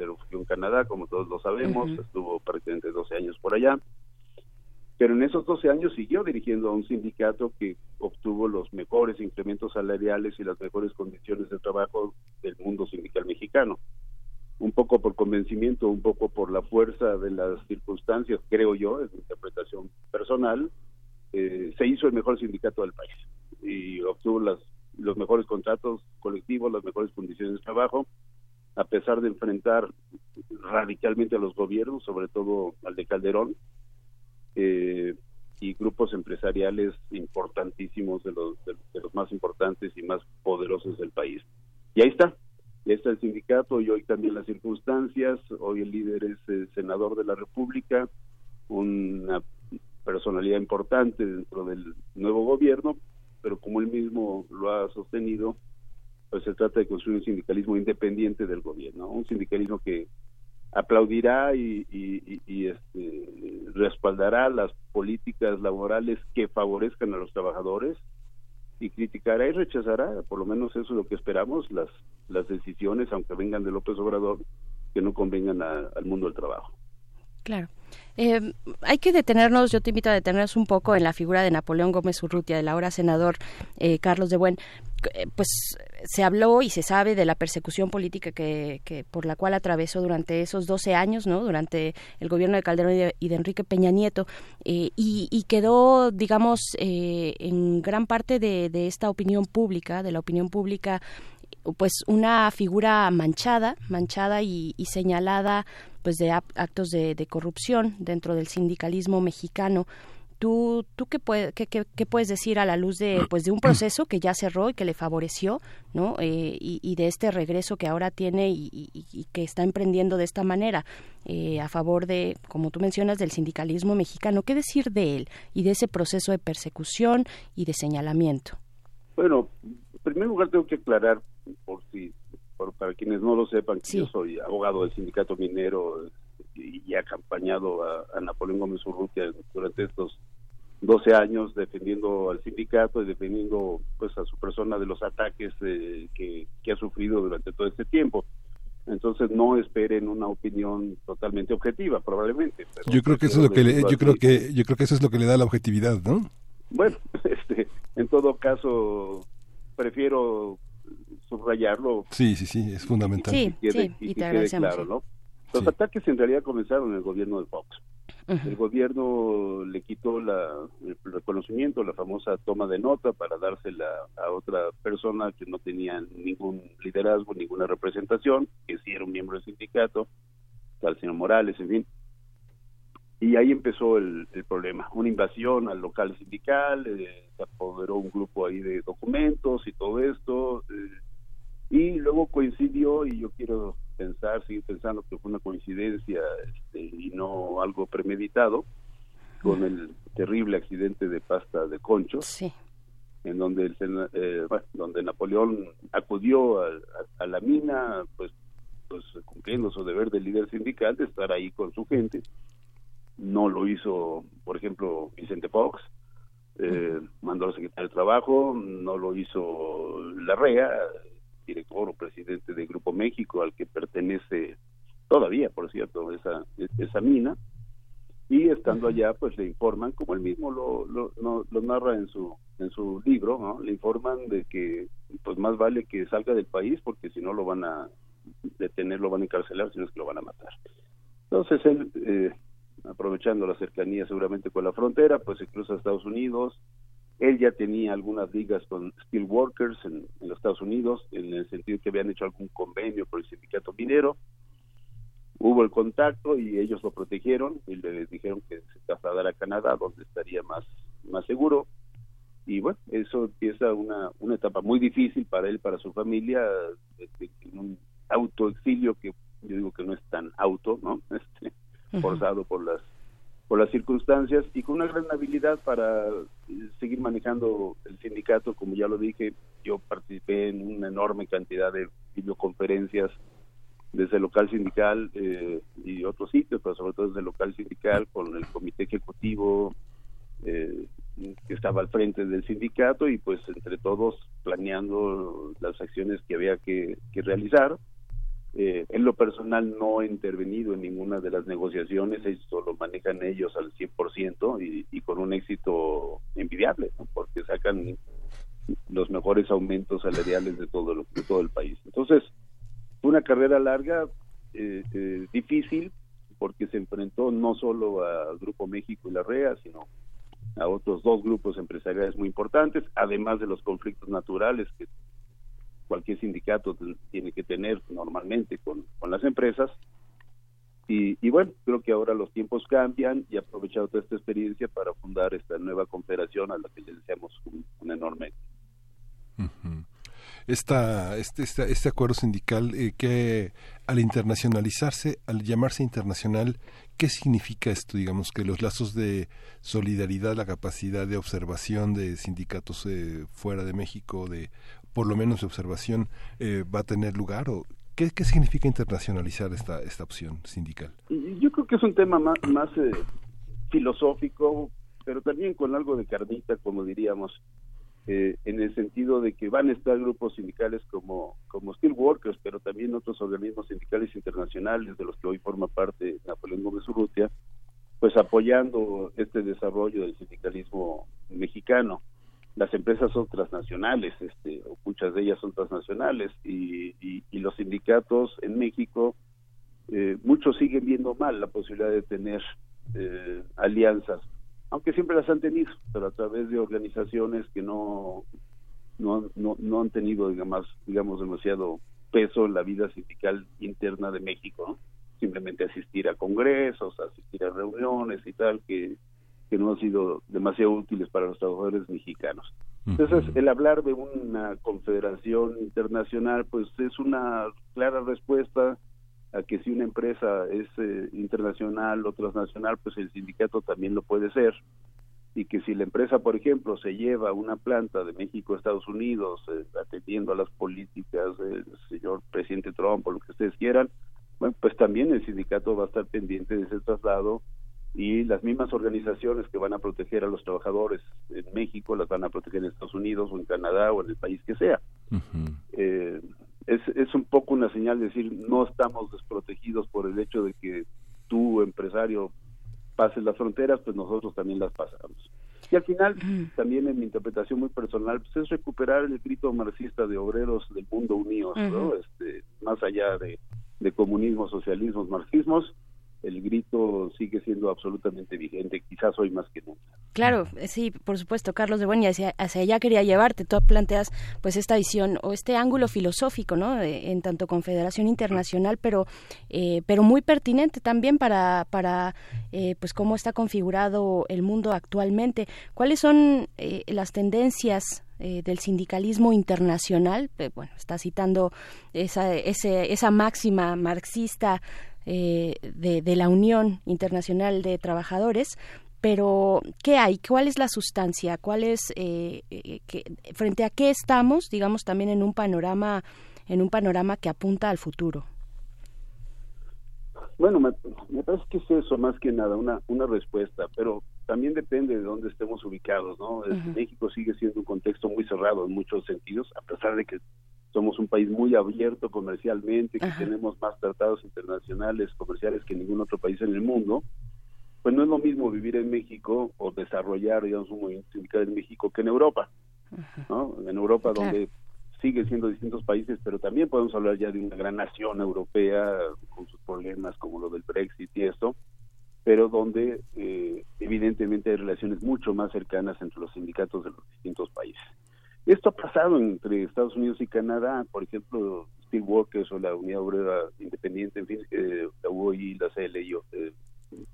pero fue en Canadá, como todos lo sabemos, estuvo prácticamente 12 años por allá. Pero en esos 12 años siguió dirigiendo a un sindicato que obtuvo los mejores incrementos salariales y las mejores condiciones de trabajo del mundo sindical mexicano. Un poco por convencimiento, un poco por la fuerza de las circunstancias, creo yo, es mi interpretación personal, eh, se hizo el mejor sindicato del país y obtuvo las, los mejores contratos colectivos, las mejores condiciones de trabajo, a pesar de enfrentar radicalmente a los gobiernos, sobre todo al de Calderón, eh, y grupos empresariales importantísimos de los, de, los más importantes y más poderosos del país. Y ahí está, ya está el sindicato y hoy también las circunstancias, hoy el líder es el senador de la República, una personalidad importante dentro del nuevo gobierno, pero como él mismo lo ha sostenido, pues se trata de construir un sindicalismo independiente del gobierno, un sindicalismo que aplaudirá y, este, respaldará las políticas laborales que favorezcan a los trabajadores y criticará y rechazará, por lo menos eso es lo que esperamos, las, las decisiones, aunque vengan de López Obrador, que no convengan al mundo del trabajo. Claro. Eh, hay que detenernos, yo te invito a detenernos un poco en la figura de Napoleón Gómez Urrutia, del ahora senador eh, Carlos de Buen. Eh, pues se habló y se sabe de la persecución política que, por la cual atravesó durante esos 12 años, ¿no? Durante el gobierno de Calderón y de, Enrique Peña Nieto y, y, quedó, digamos, en gran parte de, de esta opinión pública, de la opinión pública pues una figura manchada, manchada y, señalada pues de actos de, corrupción dentro del sindicalismo mexicano. ¿Tú, tú qué, qué, puedes decir a la luz de, pues de un proceso que ya cerró y que le favoreció, ¿no? Eh, y, de este regreso que ahora tiene y, que está emprendiendo de esta manera eh, a favor de, como tú mencionas, del sindicalismo mexicano. ¿Qué decir de él y de ese proceso de persecución y de señalamiento? Bueno, en primer lugar tengo que aclarar, por si para quienes no lo sepan, que yo soy abogado del sindicato minero y, he acompañado a, Napoleón Gómez Urrutia durante estos 12 años defendiendo al sindicato y defendiendo pues a su persona de los ataques eh, que, ha sufrido durante todo este tiempo. Entonces no esperen una opinión totalmente objetiva, probablemente. yo creo que eso es lo que le, yo creo que yo creo que eso es lo que le da la objetividad, ¿no? Bueno, este, en todo caso prefiero subrayarlo. Sí, sí, sí, es fundamental. Sí, y, quede claro, ¿no? Los ataques en realidad comenzaron en el gobierno de Fox. El gobierno le quitó la, el reconocimiento, la famosa toma de nota para dársela a otra persona que no tenía ningún liderazgo, ninguna representación, que sí era un miembro del sindicato, tal señor Morales, en fin. Y ahí empezó el, problema, una invasión al local sindical, eh, se apoderó un grupo ahí de documentos y todo esto, eh, y luego coincidió, y yo quiero pensar, seguir pensando que fue una coincidencia este, y no algo premeditado, con el terrible accidente de pasta de concho, en donde el, eh, donde Napoleón acudió a, la mina, pues, pues cumpliendo su deber de líder sindical de estar ahí con su gente. No lo hizo, por ejemplo, Vicente Fox, eh, mandó al secretario de Trabajo, no lo hizo Larrea, director o presidente de Grupo México, al que pertenece todavía, por cierto, esa, esa mina. Y estando allá, pues le informan, como él mismo lo, lo, lo, narra en su en su libro, ¿no? le informan de que pues más vale que salga del país porque si no lo van a detener, lo van a encarcelar, sino es que lo van a matar. Entonces él, eh, aprovechando la cercanía seguramente con la frontera, pues se cruza a Estados Unidos, él ya tenía algunas ligas con steelworkers en, en los Estados Unidos, en el sentido que habían hecho algún convenio por el sindicato minero. Hubo el contacto y ellos lo protegieron y le dijeron que se trasladara a Canadá, donde estaría más, más seguro. Y bueno, eso empieza una, una etapa muy difícil para él, para su familia, este, un autoexilio que yo digo que no es tan auto, ¿no? Este, forzado por las por las circunstancias y con una gran habilidad para eh, seguir manejando el sindicato, como ya lo dije, yo participé en una enorme cantidad de videoconferencias desde el local sindical eh, y otros sitios, pero sobre todo desde el local sindical con el comité ejecutivo eh, que estaba al frente del sindicato y pues entre todos planeando las acciones que había que realizar eh, en lo personal no he intervenido en ninguna de las negociaciones, eso lo manejan ellos al 100% y, y con un éxito envidiable, porque sacan los mejores aumentos salariales de todo, de todo el país. Entonces, fue una carrera larga, eh, eh, difícil, porque se enfrentó no solo a Grupo México y la REA, sino a otros dos grupos empresariales muy importantes, además de los conflictos naturales que cualquier sindicato tiene que tener normalmente con, las empresas. Y, bueno, creo que ahora los tiempos cambian y he aprovechado toda esta experiencia para fundar esta nueva confederación a la que le deseamos un, enorme esta, este, este, este acuerdo sindical eh, que al internacionalizarse, al llamarse internacional, ¿qué significa esto? Digamos que los lazos de solidaridad, la capacidad de observación de sindicatos eh, fuera de México, de por lo menos de observación, eh, va a tener lugar o ¿Qué, ¿Qué, significa internacionalizar esta, esta opción sindical? Yo creo que es un tema más, más filosófico, pero también con algo de carnita, como diríamos. Eh, en el sentido de que van a estar grupos sindicales como, como Steelworkers, pero también otros organismos sindicales internacionales de los que hoy forma parte Napoleón Gómez Urrutia, pues apoyando este desarrollo del sindicalismo mexicano. Las empresas son transnacionales, este, muchas de ellas son transnacionales, y, y, los sindicatos en México, eh, muchos siguen viendo mal la posibilidad de tener eh, alianzas aunque siempre las han tenido, pero a través de organizaciones que no no, no, han tenido digamos, digamos demasiado peso en la vida sindical interna de México, simplemente asistir a congresos, asistir a reuniones y tal, que, que no han sido demasiado útiles para los trabajadores mexicanos. Entonces, el hablar de una confederación internacional, pues es una clara respuesta a que si una empresa es eh, internacional o transnacional, pues el sindicato también lo puede ser y que si la empresa, por ejemplo, se lleva una planta de México a Estados Unidos eh, atendiendo a las políticas del señor presidente Trump o lo que ustedes quieran, bueno, pues también el sindicato va a estar pendiente de ese traslado y las mismas organizaciones que van a proteger a los trabajadores en México las van a proteger en Estados Unidos o en Canadá o en el país que sea es, es un poco una señal de decir no estamos desprotegidos por el hecho de que tú, empresario, pases las fronteras, pues nosotros también las pasamos. Y al final, también en mi interpretación muy personal, pues es recuperar el grito marxista de obreros del mundo unidos, ¿no? este, más allá de, de comunismo, socialismos, marxismos, el grito sigue siendo absolutamente vigente, quizás hoy más que nunca. Claro, eh, sí, por supuesto, Carlos de Buen, hacia, hacia allá quería llevarte. Tú planteas pues esta visión o este ángulo filosófico, ¿no? En tanto Confederación Internacional, pero eh, pero muy pertinente también para para eh, pues cómo está configurado el mundo actualmente. ¿Cuáles son las tendencias del sindicalismo internacional, bueno, está citando esa, ese, esa máxima marxista eh, de, la Unión Internacional de Trabajadores, pero ¿qué hay? ¿Cuál es la sustancia? ¿Cuál es eh, eh, frente a qué estamos, digamos, también en un panorama en un panorama que apunta al futuro? Bueno, me, parece que es eso más que nada, una, una respuesta, pero también depende de dónde estemos ubicados, ¿no? México sigue siendo un contexto muy cerrado en muchos sentidos, a pesar de que somos un país muy abierto comercialmente, que tenemos más tratados internacionales comerciales que ningún otro país en el mundo, pues no es lo mismo vivir en México o desarrollar, digamos, un movimiento sindical en México que en Europa, ¿no? En Europa donde sigue siendo distintos países, pero también podemos hablar ya de una gran nación europea con sus problemas como lo del Brexit y esto, pero donde eh, evidentemente hay relaciones mucho más cercanas entre los sindicatos de los distintos países. Esto ha pasado entre Estados Unidos y Canadá, por ejemplo, Steelworkers o la Unidad Obrera Independiente, en fin, eh, la UOI, la CLI, eh,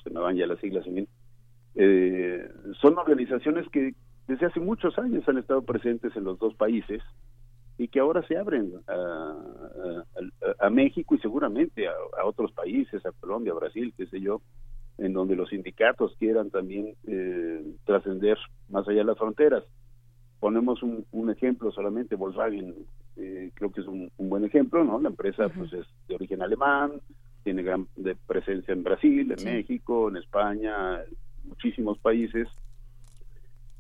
se me van ya las siglas, en fin, eh, son organizaciones que desde hace muchos años han estado presentes en los dos países y que ahora se abren a, México y seguramente a, otros países, a Colombia, a Brasil, qué sé yo, en donde los sindicatos quieran también eh, trascender más allá de las fronteras. Ponemos un, ejemplo solamente, Volkswagen eh, creo que es un, buen ejemplo, ¿no? La empresa pues es de origen alemán, tiene gran presencia en Brasil, en México, en España, muchísimos países,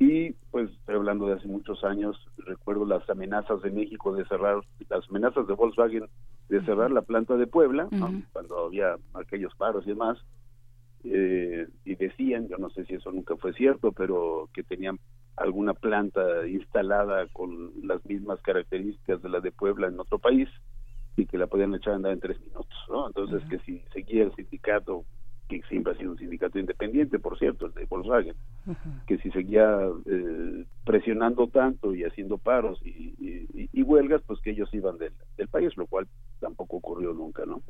y pues estoy hablando de hace muchos años, recuerdo las amenazas de México de cerrar, las amenazas de Volkswagen de cerrar la planta de Puebla, cuando había aquellos paros y demás, eh, y decían, yo no sé si eso nunca fue cierto, pero que tenían alguna planta instalada con las mismas características de la de Puebla en otro país y que la podían echar a andar en tres minutos, ¿no? Entonces que si seguía el sindicato que siempre ha sido un sindicato independiente, por cierto, el de Volkswagen, que si seguía eh, presionando tanto y haciendo paros y, huelgas, pues que ellos iban del, país, lo cual tampoco ocurrió nunca, ¿no?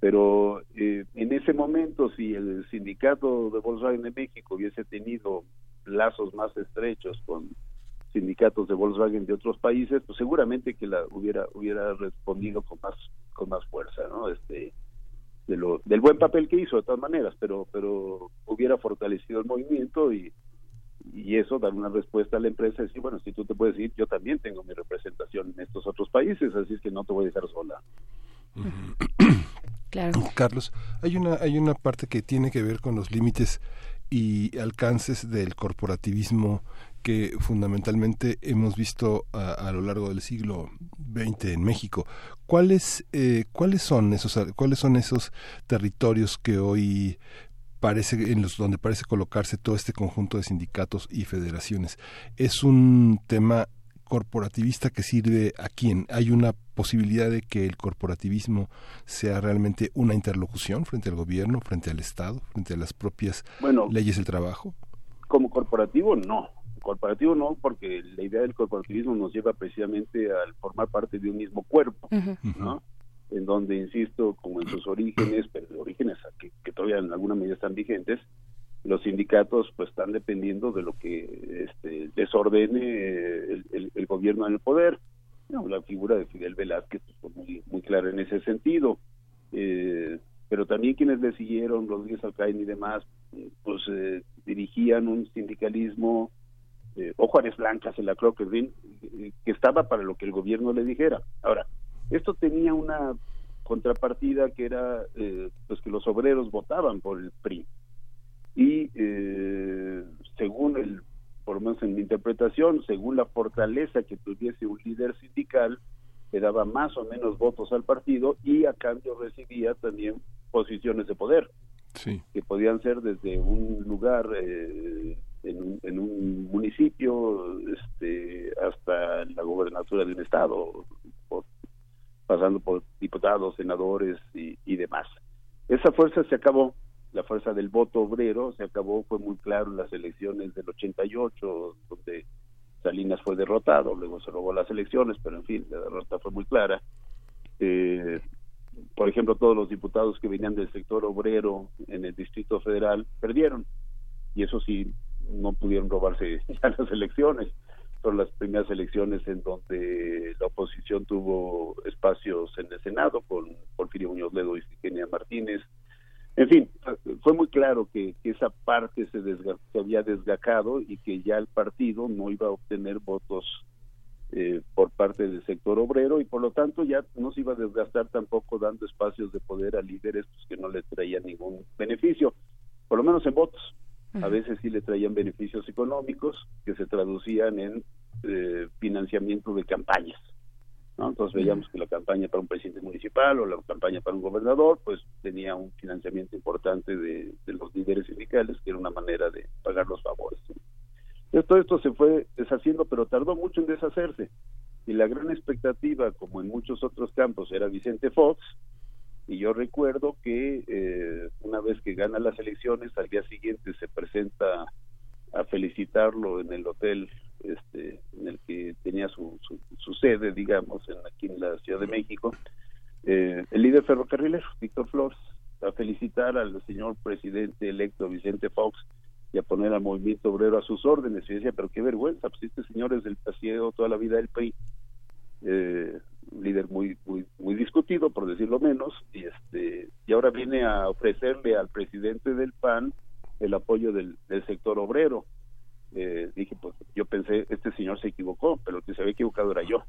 Pero eh, en ese momento, si el sindicato de Volkswagen de México hubiese tenido lazos más estrechos con sindicatos de Volkswagen de otros países, pues seguramente que la hubiera hubiera respondido con más con más fuerza, ¿no? Este lo, del buen papel que hizo de todas maneras, pero, pero hubiera fortalecido el movimiento y, y eso dar una respuesta a la empresa y decir, bueno, si tú te puedes ir, yo también tengo mi representación en estos otros países, así es que no te voy a dejar sola. Claro. Carlos, hay una, hay una parte que tiene que ver con los límites y alcances del corporativismo que fundamentalmente hemos visto a, lo largo del siglo XX en México. ¿Cuáles, eh, ¿Cuáles son esos cuáles son esos territorios que hoy parece en los donde parece colocarse todo este conjunto de sindicatos y federaciones? Es un tema corporativista que sirve a quién? ¿Hay una posibilidad de que el corporativismo sea realmente una interlocución frente al gobierno, frente al Estado, frente a las propias leyes del trabajo? Como corporativo, no corporativo no, porque la idea del corporativismo nos lleva precisamente al formar parte de un mismo cuerpo, ¿no? En donde, insisto, como en sus orígenes, pero orígenes que, que todavía en alguna medida están vigentes, los sindicatos pues están dependiendo de lo que este, desordene el, el, gobierno en el poder. la figura de Fidel Velázquez pues, fue muy, muy clara en ese sentido. Eh, pero también quienes le siguieron, Rodríguez Alcaín y demás, pues eh, dirigían un sindicalismo eh, o Juárez Blancas en la Crocodile, eh, que estaba para lo que el gobierno le dijera. Ahora, esto tenía una contrapartida que era eh, pues que los obreros votaban por el PRI y eh, según el por lo menos en mi interpretación según la fortaleza que tuviese un líder sindical le daba más o menos votos al partido y a cambio recibía también posiciones de poder sí. que podían ser desde un lugar eh, en un, municipio este, hasta la gobernatura de un estado, pasando por diputados, senadores y, demás. Esa fuerza se acabó, la fuerza del voto obrero se acabó, fue muy claro en las elecciones del 88, donde Salinas fue derrotado, luego se robó las elecciones, pero en fin, la derrota fue muy clara. Eh, por ejemplo, todos los diputados que venían del sector obrero en el Distrito Federal perdieron. Y eso sí, no pudieron robarse ya las elecciones. Son las primeras elecciones en donde la oposición tuvo espacios en el Senado con Porfirio Muñoz Ledo y Kenia Martínez. En fin, fue muy claro que, esa parte se, se, había desgacado y que ya el partido no iba a obtener votos eh, por parte del sector obrero y por lo tanto ya no se iba a desgastar tampoco dando espacios de poder a líderes pues, que no le traían ningún beneficio, por lo menos en votos. A veces sí le traían beneficios económicos que se traducían en eh, financiamiento de campañas. ¿No? Entonces veíamos que la campaña para un presidente municipal o la campaña para un gobernador, pues tenía un financiamiento importante de, los líderes sindicales, que era una manera de pagar los favores. todo esto se fue deshaciendo, pero tardó mucho en deshacerse. Y la gran expectativa, como en muchos otros campos, era Vicente Fox, y yo recuerdo que eh, una vez que gana las elecciones, al día siguiente se presenta a felicitarlo en el hotel este, en el que tenía su, su, sede, digamos, en, aquí en la Ciudad de México, eh, el líder ferrocarrilero, Víctor Flores, a felicitar al señor presidente electo Vicente Fox y a poner al movimiento obrero a sus órdenes. Y decía, pero qué vergüenza, pues este señor es del paseo toda la vida del PRI. Eh, líder muy muy muy discutido por decirlo menos y este y ahora viene a ofrecerle al presidente del PAN el apoyo del, sector obrero. Eh, dije pues yo pensé este señor se equivocó pero el que se había equivocado era yo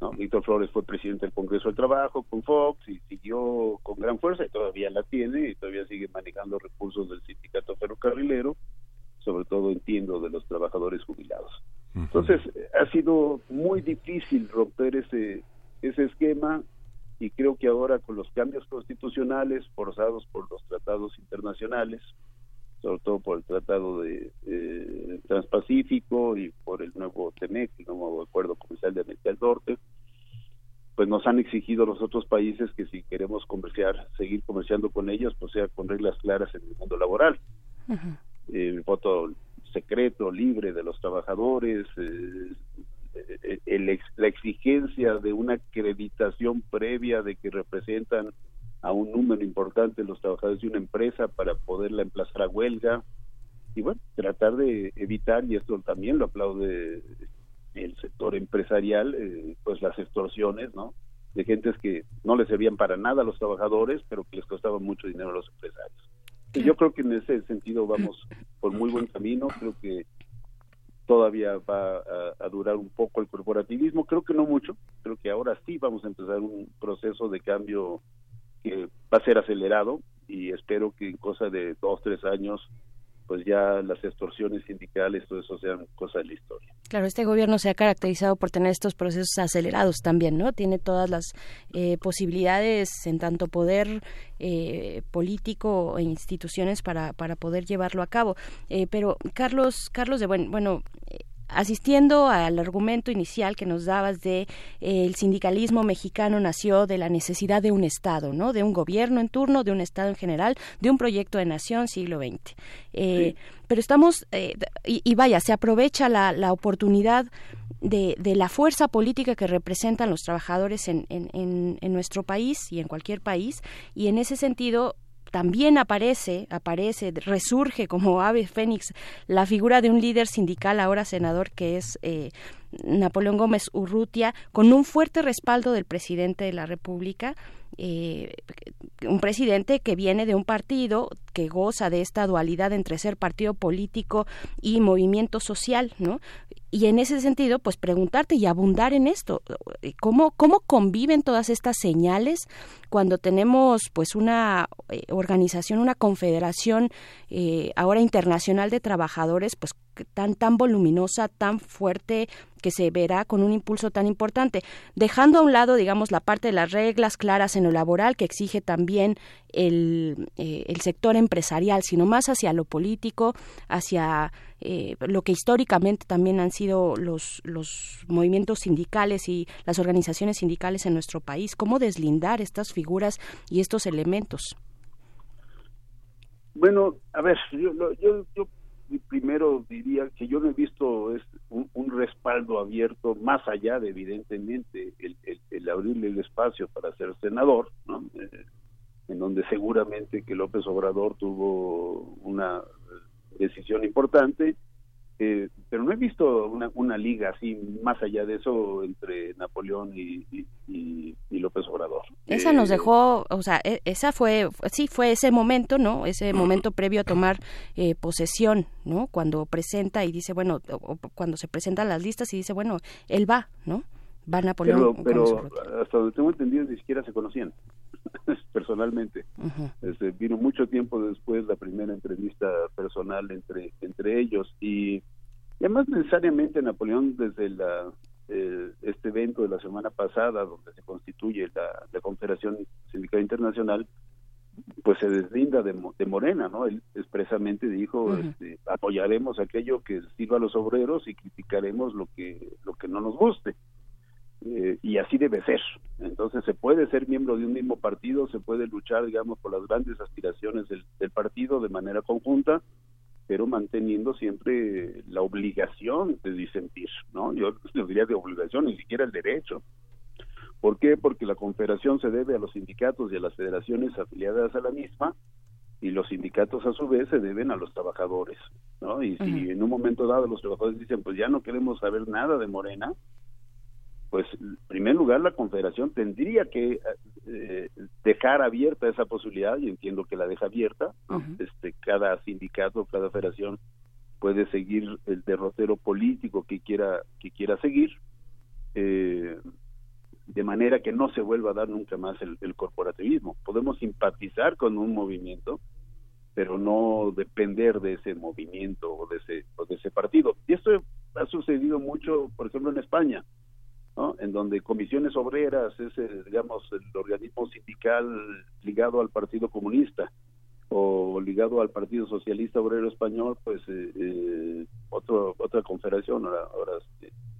¿no? Víctor Flores fue presidente del Congreso del Trabajo con Fox y siguió con gran fuerza y todavía la tiene y todavía sigue manejando recursos del sindicato ferrocarrilero sobre todo entiendo de los trabajadores jubilados. Entonces ha sido muy difícil romper ese ese esquema y creo que ahora con los cambios constitucionales forzados por los tratados internacionales, sobre todo por el Tratado de Transpacífico y por el nuevo TEMEC, el nuevo Acuerdo Comercial de América del Norte, pues nos han exigido los otros países que si queremos comerciar, seguir comerciando con ellos, pues sea con reglas claras en el mundo laboral. El voto secreto, libre de los trabajadores, eh, el, la exigencia de una acreditación previa de que representan a un número importante de los trabajadores de una empresa para poderla emplazar a huelga y bueno, tratar de evitar, y esto también lo aplaude el sector empresarial, eh, pues las extorsiones, ¿no? De gentes que no les servían para nada a los trabajadores, pero que les costaban mucho dinero a los empresarios. Y yo creo que en ese sentido vamos por muy buen camino, creo que todavía va a, durar un poco el corporativismo, creo que no mucho, creo que ahora sí vamos a empezar un proceso de cambio que va a ser acelerado y espero que en cosa de dos, tres años pues ya las extorsiones sindicales, todo eso sean cosas de la historia. Claro, este gobierno se ha caracterizado por tener estos procesos acelerados también, ¿no? Tiene todas las eh, posibilidades en tanto poder eh, político e instituciones para, para poder llevarlo a cabo. Eh, pero Carlos, Carlos de bueno, bueno asistiendo al argumento inicial que nos dabas de eh, el sindicalismo mexicano nació de la necesidad de un Estado, ¿no? De un gobierno en turno, de un Estado en general, de un proyecto de nación siglo XX. Eh, pero estamos, eh, y, vaya, se aprovecha la, la oportunidad de, de, la fuerza política que representan los trabajadores en, en, en nuestro país y en cualquier país, y en ese sentido también aparece, aparece, resurge como ave fénix la figura de un líder sindical, ahora senador, que es eh, Napoleón Gómez Urrutia, con un fuerte respaldo del presidente de la República, eh, un presidente que viene de un partido que goza de esta dualidad entre ser partido político y movimiento social, ¿no? y en ese sentido, pues preguntarte y abundar en esto, ¿cómo, cómo conviven todas estas señales cuando tenemos pues una eh, organización, una confederación eh, ahora internacional de trabajadores, pues tan tan voluminosa, tan fuerte que se verá con un impulso tan importante, dejando a un lado, digamos, la parte de las reglas claras en lo laboral que exige también el, eh, el sector empresarial, sino más hacia lo político, hacia eh, lo que históricamente también han sido los, los movimientos sindicales y las organizaciones sindicales en nuestro país, cómo deslindar estas figuras y estos elementos. Bueno, a ver, yo, yo, yo primero diría que yo no he visto es un, respaldo abierto más allá de evidentemente el, el, abrirle el espacio para ser senador, ¿no? Eh, en donde seguramente que López Obrador tuvo una decisión importante eh, pero no he visto una, una, liga así más allá de eso entre Napoleón y, López Obrador. Esa nos eh, dejó, o sea, e, esa fue, sí, fue ese momento, ¿no? Ese momento previo a tomar eh, posesión, ¿no? Cuando presenta y dice, bueno, cuando se presentan las listas y dice, bueno, él va, ¿no? Va Napoleón. Pero, hasta donde tengo entendido ni siquiera se conocían personalmente. Este, vino mucho tiempo después la primera entrevista personal entre entre ellos y, además necesariamente Napoleón desde la eh, este evento de la semana pasada, donde se constituye la, la Confederación Sindical Internacional, pues se deslinda de, de Morena, ¿no? Él expresamente dijo, este, apoyaremos aquello que sirva a los obreros y criticaremos lo que lo que no nos guste. Eh, y así debe ser. Entonces se puede ser miembro de un mismo partido, se puede luchar, digamos, por las grandes aspiraciones del, partido de manera conjunta, pero manteniendo siempre la obligación de disentir, ¿no? Yo diría de obligación, ni siquiera el derecho. ¿Por qué? Porque la confederación se debe a los sindicatos y a las federaciones afiliadas a la misma, y los sindicatos a su vez se deben a los trabajadores, ¿no? Y si en un momento dado los trabajadores dicen, pues ya no queremos saber nada de Morena, pues en primer lugar la confederación tendría que eh, dejar abierta esa posibilidad y entiendo que la deja abierta. Este cada sindicato cada federación puede seguir el derrotero político que quiera que quiera seguir eh, de manera que no se vuelva a dar nunca más el, corporativismo. Podemos simpatizar con un movimiento pero no depender de ese movimiento o de ese o de ese partido. Y esto ha sucedido mucho por ejemplo en España en donde comisiones obreras es, digamos, el organismo sindical ligado al Partido Comunista o ligado al Partido Socialista Obrero Español, pues eh, eh otro, otra confederación, ahora, ahora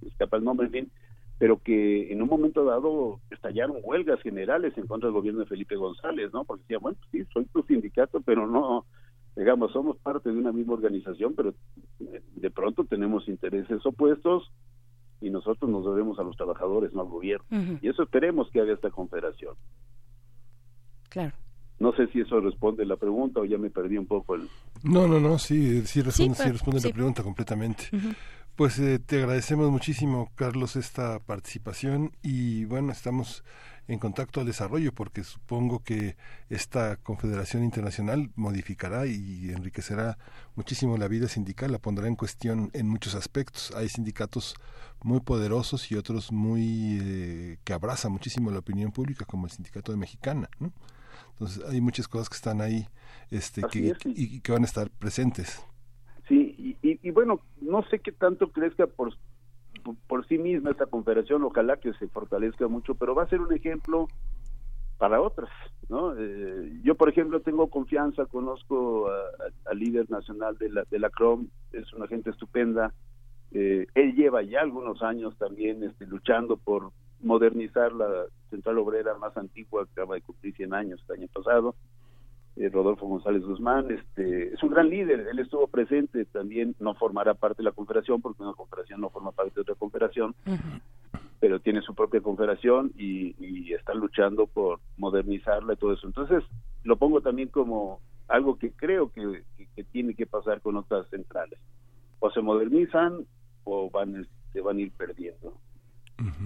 escapa el nombre, en fin, pero que en un momento dado estallaron huelgas generales en contra del gobierno de Felipe González, ¿no? Porque decía, bueno, sí, soy tu sindicato, pero no, digamos, somos parte de una misma organización, pero eh, de pronto tenemos intereses opuestos y nosotros nos debemos a los trabajadores, no al gobierno. Y eso esperemos que haga esta confederación. Claro. No sé si eso responde la pregunta o ya me perdí un poco el... No, no, no, sí, sí responde, sí, responde la pregunta completamente. Pues eh, te agradecemos muchísimo, Carlos, esta participación y bueno, estamos en contacto al desarrollo, porque supongo que esta Confederación Internacional modificará y enriquecerá muchísimo la vida sindical, la pondrá en cuestión en muchos aspectos. Hay sindicatos muy poderosos y otros muy eh, que abrazan muchísimo la opinión pública, como el sindicato de Mexicana. Entonces hay muchas cosas que están ahí este, que, y, que van a estar presentes. Sí, y, y, bueno, no sé qué tanto crezca por por, sí misma esta confederación, ojalá que se fortalezca mucho, pero va a ser un ejemplo para otras, ¿no? Eh, yo, por ejemplo, tengo confianza, conozco al líder nacional de la, de la CROM, es una gente estupenda, eh, él lleva ya algunos años también este, luchando por modernizar la central obrera más antigua, que acaba de cumplir 100 años el año pasado, eh, Rodolfo González Guzmán, este, es un gran líder, él estuvo presente, también no formará parte de la confederación, porque una confederación no forma parte de otra confederación, pero tiene su propia confederación y, está luchando por modernizarla y todo eso. Entonces, lo pongo también como algo que creo que, tiene que pasar con otras centrales. O se modernizan o van, se van a ir perdiendo.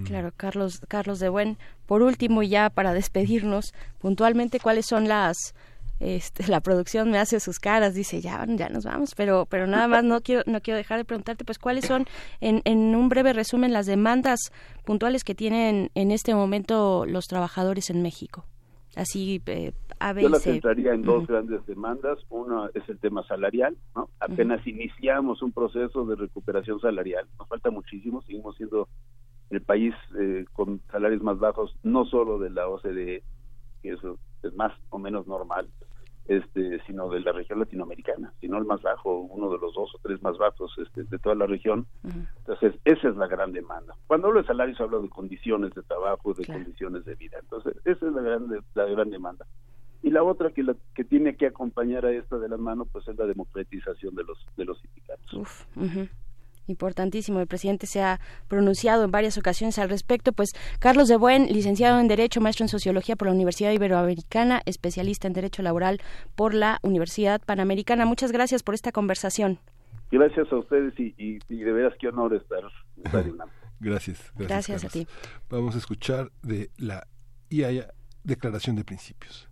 Claro, Carlos, Carlos de Buen. Por último, ya para despedirnos, puntualmente, ¿cuáles son las este, la producción me hace sus caras, dice, ya, ya nos vamos, pero, pero nada más no quiero, no quiero dejar de preguntarte, pues, cuáles son, en, en un breve resumen, las demandas puntuales que tienen en este momento los trabajadores en México. Así, eh, a Yo las centraría en dos grandes demandas. Una es el tema salarial, ¿no? Apenas iniciamos un proceso de recuperación salarial. Nos falta muchísimo, seguimos siendo el país eh, con salarios más bajos, no solo de la OCDE, que eso es más o menos normal, este, sino de la región latinoamericana, sino el más bajo, uno de los dos o tres más bajos este, de toda la región. Entonces, esa es la gran demanda. Cuando hablo de salarios, hablo de condiciones de trabajo, de condiciones de vida. Entonces, esa es la gran, la gran demanda. Y la otra que, la, que tiene que acompañar a esta de la mano, pues es la democratización de los, de los sindicatos. Uf, importantísimo. El presidente se ha pronunciado en varias ocasiones al respecto. Pues Carlos de Buen, licenciado en Derecho, maestro en Sociología por la Universidad Iberoamericana, especialista en Derecho Laboral por la Universidad Panamericana. Muchas gracias por esta conversación. Gracias a ustedes y, de veras qué honor estar, en Gracias, gracias. Gracias a ti. Vamos a escuchar de la IAIA Declaración de Principios.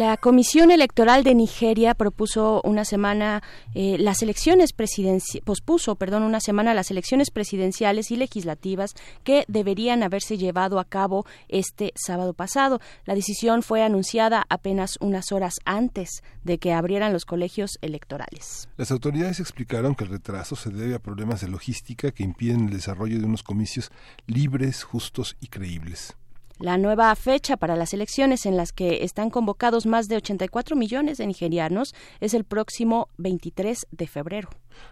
La Comisión Electoral de Nigeria propuso una semana eh, las elecciones presidenciales, pospuso, perdón, una semana las elecciones presidenciales y legislativas que deberían haberse llevado a cabo este sábado pasado. La decisión fue anunciada apenas unas horas antes de que abrieran los colegios electorales. Las autoridades explicaron que el retraso se debe a problemas de logística que impiden el desarrollo de unos comicios libres, justos y creíbles. La nueva fecha para las elecciones en las que están convocados más de 84 millones de nigerianos es el próximo 23 de febrero.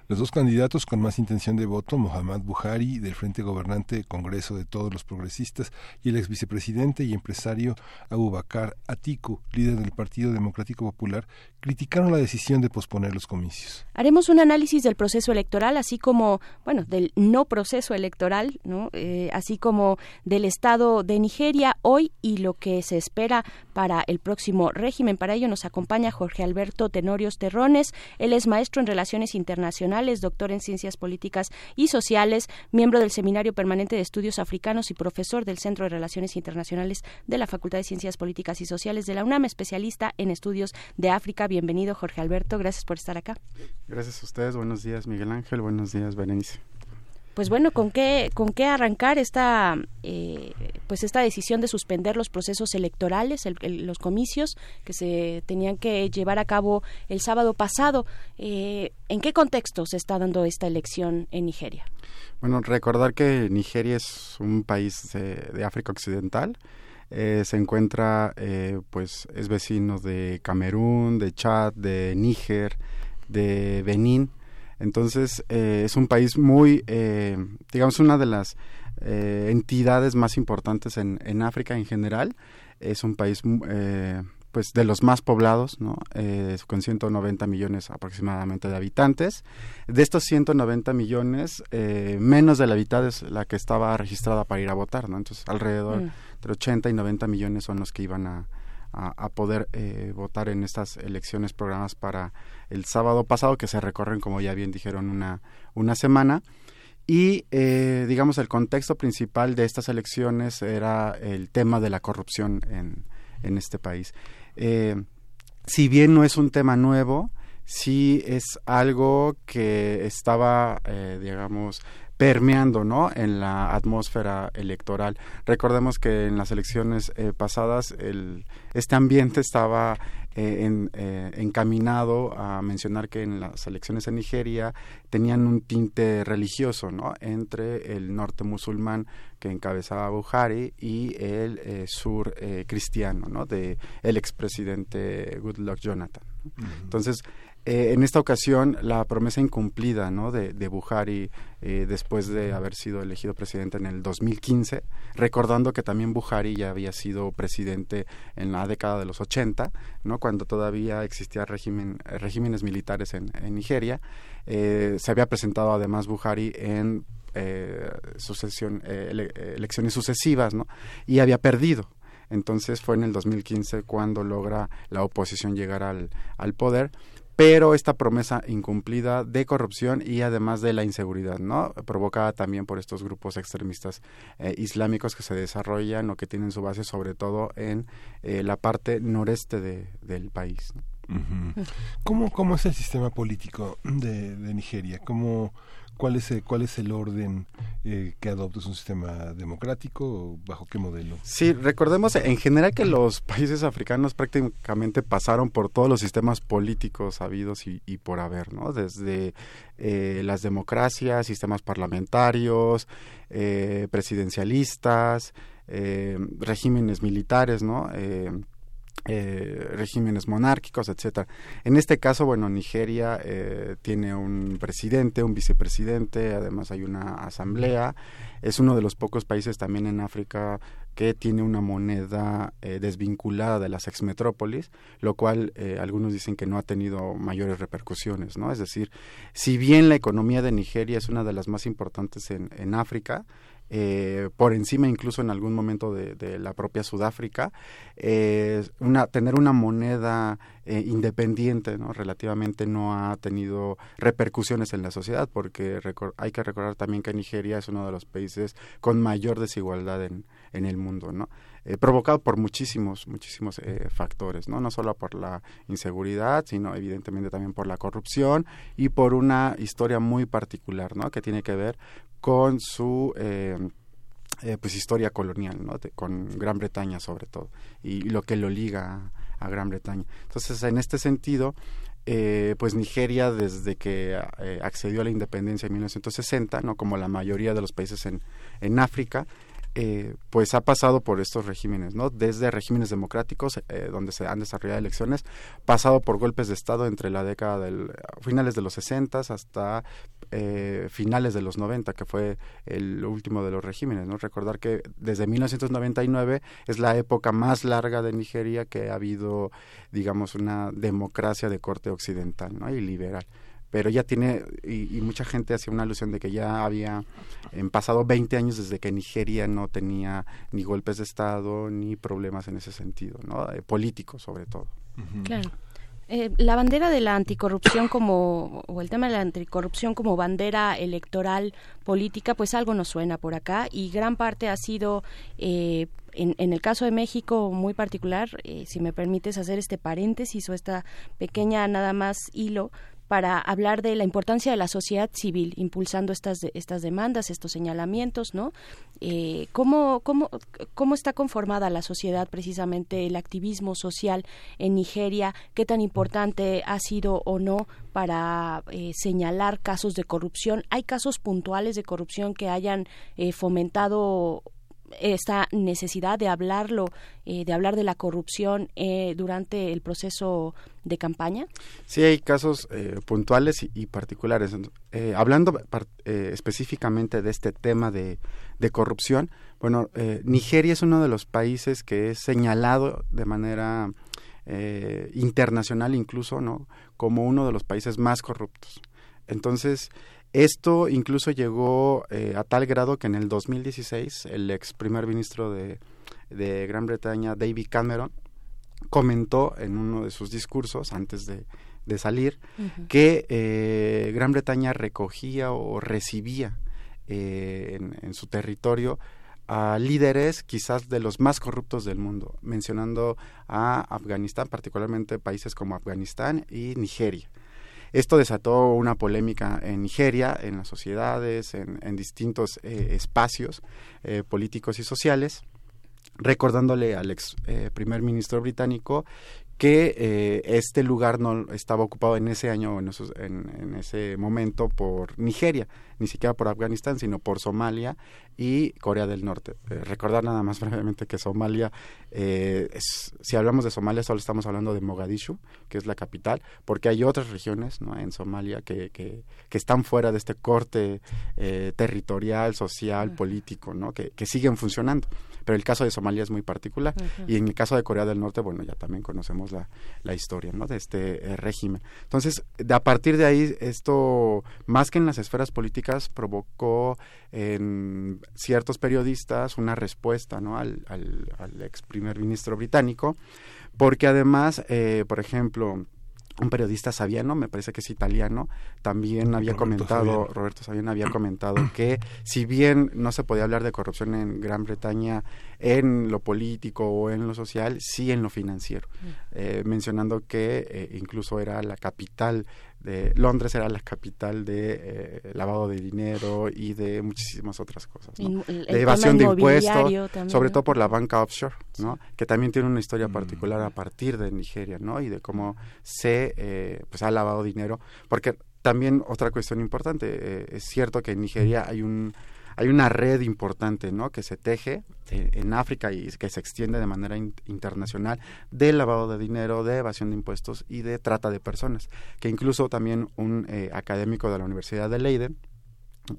Los dos candidatos con más intención de voto, Mohamed Buhari, del Frente Gobernante Congreso de Todos los Progresistas, y el ex vicepresidente y empresario Abubakar Atiku, líder del Partido Democrático Popular, criticaron la decisión de posponer los comicios. Haremos un análisis del proceso electoral, así como, bueno, del no proceso electoral, ¿no? Eh, así como del estado de Nigeria hoy y lo que se espera para el próximo régimen. Para ello nos acompaña Jorge Alberto Tenorios Terrones. Él es maestro en Relaciones Internacionales, doctor en Ciencias Políticas y Sociales, miembro del Seminario Permanente de Estudios Africanos y profesor del Centro de Relaciones Internacionales de la Facultad de Ciencias Políticas y Sociales de la UNAM, especialista en estudios de África. Bienvenido, Jorge Alberto. Gracias por estar acá. Gracias a ustedes. Buenos días, Miguel Ángel. Buenos días, Berenice. Pues bueno, ¿con qué, con qué arrancar esta, eh, pues esta decisión de suspender los procesos electorales, el, los comicios que se tenían que llevar a cabo el sábado pasado? Eh, ¿En qué contexto se está dando esta elección en Nigeria? Bueno, recordar que Nigeria es un país de, de África Occidental. Eh, se encuentra, eh, pues, es vecino de Camerún, de Chad, de Níger, de Benín. Entonces, eh, es un país muy, eh, digamos, una de las eh, entidades más importantes en, en, África en general. Es un país, pues, de los más poblados, ¿no? con 190 millones aproximadamente de habitantes. De estos 190 millones, menos de la mitad es la que estaba registrada para ir a votar, ¿no? Entonces, alrededor mm. entre 80 y 90 millones son los que iban a, a, poder eh, votar en estas elecciones programadas para el sábado pasado, que se recorren, como ya bien dijeron, una, una semana. Y, eh, digamos, el contexto principal de estas elecciones era el tema de la corrupción en, en este país. Eh, si bien no es un tema nuevo, sí es algo que estaba, digamos, permeando ¿no? en la atmósfera electoral. Recordemos que en las elecciones eh, pasadas el, este ambiente estaba eh, en, eh, encaminado a mencionar que en las elecciones en Nigeria tenían un tinte religioso ¿no? entre el norte musulmán que encabezaba Buhari y el sur cristiano ¿no? de el expresidente Goodluck Jonathan. Entonces, eh, en esta ocasión, la promesa incumplida ¿no? de, de Buhari eh, después de haber sido elegido presidente en el 2015, recordando que también Buhari ya había sido presidente en la década de los 80, ¿no? cuando todavía existían régimen, regímenes militares en, Nigeria. Eh, se había presentado además Buhari en sucesión, elecciones sucesivas ¿no? y había perdido. Entonces fue en el 2015 cuando logra la oposición llegar al, al poder pero esta promesa incumplida de corrupción y además de la inseguridad, ¿no? Provocada también por estos grupos extremistas eh, islámicos que se desarrollan o que tienen su base sobre todo en eh, la parte noreste de, del país. ¿Cómo, ¿Cómo es el sistema político de, Nigeria? ¿Cómo, ¿Cuál es, cuál es el orden eh, que adopta? ¿Es un sistema democrático bajo qué modelo? Sí, recordemos en general que los países africanos prácticamente pasaron por todos los sistemas políticos habidos y, por haber, ¿no? Desde eh, las democracias, sistemas parlamentarios, eh, presidencialistas, regímenes militares, ¿no? Eh, regímenes monárquicos, etcétera. En este caso, bueno, Nigeria eh, tiene un presidente, un vicepresidente, además hay una asamblea. Es uno de los pocos países también en África que tiene una moneda eh, desvinculada de las exmetrópolis, lo cual algunos dicen que no ha tenido mayores repercusiones, ¿no? Es decir, si bien la economía de Nigeria es una de las más importantes en África, eh, por encima incluso en algún momento de, la propia Sudáfrica, eh, una, tener una moneda eh, independiente ¿no? relativamente no ha tenido repercusiones en la sociedad, porque hay que recordar también que Nigeria es uno de los países con mayor desigualdad en, en el mundo, ¿no? provocado por muchísimos, muchísimos factores, ¿no? No solo por la inseguridad, sino evidentemente también por la corrupción y por una historia muy particular, ¿no? Que tiene que ver con su eh, eh, pues historia colonial, ¿no? con Gran Bretaña sobre todo, y, lo que lo liga a, Gran Bretaña. Entonces, en este sentido, eh, pues Nigeria desde que accedió a la independencia en 1960, no como la mayoría de los países en, en África, eh, pues ha pasado por estos regímenes, ¿no? Desde regímenes democráticos, eh, donde se han desarrollado elecciones, pasado por golpes de Estado entre la década del finales de los 60 hasta eh, finales de los 90, que fue el último de los regímenes, ¿no? Recordar que desde 1999 es la época más larga de Nigeria que ha habido, digamos, una democracia de corte occidental, ¿no? Y liberal pero ya tiene, y, mucha gente hace una alusión de que ya había en pasado 20 años desde que Nigeria no tenía ni golpes de Estado ni problemas en ese sentido, ¿no? Eh, políticos sobre todo. Claro. Eh, la bandera de la anticorrupción como, o el tema de la anticorrupción como bandera electoral política, pues algo nos suena por acá y gran parte ha sido, eh, en, en, el caso de México muy particular, si me permites hacer este paréntesis o esta pequeña nada más hilo, para hablar de la importancia de la sociedad civil impulsando estas estas demandas, estos señalamientos, ¿no? Eh, ¿cómo, cómo, ¿Cómo está conformada la sociedad precisamente el activismo social en Nigeria? ¿Qué tan importante ha sido o no para eh, señalar casos de corrupción? ¿Hay casos puntuales de corrupción que hayan eh, fomentado esta necesidad de hablarlo, eh, de hablar de la corrupción eh, durante el proceso de campaña? Sí, hay casos eh, puntuales y, particulares. hablando específicamente de este tema de, de corrupción, bueno, Nigeria es uno de los países que es señalado de manera internacional incluso, ¿no? Como uno de los países más corruptos. Entonces, esto incluso llegó eh, a tal grado que en el 2016 el ex primer ministro de, Gran Bretaña, David Cameron, comentó en uno de sus discursos antes de, salir que eh, Gran Bretaña recogía o recibía eh, en, su territorio a líderes quizás de los más corruptos del mundo, mencionando a Afganistán, particularmente países como Afganistán y Nigeria. Esto desató una polémica en Nigeria, en las sociedades, en, distintos eh, espacios eh, políticos y sociales, recordándole al ex eh, primer ministro británico que eh, este lugar no estaba ocupado en ese año, en, en, ese momento, por Nigeria, ni siquiera por Afganistán, sino por Somalia y Corea del Norte. Eh, recordar nada más brevemente que Somalia, eh, si hablamos de Somalia, solo estamos hablando de Mogadishu, que es la capital, porque hay otras regiones ¿no? en Somalia que, que, que, están fuera de este corte territorial, social, político, ¿no? que, que siguen funcionando pero el caso de Somalia es muy particular. Y en el caso de Corea del Norte, bueno, ya también conocemos la, la historia ¿no? de este eh, régimen. Entonces, de, a partir de ahí, esto, más que en las esferas políticas, provocó en ciertos periodistas una respuesta ¿no? al, al, al ex primer ministro británico, porque además, eh, por ejemplo, un periodista sabiano, me parece que es italiano, también había comentado, Roberto Sabiano había comentado que si bien no se podía hablar de corrupción en Gran Bretaña en lo político o en lo social, sí en lo financiero, eh, mencionando que eh, incluso era la capital de Londres era la capital de eh, lavado de dinero y de muchísimas otras cosas, de evasión de impuestos, sobre todo por la banca offshore, ¿no? Que también tiene una historia mm. particular a partir de Nigeria, ¿no? Y de cómo se pues ha lavado dinero, porque también otra cuestión importante, es cierto que en Nigeria hay un hay una red importante ¿no? que se teje eh, en África y que se extiende de manera internacional de lavado de dinero, de evasión de impuestos y de trata de personas, que incluso también un eh, académico de la Universidad de Leiden,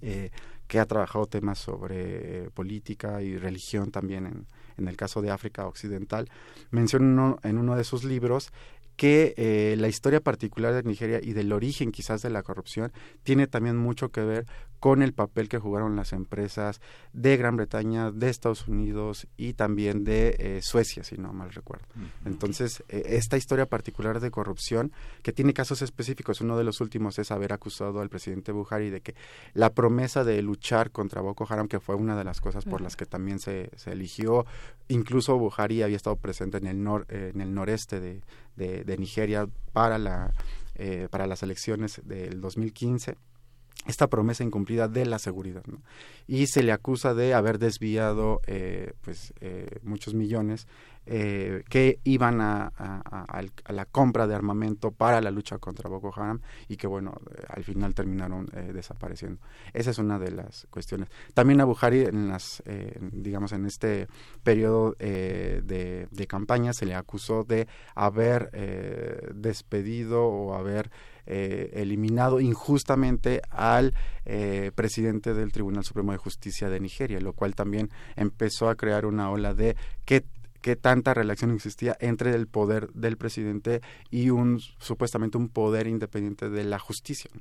eh, que ha trabajado temas sobre política y religión también en, en el caso de África Occidental, menciona en uno de sus libros que eh, la historia particular de Nigeria y del origen quizás de la corrupción tiene también mucho que ver con el papel que jugaron las empresas de Gran Bretaña, de Estados Unidos y también de eh, Suecia, si no mal recuerdo. Entonces, eh, esta historia particular de corrupción, que tiene casos específicos, uno de los últimos es haber acusado al presidente Buhari de que la promesa de luchar contra Boko Haram, que fue una de las cosas por las que también se, se eligió, incluso Buhari había estado presente en el, nor, en el noreste de, de, Nigeria para, la, eh, para las elecciones del 2015 esta promesa incumplida de la seguridad y se le acusa de haber desviado eh, pues eh, muchos millones eh, que iban a, la compra de armamento para la lucha contra Boko Haram y que, bueno, eh, al final terminaron eh, desapareciendo. Esa es una de las cuestiones. También a Buhari, en las, digamos, en este periodo de, de, campaña, se le acusó de haber despedido o haber eliminado injustamente al presidente del Tribunal Supremo de Justicia de Nigeria, lo cual también empezó a crear una ola de que qué tanta relación existía entre el poder del presidente y un supuestamente un poder independiente de la justicia.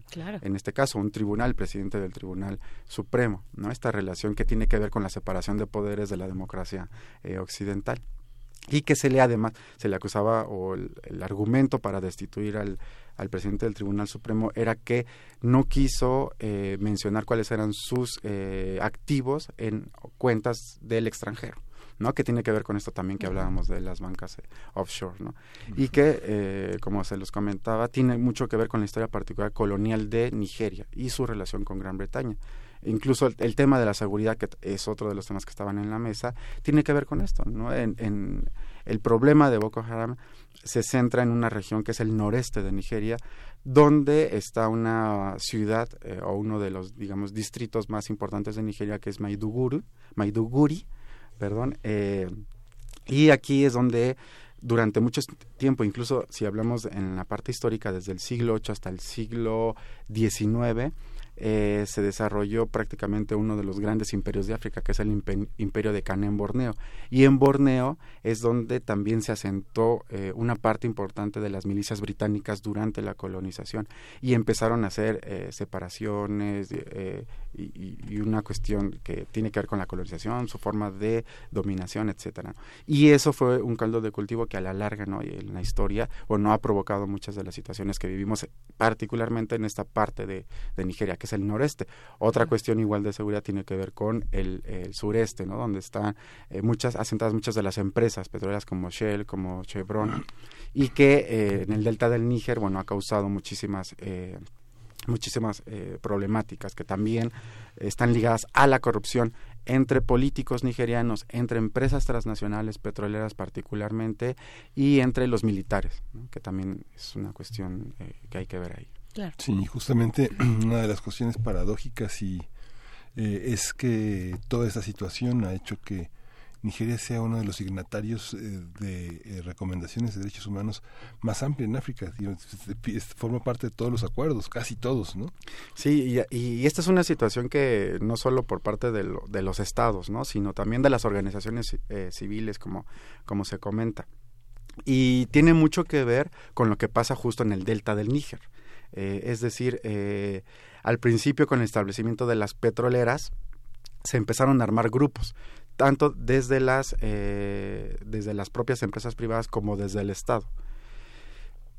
En este caso, un tribunal, presidente del Tribunal Supremo, ¿no? Esta relación que tiene que ver con la separación de poderes de la democracia eh, occidental y que se le además se le acusaba o el, argumento para destituir al, al, presidente del Tribunal Supremo era que no quiso eh, mencionar cuáles eran sus eh, activos en cuentas del extranjero. ¿No? Que tiene que ver con esto también que hablábamos de las bancas eh, offshore, ¿no? Y que, eh, como se los comentaba, tiene mucho que ver con la historia particular colonial de Nigeria y su relación con Gran Bretaña. Incluso el, tema de la seguridad, que es otro de los temas que estaban en la mesa, tiene que ver con esto, ¿no? En, el problema de Boko Haram se centra en una región que es el noreste de Nigeria, donde está una ciudad eh, o uno de los, digamos, distritos más importantes de Nigeria, que es Maiduguri, Maiduguri perdón, eh, y aquí es donde durante mucho tiempo, incluso si hablamos en la parte histórica desde el siglo VIII hasta el siglo XIX, eh, se desarrolló prácticamente uno de los grandes imperios de África, que es el imperio de Cana en Borneo. Y en Borneo es donde también se asentó eh, una parte importante de las milicias británicas durante la colonización y empezaron a hacer eh, separaciones y, una cuestión que tiene que ver con la colonización, su forma de dominación, etcétera. Y eso fue un caldo de cultivo que a la larga, ¿no? en la historia, o no ha provocado muchas de las situaciones que vivimos particularmente en esta parte de, Nigeria, que es el noreste. Otra cuestión igual de seguridad tiene que ver con el, sureste, ¿no? donde están eh, muchas asentadas muchas de las empresas petroleras como Shell, como Chevron, y que eh, en el delta del Níger, bueno, ha causado muchísimas eh, muchísimas problemáticas que también están ligadas a la corrupción entre políticos nigerianos, entre empresas transnacionales petroleras particularmente y entre los militares, que también es una cuestión eh, que hay que ver ahí. Sí, justamente una de las cuestiones paradójicas y eh, es que toda esta situación ha hecho que Nigeria sea uno de los signatarios eh, de eh, recomendaciones de derechos humanos más amplia en África. forma parte de todos los acuerdos, casi todos, ¿no? Sí, y, esta es una situación que no solo por parte de, los estados, ¿no? Sino también de las organizaciones eh, civiles, como, como se comenta. Y tiene mucho que ver con lo que pasa justo en el delta del Níger. Es decir, al principio con el establecimiento de las petroleras, se empezaron a armar grupos tanto desde las, eh, desde las propias empresas privadas como desde el Estado.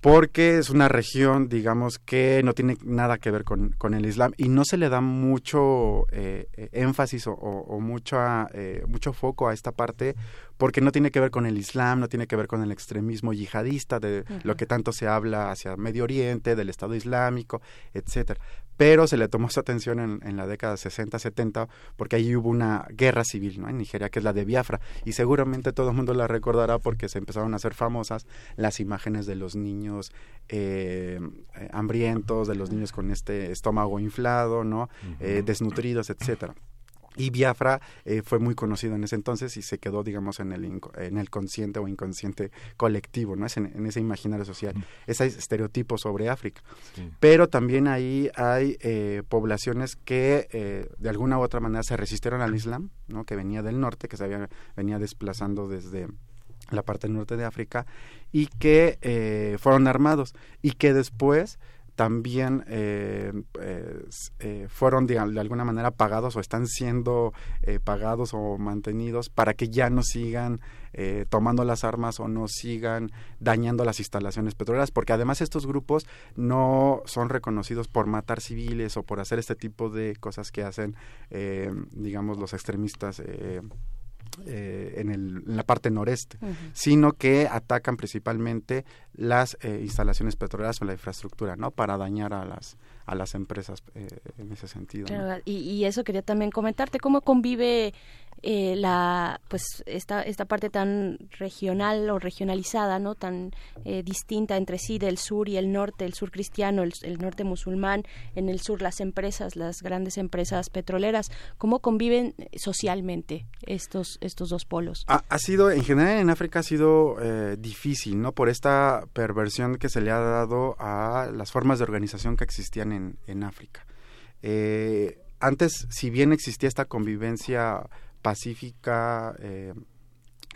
Porque es una región, digamos, que no tiene nada que ver con, con el Islam y no se le da mucho eh, énfasis o, o, mucha, eh, mucho foco a esta parte porque no tiene que ver con el Islam, no tiene que ver con el extremismo yihadista, de lo que tanto se habla hacia Medio Oriente, del Estado Islámico, etcétera. Pero se le tomó su atención en, la década 60-70 porque ahí hubo una guerra civil ¿no? en Nigeria, que es la de Biafra, y seguramente todo el mundo la recordará porque se empezaron a hacer famosas las imágenes de los niños eh, hambrientos, de los niños con este estómago inflado, ¿no? Eh, desnutridos, etcétera. Y Biafra eh, fue muy conocido en ese entonces y se quedó, digamos, en el, en el consciente o inconsciente colectivo, ¿no? Es en, ese imaginario social, ese estereotipo sobre África. Pero también ahí hay eh, poblaciones que eh, de alguna u otra manera se resistieron al Islam, ¿no? Que venía del norte, que se había, venía desplazando desde la parte norte de África y que fueron armados y que después también eh, pues, eh, fueron de, alguna manera pagados o están siendo eh, pagados o mantenidos para que ya no sigan tomando las armas o no sigan dañando las instalaciones petroleras, porque además estos grupos no son reconocidos por matar civiles o por hacer este tipo de cosas que hacen, digamos, los extremistas eh, en, el, en, la parte noreste, sino que atacan principalmente las eh, instalaciones petroleras o la infraestructura, ¿no? Para dañar a las a las empresas eh, en ese sentido. y, y, eso quería también comentarte, ¿cómo convive eh, la pues esta esta parte tan regional o regionalizada no tan eh, distinta entre sí del sur y el norte el sur cristiano el, norte musulmán en el sur las empresas las grandes empresas petroleras. Cómo conviven socialmente estos estos dos polos ha, sido en general en África ha sido eh, difícil no por esta perversión que se le ha dado a las formas de organización que existían en, en África. Antes si bien existía esta convivencia pacífica eh,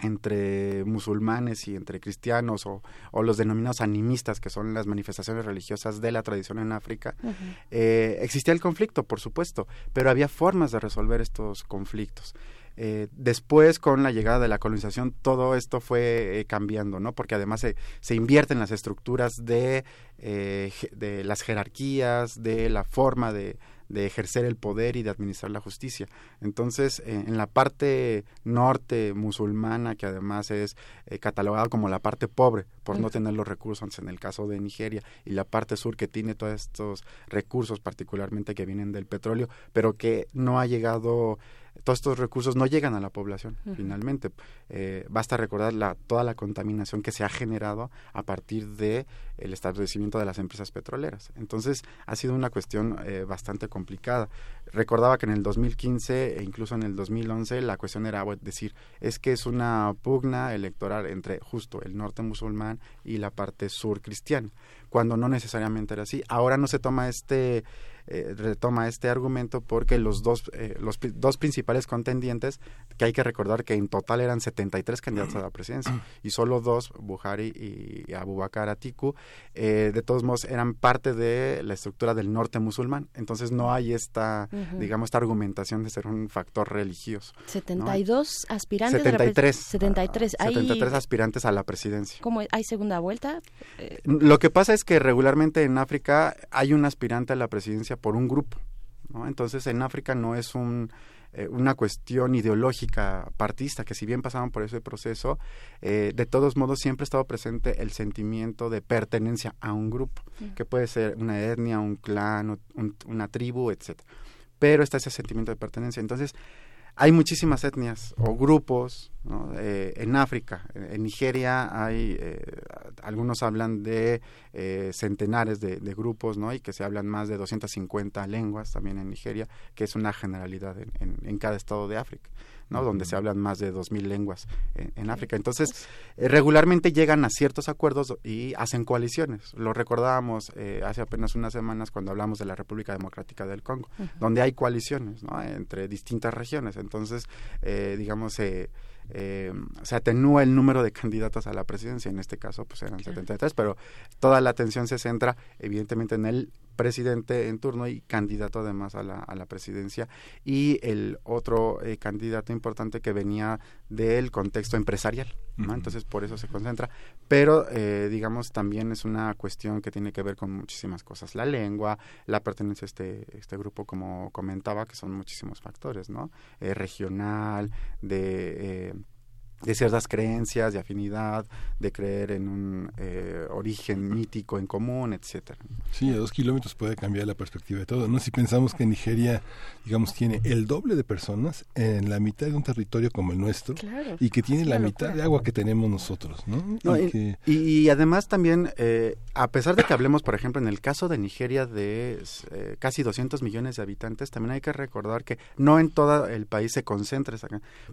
entre musulmanes y entre cristianos o, los denominados animistas, que son las manifestaciones religiosas de la tradición en África, eh, existía el conflicto, por supuesto, pero había formas de resolver estos conflictos. Eh, después, con la llegada de la colonización, todo esto fue cambiando, ¿no? Porque además se, se invierten las estructuras de, de las jerarquías, de la forma de, de ejercer el poder y de administrar la justicia. Entonces, eh, en la parte norte musulmana, que además es eh, catalogada como la parte pobre por no tener los recursos en el caso de Nigeria, y la parte sur que tiene todos estos recursos, particularmente que vienen del petróleo, pero que no ha llegado todos estos recursos no llegan a la población finalmente. Eh, basta recordar la, toda la contaminación que se ha generado a partir de el establecimiento de las empresas petroleras. Entonces ha sido una cuestión eh, bastante complicada. Recordaba que en el 2015 e incluso en el 2011 la cuestión era decir es que es una pugna electoral entre justo el norte musulmán y la parte sur cristiana, cuando no necesariamente era así. Ahora no se toma este eh, retoma este argumento porque los dos, eh, los dos principales contendientes, que hay que recordar que en total eran 73 candidatos a la presidencia y solo dos, Buhari y Abubakar Atiku, eh, de todos modos eran parte de la estructura del norte musulmán. Entonces no hay esta, digamos, esta argumentación de ser un factor religioso. 72 aspirantes. 73. 73. 73 aspirantes a la presidencia. ¿Cómo hay segunda vuelta? Lo que pasa es que regularmente en África hay un aspirante a la presidencia por un grupo. ¿no? Entonces en África no es un, eh, una cuestión ideológica partista, que si bien pasaban por ese proceso, eh, de todos modos siempre ha estado presente el sentimiento de pertenencia a un grupo, que puede ser una etnia, un clan, una tribu, etcétera. Pero está ese sentimiento de pertenencia. Entonces, hay muchísimas etnias o grupos eh, en África. En Nigeria hay, eh, algunos hablan de eh, centenares de, grupos, ¿no? Y que se hablan más de 250 lenguas también en Nigeria, que es una generalidad en cada estado de África. Donde se hablan más de 2.000 lenguas en, África. Entonces, eh, regularmente llegan a ciertos acuerdos y hacen coaliciones. Lo recordábamos eh, hace apenas unas semanas cuando hablamos de la República Democrática del Congo, donde hay coaliciones entre distintas regiones. Entonces, eh, digamos, eh, se atenúa el número de candidatos a la presidencia, en este caso pues eran 73, pero toda la atención se centra evidentemente en el presidente en turno y candidato además a la, a la presidencia. Y el otro eh, candidato importante que venía del contexto empresarial entonces por eso se concentra. Pero eh, digamos también es una cuestión que tiene que ver con muchísimas cosas. La lengua la pertenencia a este este grupo como comentaba que son muchísimos factores no eh, regional de de ciertas creencias, de afinidad, de creer en un eh, origen mítico en común, etcétera. Sí, a dos kilómetros puede cambiar la perspectiva de todo, ¿no? Si pensamos que Nigeria, digamos, tiene el doble de personas en la mitad de un territorio como el nuestro y que tiene la mitad de agua que tenemos nosotros, ¿no? y, además también, eh, a pesar de que hablemos, por ejemplo, en el caso de Nigeria de eh, casi 200 millones de habitantes, también hay que recordar que no en todo el país se concentra.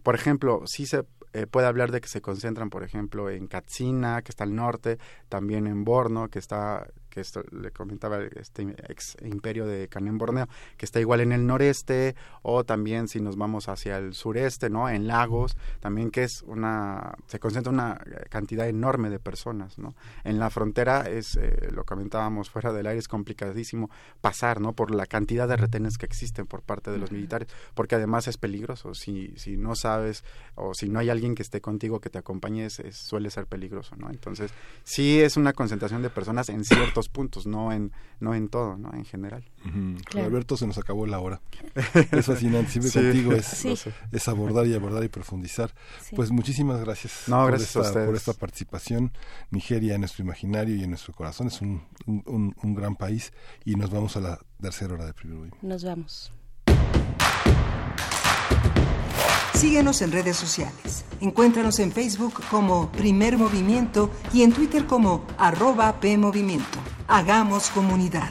Por ejemplo, sí se puede hablar de que se concentran, por ejemplo, en Katsina, que está al norte, también en Borno, que está que esto le comentaba este ex imperio de Canem Borneo, que está igual en el noreste, o también si nos vamos hacia el sureste, ¿no? En Lagos, también que es una, se concentra una cantidad enorme de personas, ¿no? En la frontera es, eh, lo comentábamos fuera del aire, es complicadísimo pasar, ¿no? Por la cantidad de retenes que existen por parte de los militares, porque además es peligroso, si, si no sabes o si no hay alguien que esté contigo que te acompañe, suele ser peligroso, ¿no? Entonces, sí es una concentración de personas en ciertos puntos, no en, no en todo, ¿no? En general. Alberto, se nos acabó la hora. Es fascinante, siempre contigo es, abordar y abordar y profundizar. Pues muchísimas gracias, por, esta, por esta participación. Nigeria en nuestro imaginario y en nuestro corazón es un, un, un gran país y nos vamos a la tercera hora de primer Nos vamos. Síguenos en redes sociales. Encuéntranos en Facebook como Primer Movimiento y en Twitter como arroba PMovimiento. Hagamos comunidad.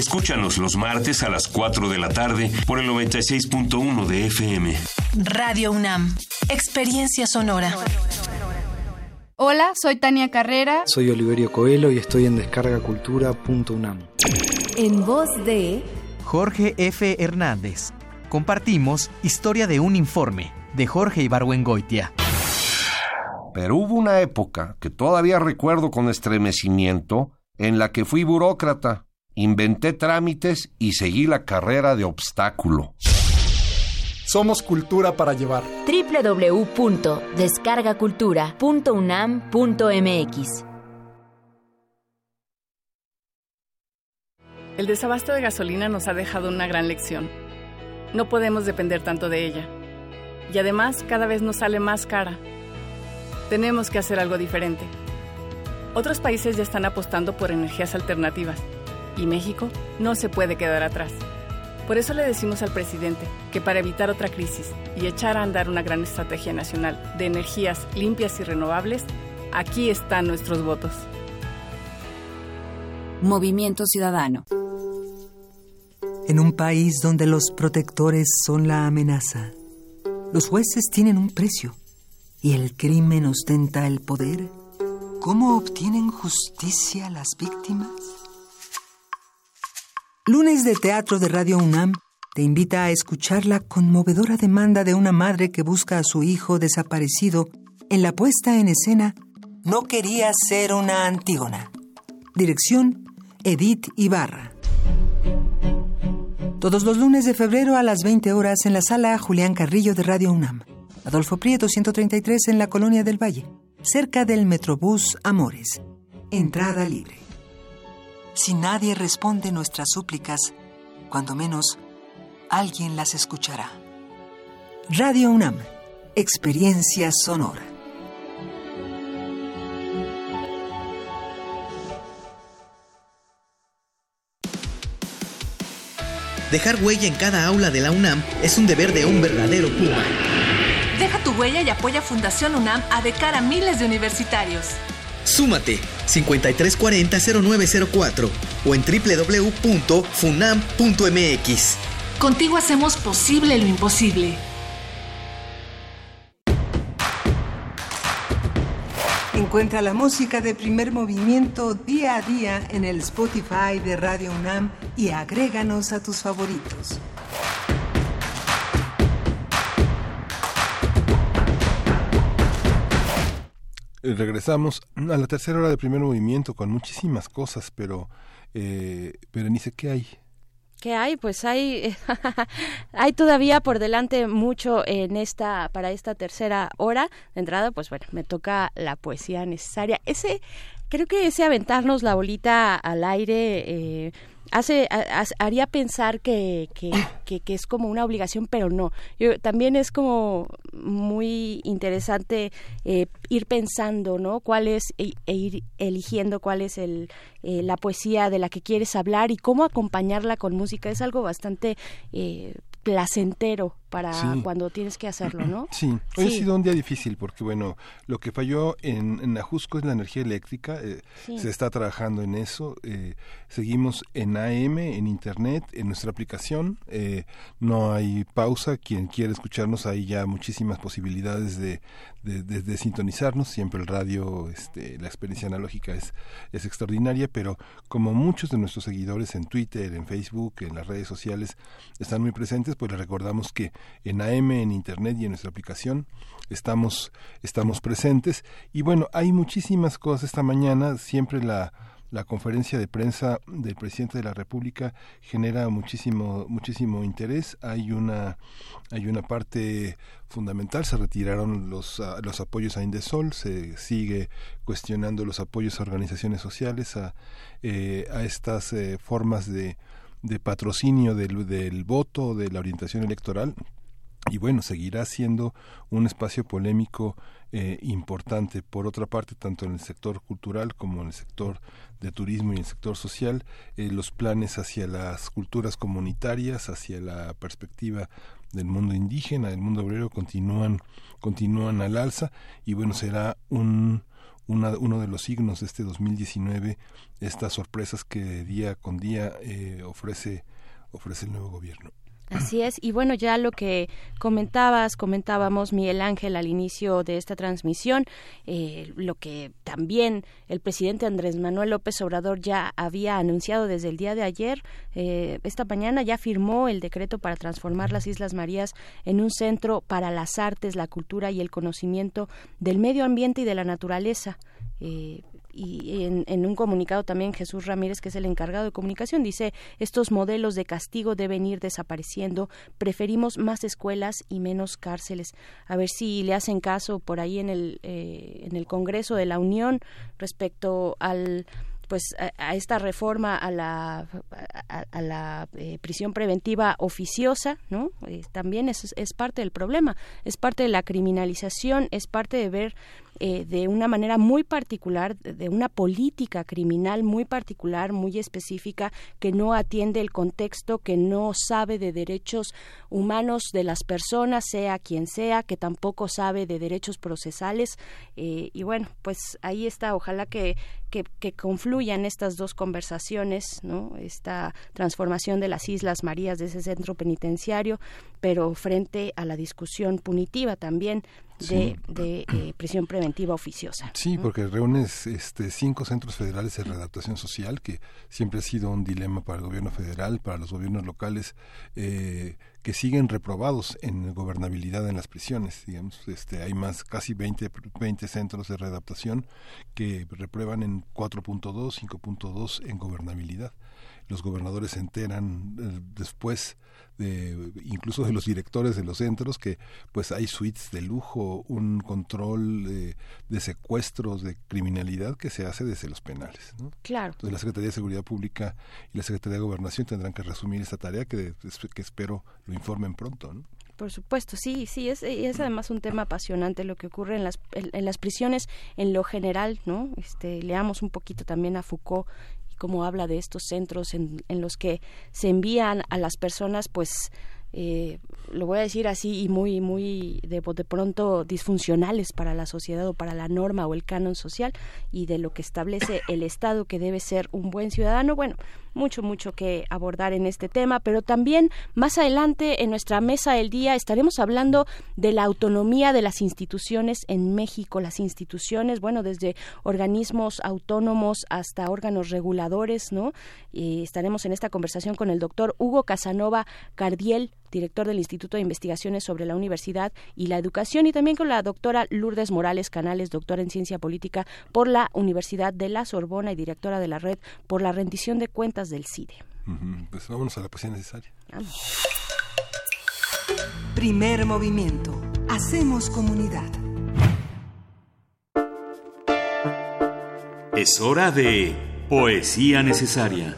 Escúchanos los martes a las 4 de la tarde por el 96.1 de FM. Radio UNAM, Experiencia Sonora. Hola, soy Tania Carrera. Soy Oliverio Coelho y estoy en descargacultura.unam. En voz de Jorge F. Hernández. Compartimos Historia de un informe de Jorge Ibargüengoitia. Pero hubo una época que todavía recuerdo con estremecimiento en la que fui burócrata Inventé trámites y seguí la carrera de obstáculo. Somos cultura para llevar. www.descargacultura.unam.mx El desabasto de gasolina nos ha dejado una gran lección. No podemos depender tanto de ella. Y además cada vez nos sale más cara. Tenemos que hacer algo diferente. Otros países ya están apostando por energías alternativas y México no se puede quedar atrás. Por eso le decimos al presidente que para evitar otra crisis y echar a andar una gran estrategia nacional de energías limpias y renovables, aquí están nuestros votos. Movimiento Ciudadano. En un país donde los protectores son la amenaza, los jueces tienen un precio y el crimen ostenta el poder. ¿Cómo obtienen justicia las víctimas? Lunes de Teatro de Radio UNAM te invita a escuchar la conmovedora demanda de una madre que busca a su hijo desaparecido en la puesta en escena No quería ser una Antígona. Dirección Edith Ibarra. Todos los lunes de febrero a las 20 horas en la sala Julián Carrillo de Radio UNAM. Adolfo Prieto 133 en la Colonia del Valle, cerca del Metrobús Amores. Entrada libre. Si nadie responde nuestras súplicas, cuando menos alguien las escuchará. Radio UNAM, experiencia sonora. Dejar huella en cada aula de la UNAM es un deber de un verdadero Puma. Deja tu huella y apoya Fundación UNAM a de cara a miles de universitarios. Súmate 5340-0904 o en www.funam.mx. Contigo hacemos posible lo imposible. Encuentra la música de primer movimiento día a día en el Spotify de Radio UNAM y agréganos a tus favoritos. Regresamos a la tercera hora de primer movimiento con muchísimas cosas, pero, eh, Berenice, ¿qué hay? ¿Qué hay? Pues hay, hay todavía por delante mucho en esta, para esta tercera hora. De entrada, pues bueno, me toca la poesía necesaria. Ese, creo que ese aventarnos la bolita al aire, eh, hace, haría pensar que, que, que, es como una obligación, pero no. Yo, también es como muy interesante eh, ir pensando, ¿no? Cuál es, e, e, ir eligiendo cuál es el, eh, la poesía de la que quieres hablar y cómo acompañarla con música. Es algo bastante eh, placentero para cuando tienes que hacerlo, ¿no? Sí, hoy ha sido un día difícil porque, bueno, lo que falló en, en Ajusco es la energía eléctrica, eh, se está trabajando en eso, eh, seguimos en AM, en Internet, en nuestra aplicación, eh, no hay pausa, quien quiere escucharnos hay ya muchísimas posibilidades de, de, sintonizarnos, siempre el radio, este, la experiencia analógica es, es extraordinaria, pero como muchos de nuestros seguidores en Twitter, en Facebook, en las redes sociales están muy presentes, pues les recordamos que en AM, en Internet y en nuestra aplicación. Estamos, estamos presentes. Y bueno, hay muchísimas cosas esta mañana. Siempre la, la conferencia de prensa del presidente de la República genera muchísimo muchísimo interés hay una hay una parte fundamental se retiraron los los apoyos a Indesol se sigue cuestionando los apoyos a organizaciones sociales a eh, a estas eh, formas de de patrocinio del, del voto, de la orientación electoral, y bueno, seguirá siendo un espacio polémico eh, importante. Por otra parte, tanto en el sector cultural como en el sector de turismo y en el sector social, eh, los planes hacia las culturas comunitarias, hacia la perspectiva del mundo indígena, del mundo obrero, continúan, continúan al alza y bueno, será un, uno de los signos de este 2019, estas sorpresas que día con día eh, ofrece, ofrece el nuevo gobierno. Así es, y bueno, ya lo que comentabas, comentábamos Miguel Ángel al inicio de esta transmisión, eh, lo que también el presidente Andrés Manuel López Obrador ya había anunciado desde el día de ayer, eh, esta mañana ya firmó el decreto para transformar las Islas Marías en un centro para las artes, la cultura y el conocimiento del medio ambiente y de la naturaleza. Eh, y en, un comunicado también Jesús Ramírez, que es el encargado de comunicación, dice estos modelos de castigo deben ir desapareciendo, preferimos más escuelas y menos cárceles. A ver si le hacen caso por ahí en el, eh, en el Congreso de la Unión respecto al pues a, esta reforma a la a, la eh, prisión preventiva oficiosa no también es, es parte del problema es parte de la criminalización es parte de ver eh, de una manera muy particular, de una política criminal muy particular, muy específica, que no atiende el contexto, que no sabe de derechos humanos de las personas, sea quien sea, que tampoco sabe de derechos procesales. Eh, y bueno, pues ahí está, ojalá que, que, que, confluyan estas dos conversaciones, ¿no? Esta transformación de las Islas Marías de ese centro penitenciario, pero frente a la discusión punitiva también de, eh, prisión preventiva oficiosa. Sí, porque reúnes este, cinco centros federales de readaptación social, que siempre ha sido un dilema para el gobierno federal, para los gobiernos locales, eh, que siguen reprobados en gobernabilidad en las prisiones. Digamos, este, hay más, casi 20, 20 centros de readaptación que reprueban en 4.2, 5.2 en gobernabilidad los gobernadores se enteran eh, después de incluso de los directores de los centros que pues hay suites de lujo, un control de secuestros, de criminalidad que se hace desde los penales. Claro. Entonces la Secretaría de Seguridad Pública y la Secretaría de Gobernación tendrán que resumir esta tarea que, que espero lo informen pronto. ¿no? Por supuesto, sí, sí, es, es además un tema apasionante lo que ocurre en las, en, las prisiones en lo general, ¿no? Este, leamos un poquito también a Foucault cómo habla de estos centros en, los que se envían a las personas pues eh, lo voy a decir así y muy muy de, de pronto disfuncionales para la sociedad o para la norma o el canon social y de lo que establece el Estado que debe ser un buen ciudadano. Bueno, mucho, mucho que abordar en este tema, pero también más adelante en nuestra mesa del día estaremos hablando de la autonomía de las instituciones en México, las instituciones, bueno, desde organismos autónomos hasta órganos reguladores, ¿no? Y estaremos en esta conversación con el doctor Hugo Casanova Cardiel, director del Instituto de Investigaciones sobre la Universidad y la Educación, y también con la doctora Lourdes Morales Canales, doctora en Ciencia Política por la Universidad de la Sorbona y directora de la Red por la Rendición de Cuentas del CIDE. Pues vámonos a la poesía necesaria. Primer movimiento. Hacemos comunidad. Es hora de poesía necesaria.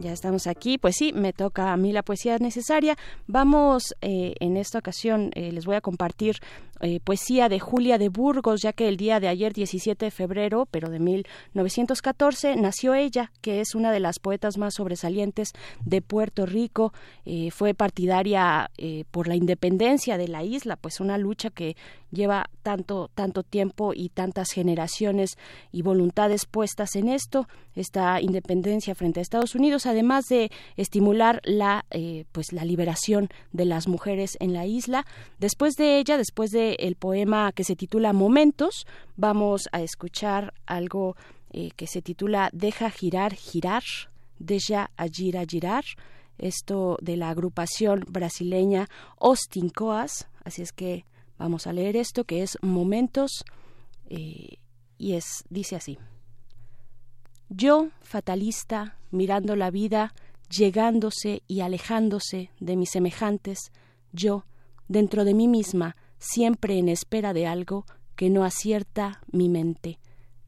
Ya estamos aquí, pues sí, me toca a mí la poesía necesaria. Vamos, eh, en esta ocasión eh, les voy a compartir eh, poesía de Julia de Burgos, ya que el día de ayer, 17 de febrero, pero de 1914, nació ella, que es una de las poetas más sobresalientes de Puerto Rico. Eh, fue partidaria eh, por la independencia de la isla, pues una lucha que lleva tanto, tanto tiempo y tantas generaciones y voluntades puestas en esto, esta independencia frente a Estados Unidos, además de estimular la, pues la liberación de las mujeres en la isla. Después de ella, después de el poema que se titula Momentos, vamos a escuchar algo eh, que se titula Deja girar, girar, Deja agir, girar, esto de la agrupación brasileña Austin Coas, así es que vamos a leer esto que es Momentos eh, y es dice así. Yo, fatalista, mirando la vida, llegándose y alejándose de mis semejantes, yo, dentro de mí misma, siempre en espera de algo que no acierta mi mente.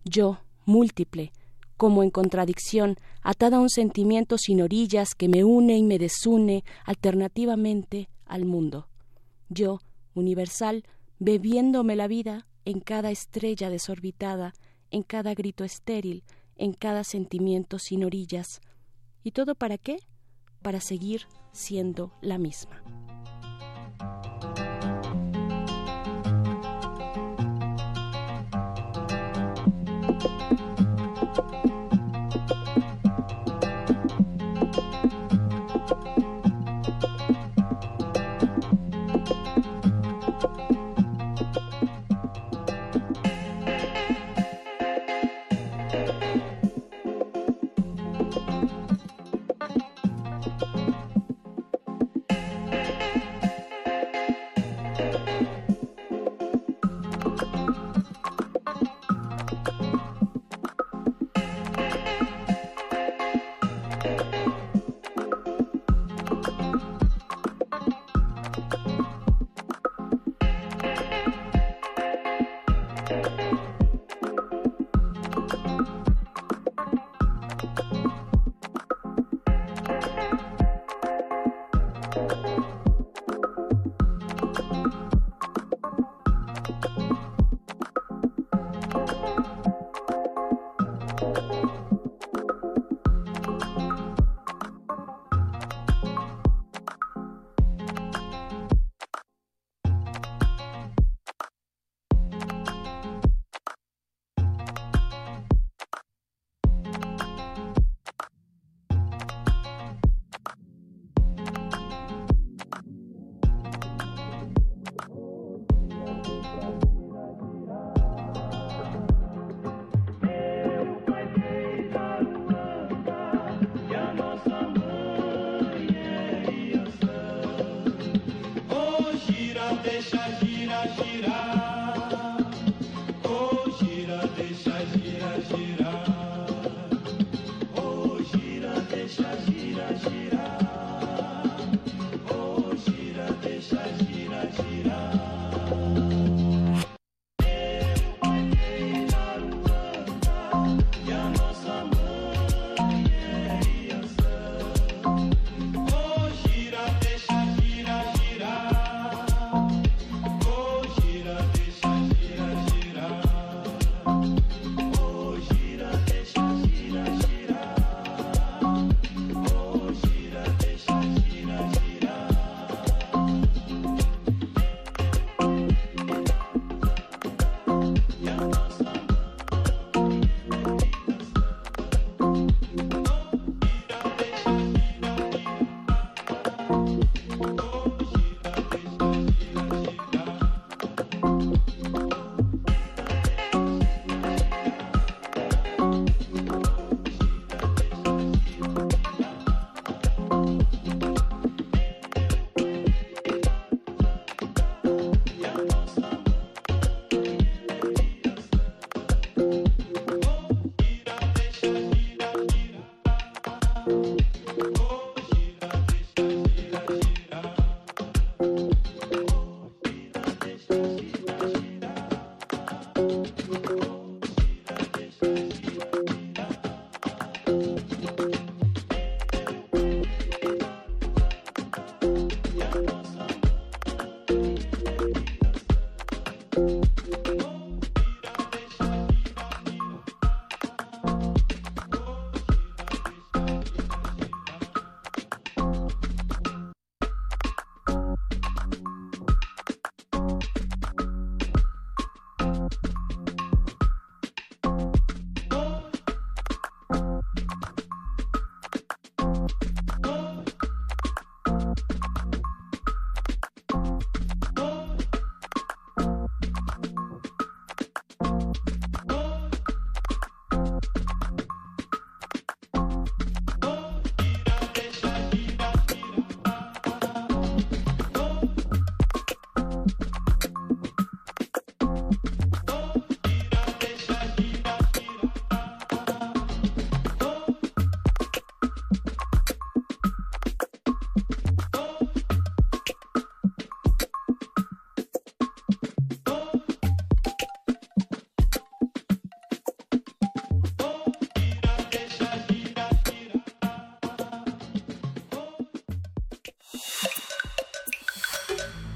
Yo, múltiple, como en contradicción, atada a un sentimiento sin orillas que me une y me desune alternativamente al mundo. Yo, universal, bebiéndome la vida en cada estrella desorbitada, en cada grito estéril, en cada sentimiento sin orillas. ¿Y todo para qué? Para seguir siendo la misma. Bye.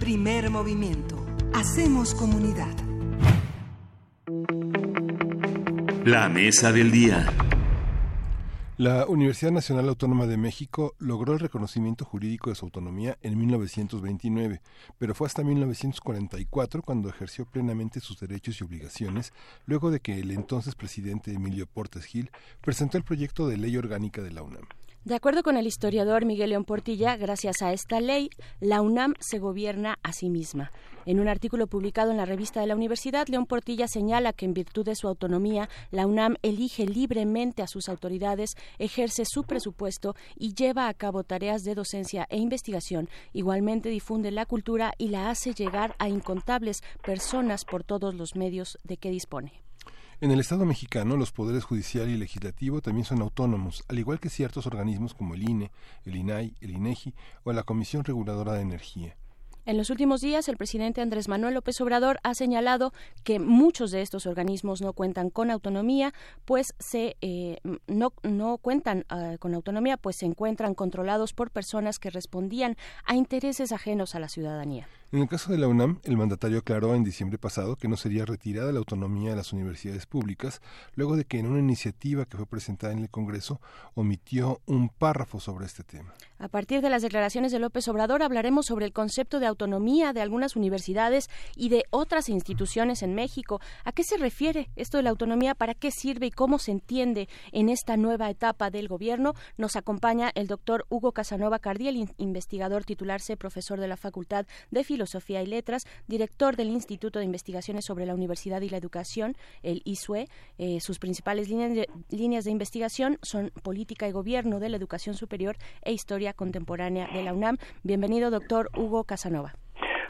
Primer movimiento. Hacemos comunidad. La mesa del día. La Universidad Nacional Autónoma de México logró el reconocimiento jurídico de su autonomía en 1929, pero fue hasta 1944 cuando ejerció plenamente sus derechos y obligaciones, luego de que el entonces presidente Emilio Portes Gil presentó el proyecto de ley orgánica de la UNAM. De acuerdo con el historiador Miguel León Portilla, gracias a esta ley, la UNAM se gobierna a sí misma. En un artículo publicado en la revista de la universidad, León Portilla señala que en virtud de su autonomía, la UNAM elige libremente a sus autoridades, ejerce su presupuesto y lleva a cabo tareas de docencia e investigación. Igualmente difunde la cultura y la hace llegar a incontables personas por todos los medios de que dispone. En el Estado mexicano, los poderes judicial y legislativo también son autónomos, al igual que ciertos organismos como el INE, el INAI, el INEGI o la Comisión Reguladora de Energía. En los últimos días, el presidente Andrés Manuel López Obrador ha señalado que muchos de estos organismos no cuentan con autonomía, pues se eh, no, no cuentan ah, con autonomía, pues se encuentran controlados por personas que respondían a intereses ajenos a la ciudadanía. En el caso de la UNAM, el mandatario aclaró en diciembre pasado que no sería retirada la autonomía de las universidades públicas, luego de que en una iniciativa que fue presentada en el Congreso omitió un párrafo sobre este tema. A partir de las declaraciones de López Obrador hablaremos sobre el concepto de autonomía de algunas universidades y de otras instituciones en México. ¿A qué se refiere esto de la autonomía? ¿Para qué sirve y cómo se entiende en esta nueva etapa del gobierno? Nos acompaña el doctor Hugo Casanova Cardiel, investigador titularse, profesor de la Facultad de Filosofía y Letras, director del Instituto de Investigaciones sobre la Universidad y la Educación, el ISUE. Eh, sus principales líneas de investigación son política y gobierno de la educación superior e historia contemporánea de la UNAM. Bienvenido, doctor Hugo Casanova.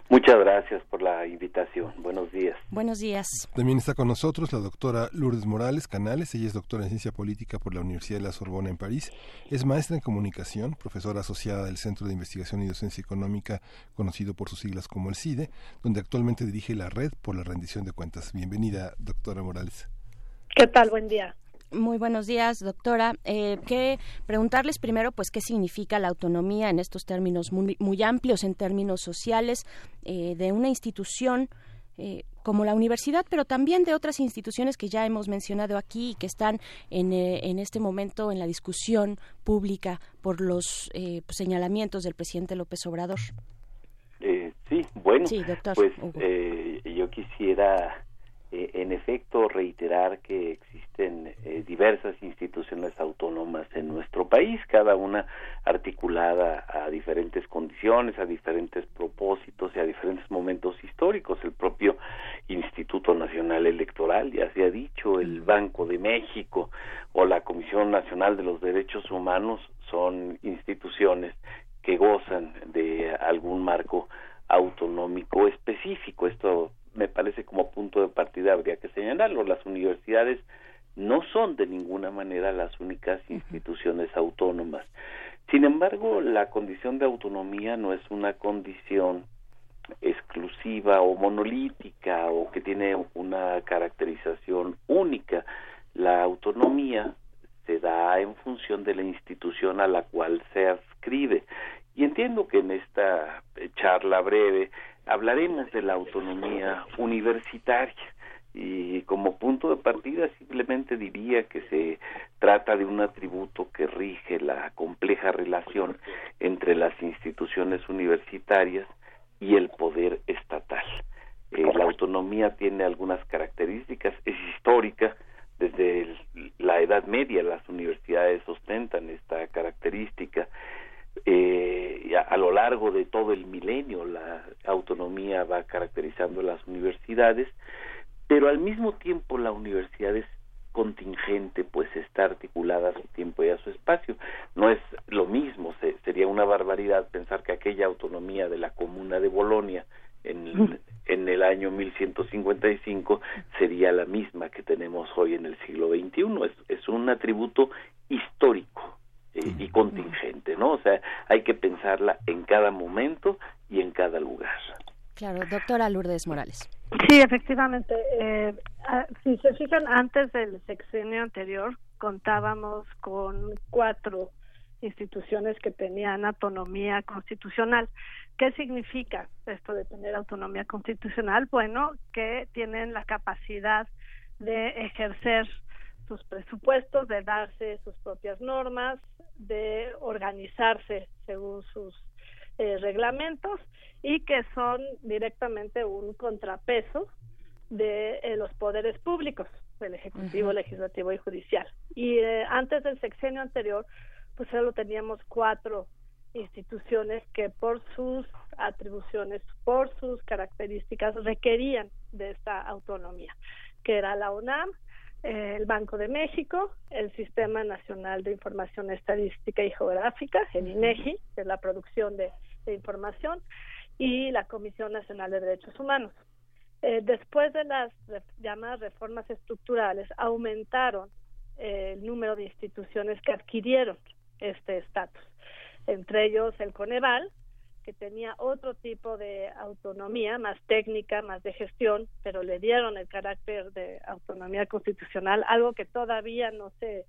Muchas gracias por la invitación. Buenos días. Buenos días. También está con nosotros la doctora Lourdes Morales Canales. Ella es doctora en Ciencia Política por la Universidad de la Sorbona en París. Es maestra en comunicación, profesora asociada del Centro de Investigación y Docencia Económica, conocido por sus siglas como el CIDE, donde actualmente dirige la Red por la Rendición de Cuentas. Bienvenida, doctora Morales. ¿Qué tal? Buen día. Muy buenos días, doctora. Eh, que preguntarles primero, pues, qué significa la autonomía en estos términos muy, muy amplios, en términos sociales, eh, de una institución eh, como la universidad, pero también de otras instituciones que ya hemos mencionado aquí y que están en, eh, en este momento en la discusión pública por los eh, pues, señalamientos del presidente López Obrador. sí, bueno, Sí, doctor pues eh, yo quisiera en efecto reiterar que existen eh, diversas instituciones autónomas en nuestro país, cada una articulada a diferentes condiciones, a diferentes propósitos y a diferentes momentos históricos. El propio Instituto Nacional Electoral, ya se ha dicho, el Banco de México o la Comisión Nacional de los Derechos Humanos son instituciones que gozan de algún marco autonómico específico. Esto me parece como punto de partida habría que señalarlo. Las universidades no son de ninguna manera las únicas instituciones autónomas. Sin embargo, la condición de autonomía no es una condición exclusiva o monolítica o que tiene una caracterización única. La autonomía se da en función de la institución a la cual se adscribe. Y entiendo que en esta charla breve hablaremos de la autonomía universitaria y como punto de partida simplemente diría que se trata de un atributo que rige la compleja relación entre las instituciones universitarias y el poder estatal. Eh, la autonomía tiene algunas características, es histórica, desde el- la Edad Media las universidades ostentan esta característica. Eh, a, a lo largo de todo el milenio la autonomía va caracterizando las universidades, pero al mismo tiempo la universidad es contingente, pues está articulada a su tiempo y a su espacio. No es lo mismo, se- sería una barbaridad pensar que aquella autonomía de la comuna de Bolonia en, en el año 1155 sería la misma que tenemos hoy en el siglo XXI. Es, es un atributo histórico eh, y contingente, ¿no? O sea, hay que pensarla en cada momento y en cada lugar. Claro, doctora Lourdes Morales. Sí, efectivamente. Eh, si se fijan, antes del sexenio anterior contábamos con cuatro instituciones que tenían autonomía constitucional. ¿Qué significa esto de tener autonomía constitucional? Bueno, que tienen la capacidad de ejercer sus presupuestos, de darse sus propias normas, de organizarse según sus eh, reglamentos y que son directamente un contrapeso de eh, los poderes públicos, del Ejecutivo, Legislativo y Judicial. Y eh, antes del sexenio anterior, pues solo teníamos cuatro instituciones que por sus atribuciones, por sus características, requerían de esta autonomía, que era la UNAM, el Banco de México, el Sistema Nacional de Información Estadística y Geográfica, el INEGI, de la producción de, de información, y la Comisión Nacional de Derechos Humanos. Eh, después de las llamadas reformas estructurales, aumentaron eh, el número de instituciones que adquirieron este estatus, entre ellos el Coneval, que tenía otro tipo de autonomía, más técnica, más de gestión, pero le dieron el carácter de autonomía constitucional, algo que todavía no se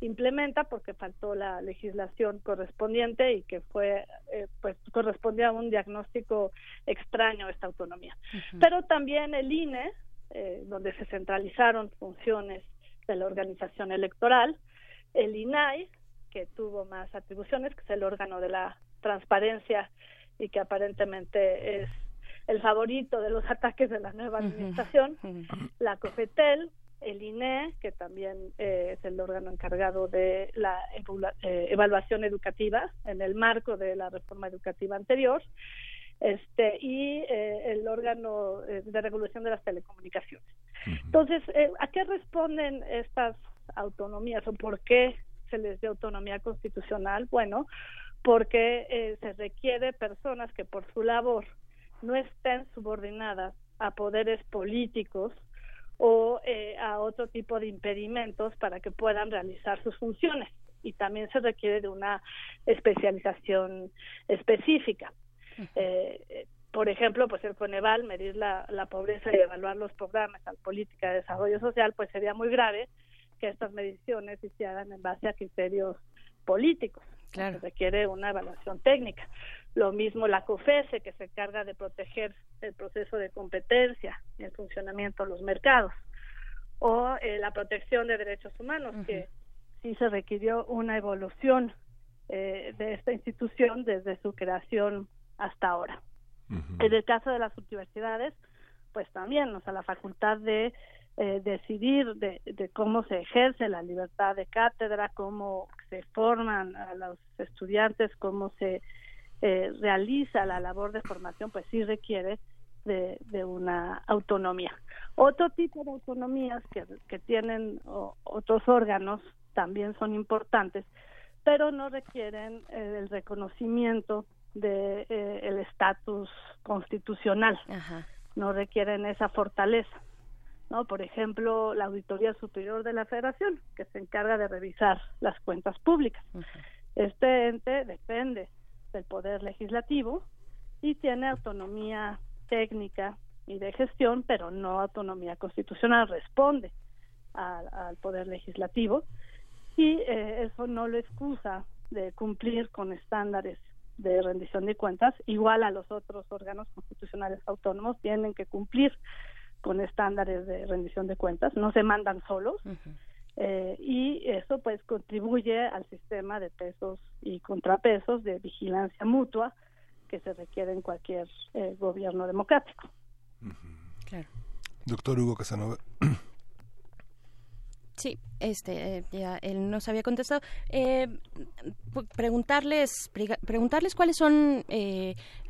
implementa porque faltó la legislación correspondiente y que fue eh, pues correspondía a un diagnóstico extraño esta autonomía. Pero también el INE, eh, donde se centralizaron funciones de la organización electoral, el INAI, que tuvo más atribuciones, que es el órgano de la transparencia y que aparentemente es el favorito de los ataques de la nueva administración, la COFETEL, el INE, que también eh, es el órgano encargado de la eh, evaluación educativa en el marco de la reforma educativa anterior, este y eh, el órgano eh, de regulación de las telecomunicaciones. Entonces, eh, ¿a qué responden estas autonomías o por qué se les dio autonomía constitucional? Bueno, porque eh, se requiere personas que por su labor no estén subordinadas a poderes políticos o eh, a otro tipo de impedimentos para que puedan realizar sus funciones. Y también se requiere de una especialización específica. Eh, por ejemplo, pues el Coneval, medir la, la pobreza y evaluar los programas la política de desarrollo social, pues sería muy grave que estas mediciones se hicieran en base a criterios políticos. Claro. Se requiere una evaluación técnica. Lo mismo la COFESE, que se encarga de proteger el proceso de competencia y el funcionamiento de los mercados. O eh, la protección de derechos humanos, que sí se requirió una evolución eh, de esta institución desde su creación hasta ahora. En el caso de las universidades, pues también, o sea, la facultad de eh, decidir de, cómo se ejerce la libertad de cátedra, cómo se forman a los estudiantes, cómo se eh, realiza la labor de formación, pues sí requiere de, una autonomía. Otro tipo de autonomías que, que tienen otros órganos también son importantes, pero no requieren eh, el reconocimiento de el estatus constitucional, no requieren esa fortaleza. ¿no? Por ejemplo, la Auditoría Superior de la Federación, que se encarga de revisar las cuentas públicas. Este ente depende del Poder Legislativo y tiene autonomía técnica y de gestión, pero no autonomía constitucional, responde al, Poder Legislativo. Y eh, eso no lo excusa de cumplir con estándares de rendición de cuentas, igual a los otros órganos constitucionales autónomos tienen que cumplir con estándares de rendición de cuentas, no se mandan solos. Eh, y eso pues contribuye al sistema de pesos y contrapesos de vigilancia mutua que se requiere en cualquier eh, gobierno democrático. Claro. Doctor Hugo Casanova. Sí, este, eh, ya él nos había contestado. preguntarles, preguntarles cuáles son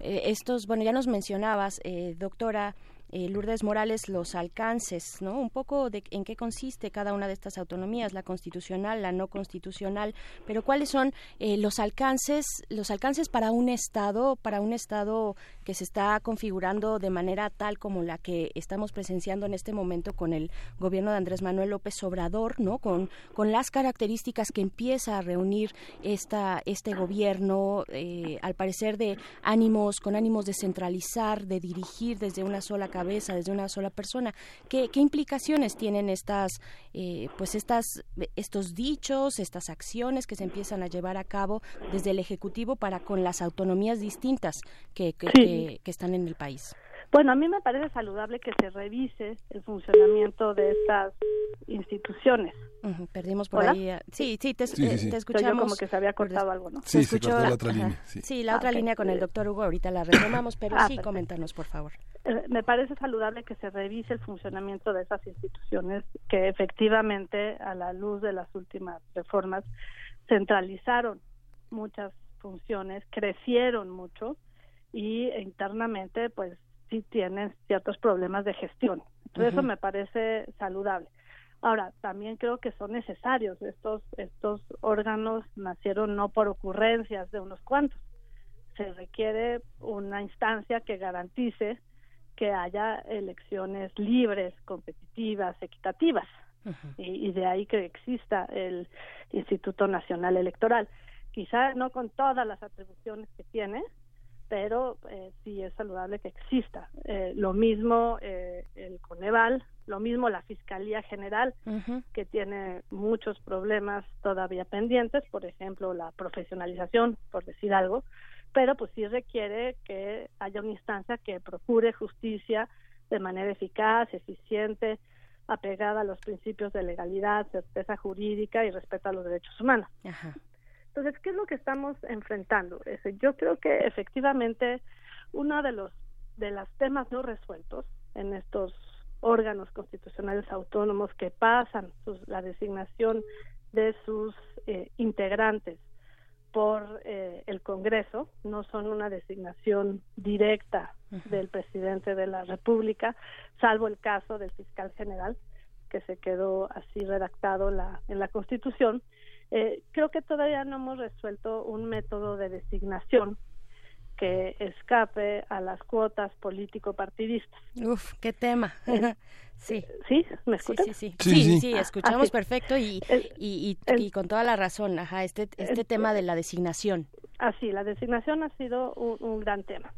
estos, bueno, ya nos mencionabas, doctora, eh, Lourdes Morales los alcances, ¿no? Un poco de en qué consiste cada una de estas autonomías, la constitucional, la no constitucional, pero cuáles son eh, los alcances, los alcances para un estado, para un estado que se está configurando de manera tal como la que estamos presenciando en este momento con el gobierno de Andrés Manuel López Obrador, ¿no? Con con las características que empieza a reunir esta este gobierno, eh, al parecer de ánimos, con ánimos de centralizar, de dirigir desde una sola cabeza, desde una sola persona. ¿Qué, qué implicaciones tienen estas, eh, pues estas, estos dichos, estas acciones que se empiezan a llevar a cabo desde el Ejecutivo para con las autonomías distintas que, que, que están en el país? Bueno, a mí me parece saludable que se revise el funcionamiento de estas instituciones. Perdimos por ahí. Sí, sí, te, sí, eh, escuchamos. como que se había cortado algo, ¿no? Sí, se, cortó la otra línea. Sí, la otra línea con el doctor Hugo, ahorita la retomamos, pero ah, sí, coméntanos, por favor. Eh, me parece saludable que se revise el funcionamiento de esas instituciones que efectivamente, a la luz de las últimas reformas, centralizaron muchas funciones, crecieron mucho y internamente, pues sí tienen ciertos problemas de gestión. Entonces eso me parece saludable. Ahora, también creo que son necesarios. Estos, estos órganos nacieron no por ocurrencias de unos cuantos. Se requiere una instancia que garantice que haya elecciones libres, competitivas, equitativas. y, y, de ahí que exista el Instituto Nacional Electoral. Quizá no con todas las atribuciones que tiene, pero eh, sí es saludable que exista. Eh, lo mismo eh, el Coneval, lo mismo la Fiscalía General, que tiene muchos problemas todavía pendientes, por ejemplo, la profesionalización, por decir algo, pero pues sí requiere que haya una instancia que procure justicia de manera eficaz, eficiente, apegada a los principios de legalidad, certeza jurídica y respeto a los derechos humanos. Ajá. Entonces, ¿qué es lo que estamos enfrentando? Yo creo que efectivamente uno de los de los temas no resueltos en estos órganos constitucionales autónomos que pasan la designación de sus eh, integrantes por eh, el Congreso, no son una designación directa del presidente de la República, salvo el caso del fiscal general, que se quedó así redactado la, en la Constitución, eh, creo que todavía no hemos resuelto un método de designación que escape a las cuotas político-partidistas. Uf, qué tema. sí. ¿Sí? ¿Me escuchas? Sí, sí, sí. Sí, sí, escuchamos perfecto y, y, y, con toda la razón, ajá, este, este tema de la designación. Así, la designación ha sido un, gran tema,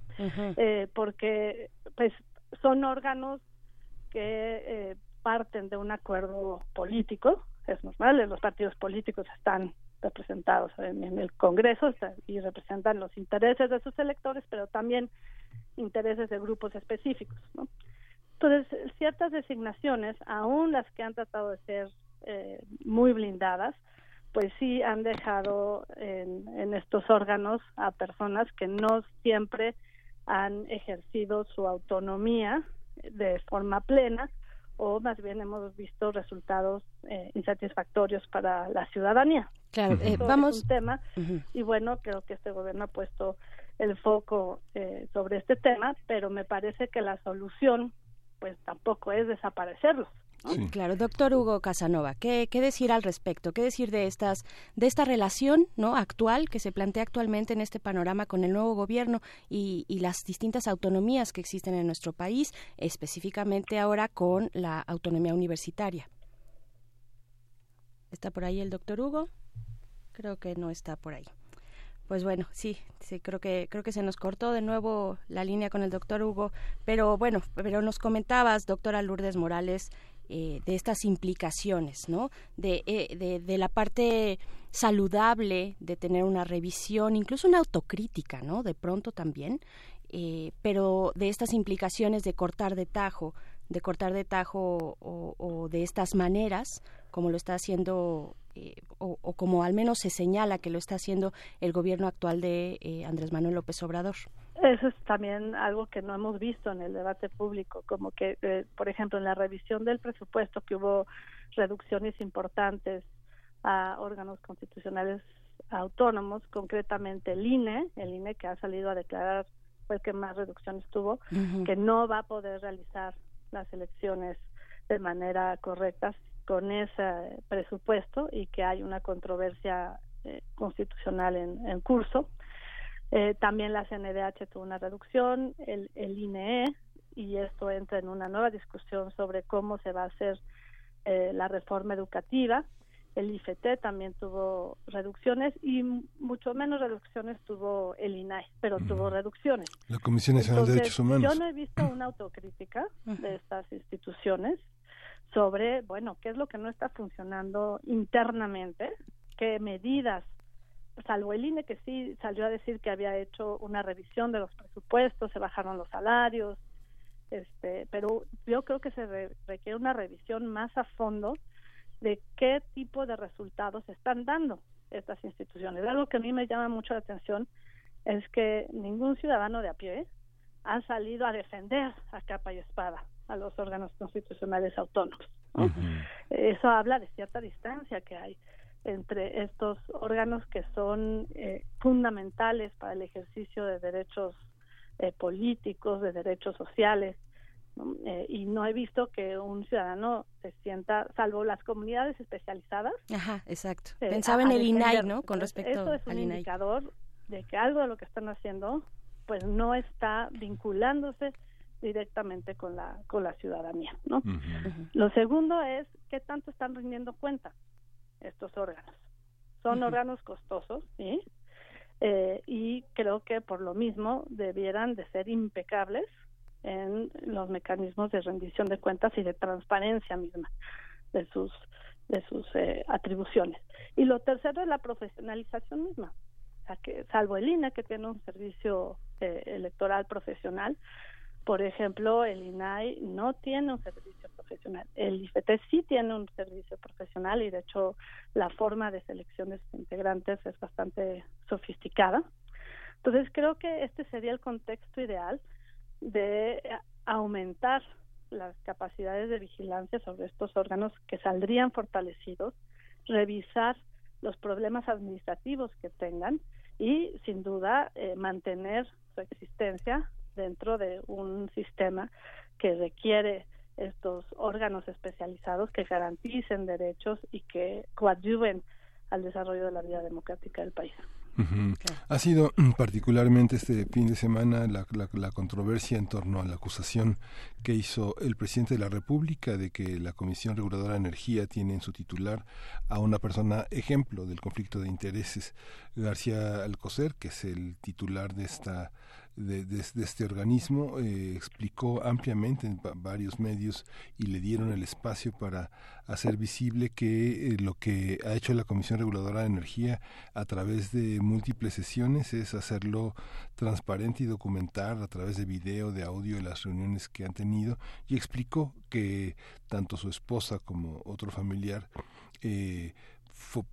eh, porque pues son órganos que eh, parten de un acuerdo político, es normal, los partidos políticos están representados en, el Congreso y representan los intereses de sus electores, pero también intereses de grupos específicos. ¿no? Entonces, ciertas designaciones, aún las que han tratado de ser eh, muy blindadas, pues sí han dejado en, en estos órganos a personas que no siempre han ejercido su autonomía de forma plena o más bien hemos visto resultados eh, insatisfactorios para la ciudadanía. Claro, eh, vamos. Es un tema y bueno, creo que este gobierno ha puesto el foco eh, sobre este tema, pero me parece que la solución pues tampoco es desaparecerlos. Claro, doctor Hugo Casanova, ¿qué, ¿qué, decir al respecto? ¿Qué decir de estas, de esta relación no actual que se plantea actualmente en este panorama con el nuevo gobierno y, y las distintas autonomías que existen en nuestro país, específicamente ahora con la autonomía universitaria? ¿Está por ahí el doctor Hugo? Creo que no está por ahí. Pues bueno, sí, sí, creo que creo que se nos cortó de nuevo la línea con el doctor Hugo, pero bueno, pero nos comentabas, doctora Lourdes Morales, eh, de estas implicaciones, ¿no? Eh, de, de, la parte saludable de tener una revisión, incluso una autocrítica, ¿no? De pronto también, eh, pero de estas implicaciones de cortar de tajo, de cortar de tajo o, de estas maneras, como lo está haciendo o, como al menos se señala que lo está haciendo el gobierno actual de Andrés Manuel López Obrador. Eso es también algo que no hemos visto en el debate público, como que, eh, por ejemplo, en la revisión del presupuesto que hubo reducciones importantes a órganos constitucionales autónomos, concretamente el INE, el INE que ha salido a declarar fue el que más reducciones tuvo, que no va a poder realizar las elecciones de manera correcta con ese presupuesto y que hay una controversia eh, constitucional en, en curso. Eh, también la CNDH tuvo una reducción, el, el INE, y esto entra en una nueva discusión sobre cómo se va a hacer eh, la reforma educativa. El IFT también tuvo reducciones y mucho menos reducciones tuvo el INAI, pero tuvo reducciones. La Comisión Nacional de Derechos Humanos. Yo no he visto una autocrítica de estas instituciones sobre, bueno, qué es lo que no está funcionando internamente, qué medidas salvo el INE que sí salió a decir que había hecho una revisión de los presupuestos, se bajaron los salarios, este, pero yo creo que se requiere una revisión más a fondo de qué tipo de resultados están dando estas instituciones. Algo que a mí me llama mucho la atención es que ningún ciudadano de a pie ha salido a defender a capa y espada a los órganos constitucionales autónomos. Eso habla de cierta distancia que hay entre estos órganos que son eh, fundamentales para el ejercicio de derechos eh, políticos, de derechos sociales. Eh, y no he visto que un ciudadano se sienta, salvo las comunidades especializadas. Ajá, exacto. Pensaba en el INAI, ¿no? Con respecto Esto es un indicador de que algo de lo que están haciendo, pues no está vinculándose directamente con la con la ciudadanía, ¿no? Lo segundo es qué tanto están rindiendo cuenta estos órganos. Son órganos costosos, ¿sí? Eh, y creo que por lo mismo debieran de ser impecables en los mecanismos de rendición de cuentas y de transparencia misma de sus de sus eh, atribuciones. Y lo tercero es la profesionalización misma. O sea, que salvo el INE que tiene un servicio eh, electoral profesional, por ejemplo, el INAI no tiene un servicio profesional. El IFT sí tiene un servicio profesional y, de hecho, la forma de selección de integrantes es bastante sofisticada. Entonces, creo que este sería el contexto ideal de aumentar las capacidades de vigilancia sobre estos órganos que saldrían fortalecidos, revisar los problemas administrativos que tengan y, sin duda, eh, mantener su existencia dentro de un sistema que requiere estos órganos especializados que garanticen derechos y que coadyuven al desarrollo de la vida democrática del país. Ha sido mm, particularmente este fin de semana la, la, controversia en torno a la acusación que hizo el presidente de la República de que la Comisión Reguladora de Energía tiene en su titular a una persona ejemplo del conflicto de intereses, García Alcocer, que es el titular de esta de, este organismo eh, explicó ampliamente en varios medios y le dieron el espacio para hacer visible que eh, lo que ha hecho la Comisión Reguladora de Energía a través de múltiples sesiones es hacerlo transparente y documentar a través de video, de audio, de las reuniones que han tenido y explicó que tanto su esposa como otro familiar eh,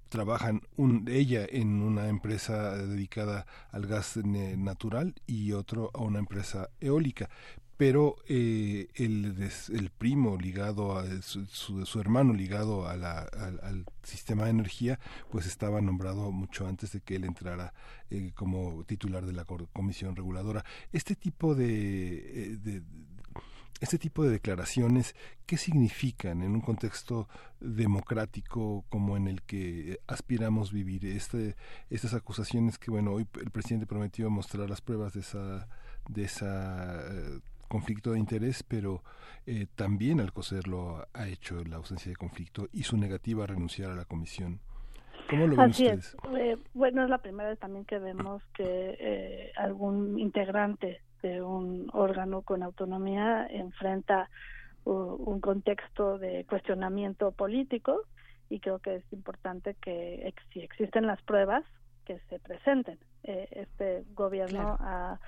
trabajan un, ella en una empresa dedicada al gas natural y otro a una empresa eólica. Pero eh, el, el, primo ligado a su, hermano ligado a la, al, sistema de energía pues estaba nombrado mucho antes de que él entrara eh, como titular de la comisión reguladora. Este tipo de, eh, de este tipo de declaraciones, ¿qué significan en un contexto democrático como en el que aspiramos vivir? Este, estas acusaciones que, bueno, hoy el presidente prometió mostrar las pruebas de esa, de esa eh, conflicto de interés, pero eh, también Alcocer lo ha hecho la ausencia de conflicto y su negativa a renunciar a la comisión. ¿Cómo lo ven Así ustedes? Es. Eh, bueno, es la primera vez también que vemos que algún integrante de un órgano con autonomía enfrenta un contexto de cuestionamiento político y creo que es importante que si existen las pruebas que se presenten. Eh, este gobierno ha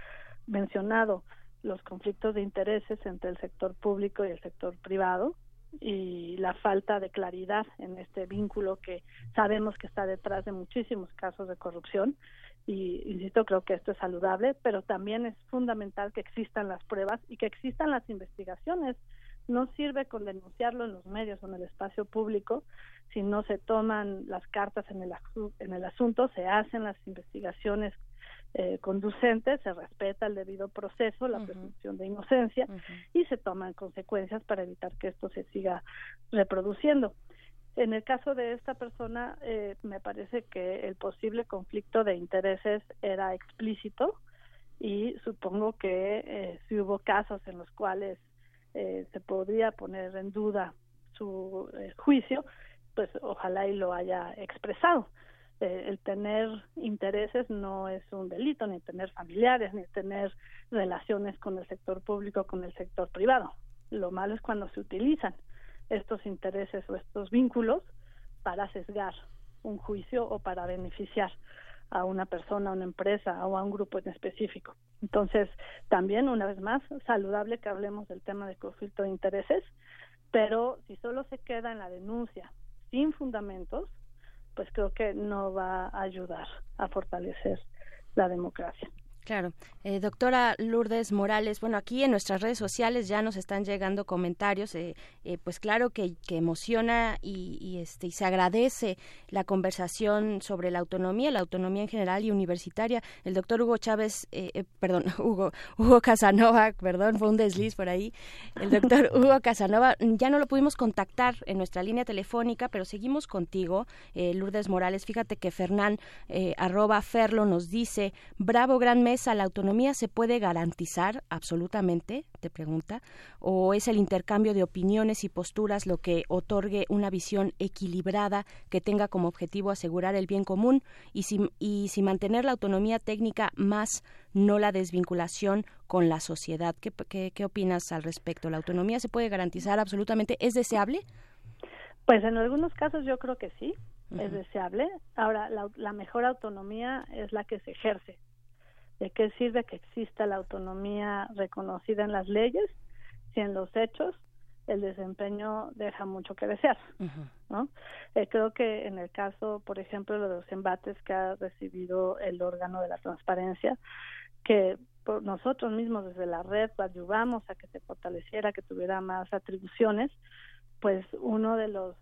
mencionado los conflictos de intereses entre el sector público y el sector privado y la falta de claridad en este vínculo que sabemos que está detrás de muchísimos casos de corrupción y insisto creo que esto es saludable pero también es fundamental que existan las pruebas y que existan las investigaciones. No sirve con denunciarlo en los medios o en el espacio público. Si no se toman las cartas en el en el asunto se hacen las investigaciones eh, conducentes, se respeta el debido proceso, la presunción de inocencia y se toman consecuencias para evitar que esto se siga reproduciendo. En el caso de esta persona, eh, me parece que el posible conflicto de intereses era explícito y supongo que eh, si hubo casos en los cuales eh, se podría poner en duda su juicio, pues ojalá y lo haya expresado. el tener intereses no es un delito, ni tener familiares, ni tener relaciones con el sector público, con el sector privado. Lo malo es cuando se utilizan estos intereses o estos vínculos para sesgar un juicio o para beneficiar a una persona, a una empresa o a un grupo en específico. Entonces, también, una vez más, saludable que hablemos del tema de conflicto de intereses, pero si solo se queda en la denuncia sin fundamentos, pues creo que no va a ayudar a fortalecer la democracia. Claro. Eh, doctora Lourdes Morales, bueno, aquí en nuestras redes sociales ya nos están llegando comentarios, eh, eh, pues claro que, que emociona y, y, este, y se agradece la conversación sobre la autonomía, la autonomía en general y universitaria. El doctor Hugo Chávez, perdón, Hugo, Hugo Casanova, perdón, fue un desliz por ahí. El doctor Hugo Casanova, ya no lo pudimos contactar en nuestra línea telefónica, pero seguimos contigo, Lourdes Morales. Fíjate que Fernán, arroba Ferlo, nos dice, bravo, gran la autonomía se puede garantizar absolutamente? Te pregunta. ¿O es el intercambio de opiniones y posturas lo que otorgue una visión equilibrada que tenga como objetivo asegurar el bien común y si, y si mantener la autonomía técnica más no la desvinculación con la sociedad? ¿Qué, qué, qué opinas al respecto? ¿La autonomía se puede garantizar absolutamente? ¿Es deseable? Pues en algunos casos yo creo que sí, es deseable. Ahora, la, la, mejor autonomía es la que se ejerce, ¿De qué sirve que exista la autonomía reconocida en las leyes si en los hechos el desempeño deja mucho que desear? ¿no? Eh, creo que en el caso, por ejemplo, de los embates que ha recibido el órgano de la transparencia, que por nosotros mismos desde la red ayudamos a que se fortaleciera, que tuviera más atribuciones, pues uno de los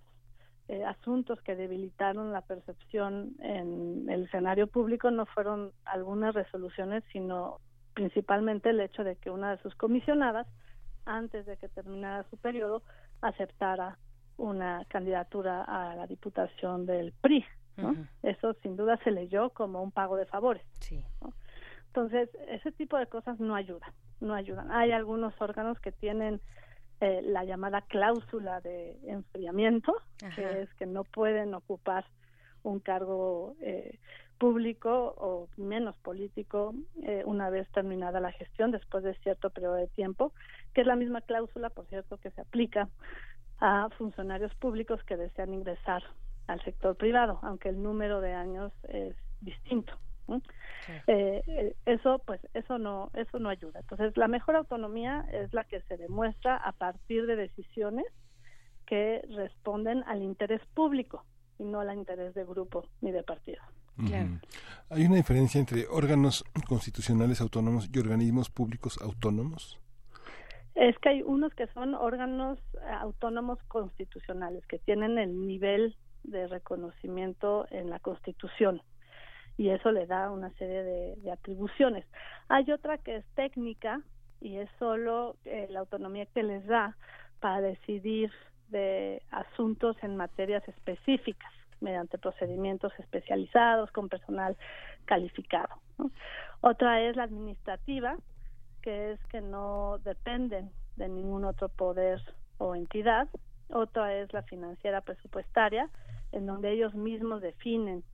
eh, asuntos que debilitaron la percepción en el escenario público no fueron algunas resoluciones, sino principalmente el hecho de que una de sus comisionadas, antes de que terminara su periodo, aceptara una candidatura a la diputación del PRI. Eso sin duda se leyó como un pago de favores. Sí. Entonces, ese tipo de cosas no ayudan, no ayudan. Hay algunos órganos que tienen eh, la llamada cláusula de enfriamiento, que es que no pueden ocupar un cargo eh, público o menos político eh, una vez terminada la gestión después de cierto periodo de tiempo, que es la misma cláusula, por cierto, que se aplica a funcionarios públicos que desean ingresar al sector privado, aunque el número de años es distinto. Eh, eh, eso pues eso no eso no ayuda. Entonces la mejor autonomía es la que se demuestra a partir de decisiones que responden al interés público y no al interés de grupo ni de partido. Hay una diferencia entre órganos constitucionales autónomos y organismos públicos autónomos es que hay unos que son órganos eh, autónomos constitucionales que tienen el nivel de reconocimiento en la Constitución y eso le da una serie de, atribuciones. Hay otra que es técnica y es solo eh, la autonomía que les da para decidir de asuntos en materias específicas mediante procedimientos especializados con personal calificado. Otra es la administrativa, que es que no dependen de ningún otro poder o entidad. Otra es la financiera presupuestaria, en donde ellos mismos definen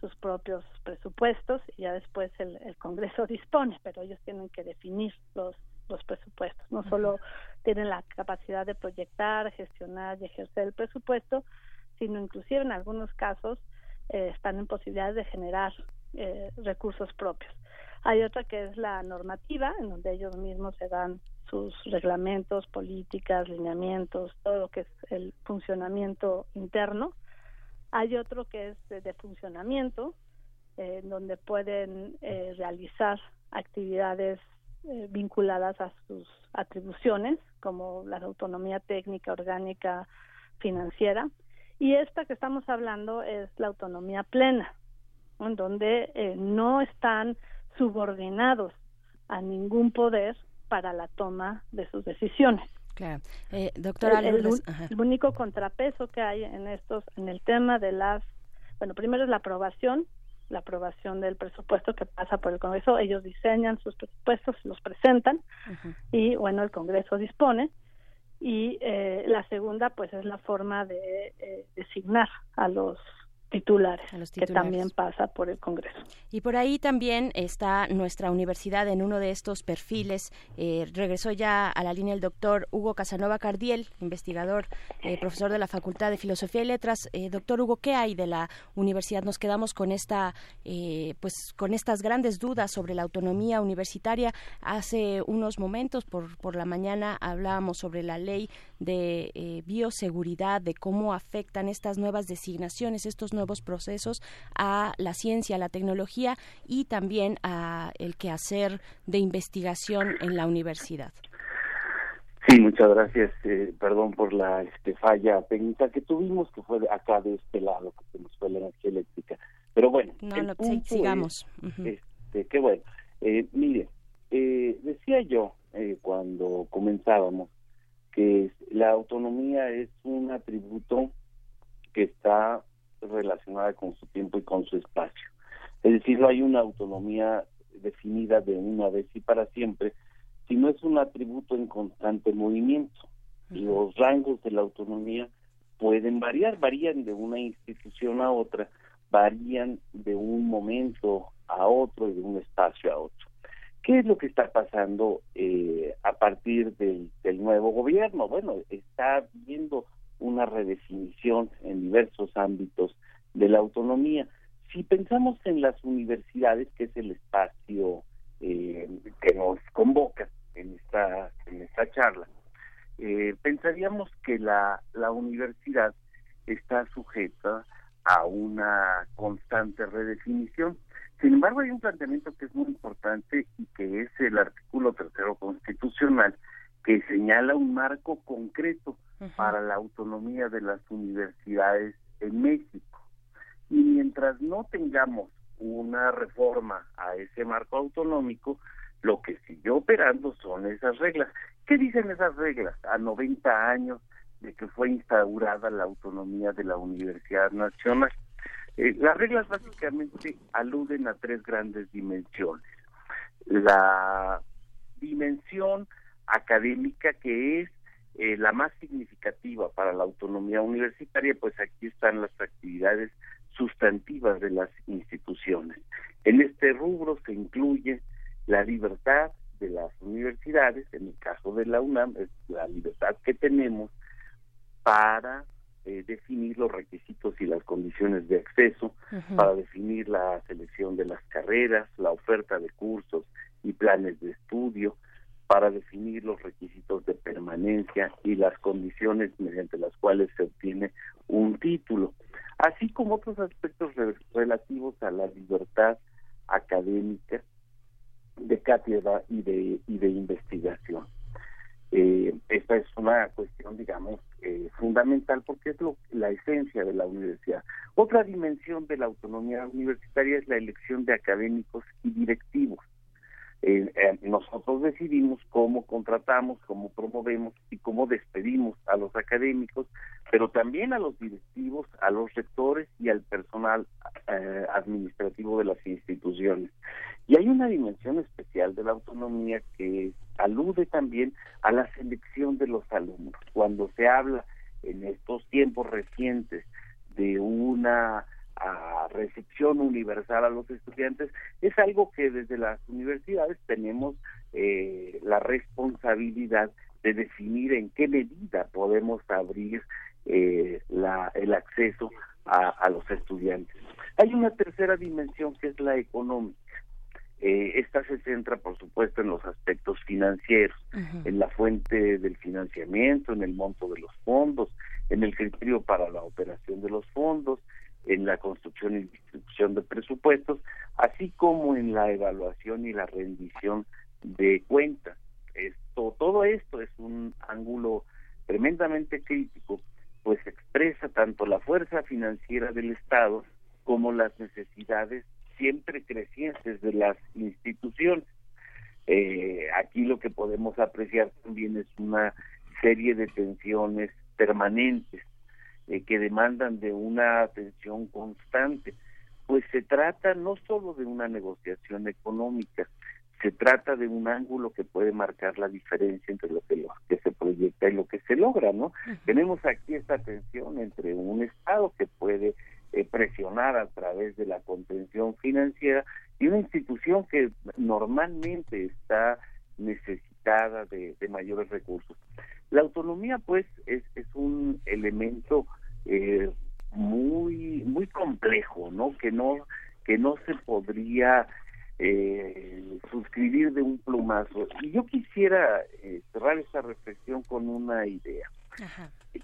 sus propios presupuestos y ya después el, Congreso dispone, pero ellos tienen que definir los, los presupuestos. No solo tienen la capacidad de proyectar, gestionar y ejercer el presupuesto, sino inclusive en algunos casos eh, están en posibilidades de generar eh, recursos propios. Hay otra que es la normativa, en donde ellos mismos se dan sus reglamentos, políticas, lineamientos, todo lo que es el funcionamiento interno hay otro que es de, funcionamiento, eh, donde pueden eh, realizar actividades eh, vinculadas a sus atribuciones, como la autonomía técnica, orgánica, financiera. Y esta que estamos hablando es la autonomía plena, en donde no están subordinados a ningún poder para la toma de sus decisiones. Claro. Eh, doctora el, único contrapeso que hay en estos, en el tema de las, bueno, primero es la aprobación, la aprobación del presupuesto que pasa por el Congreso. Ellos diseñan sus presupuestos, los presentan y, bueno, el Congreso dispone. Y eh, la segunda, pues, es la forma de eh, designar a los titulares, que también pasa por el Congreso. Y por ahí también está nuestra universidad en uno de estos perfiles. Eh, regresó ya a la línea el doctor Hugo Casanova Cardiel, investigador, eh, profesor de la Facultad de Filosofía y Letras. Eh, doctor Hugo, ¿qué hay de la universidad? Nos quedamos con esta, pues, con estas grandes dudas sobre la autonomía universitaria. Hace unos momentos, por, por la mañana, hablábamos sobre la ley de bioseguridad, de cómo afectan estas nuevas designaciones, estos nuevos procesos a la ciencia, a la tecnología y también a el quehacer de investigación en la universidad. Sí, muchas gracias. Eh, perdón por la este, falla técnica que tuvimos, que fue acá de este lado, que se nos fue la energía eléctrica. Pero bueno, no, sigamos. este, qué bueno. Eh, mire, eh, decía yo eh, cuando comenzábamos que la autonomía es un atributo que está relacionada con su tiempo y con su espacio. Es decir, no hay una autonomía definida de una vez y para siempre, sino es un atributo en constante movimiento. Los rangos de la autonomía pueden variar, varían de una institución a otra, varían de un momento a otro y de un espacio a otro. ¿Qué es lo que está pasando eh, a partir del, del nuevo gobierno? Bueno, está viendo una redefinición en diversos ámbitos de la autonomía. Si pensamos en las universidades, que es el espacio eh, que nos convoca en esta, en esta charla, eh, pensaríamos que la, la universidad está sujeta a una constante redefinición. Sin embargo, hay un planteamiento que es muy importante y que es el artículo tercero constitucional, que señala un marco concreto para la autonomía de las universidades en México. Y mientras no tengamos una reforma a ese marco autonómico, lo que sigue operando son esas reglas. ¿Qué dicen esas reglas? A 90 años de que fue instaurada la autonomía de la Universidad Nacional. Eh, las reglas básicamente aluden a tres grandes dimensiones. La dimensión académica que es eh, la más significativa para la autonomía universitaria, pues aquí están las actividades sustantivas de las instituciones. En este rubro se incluye la libertad de las universidades, en el caso de la UNAM, es la libertad que tenemos para eh, definir los requisitos y las condiciones de acceso, para definir la selección de las carreras, la oferta de cursos y planes de estudio, para definir los requisitos de permanencia y las condiciones mediante las cuales se obtiene un título, así como otros aspectos relativos a la libertad académica de cátedra y de, y de investigación. Eh, esta es una cuestión, digamos, eh, fundamental porque es lo, la esencia de la universidad. Otra dimensión de la autonomía universitaria es la elección de académicos y directivos. Eh, eh, nosotros decidimos cómo contratamos, cómo promovemos y cómo despedimos a los académicos, pero también a los directivos, a los rectores y al personal eh, administrativo de las instituciones. Y hay una dimensión especial de la autonomía que alude también a la selección de los alumnos. Cuando se habla en estos tiempos recientes de una a recepción universal a los estudiantes es algo que desde las universidades tenemos eh, la responsabilidad de definir en qué medida podemos abrir eh, la, el acceso a, a, los estudiantes. Hay una tercera dimensión que es la económica. Eh, esta se centra, por supuesto, en los aspectos financieros, en la fuente del financiamiento, en el monto de los fondos, en el criterio para la operación de los fondos, en la construcción y distribución de presupuestos, así como en la evaluación y la rendición de cuentas. Esto, todo esto es un ángulo tremendamente crítico, pues expresa tanto la fuerza financiera del Estado como las necesidades siempre crecientes de las instituciones. Eh, aquí lo que podemos apreciar también es una serie de tensiones permanentes eh, que demandan de una atención constante. Pues se trata no solo de una negociación económica, se trata de un ángulo que puede marcar la diferencia entre lo que, lo que se proyecta y lo que se logra, ¿no? Tenemos aquí esta tensión entre un Estado que puede eh, presionar a través de la contención financiera y una institución que normalmente está necesitada de, de mayores recursos. La autonomía, pues, es, es un elemento eh, muy muy complejo, ¿no? Que no que no se podría eh, suscribir de un plumazo. Y yo quisiera eh, cerrar esta reflexión con una idea.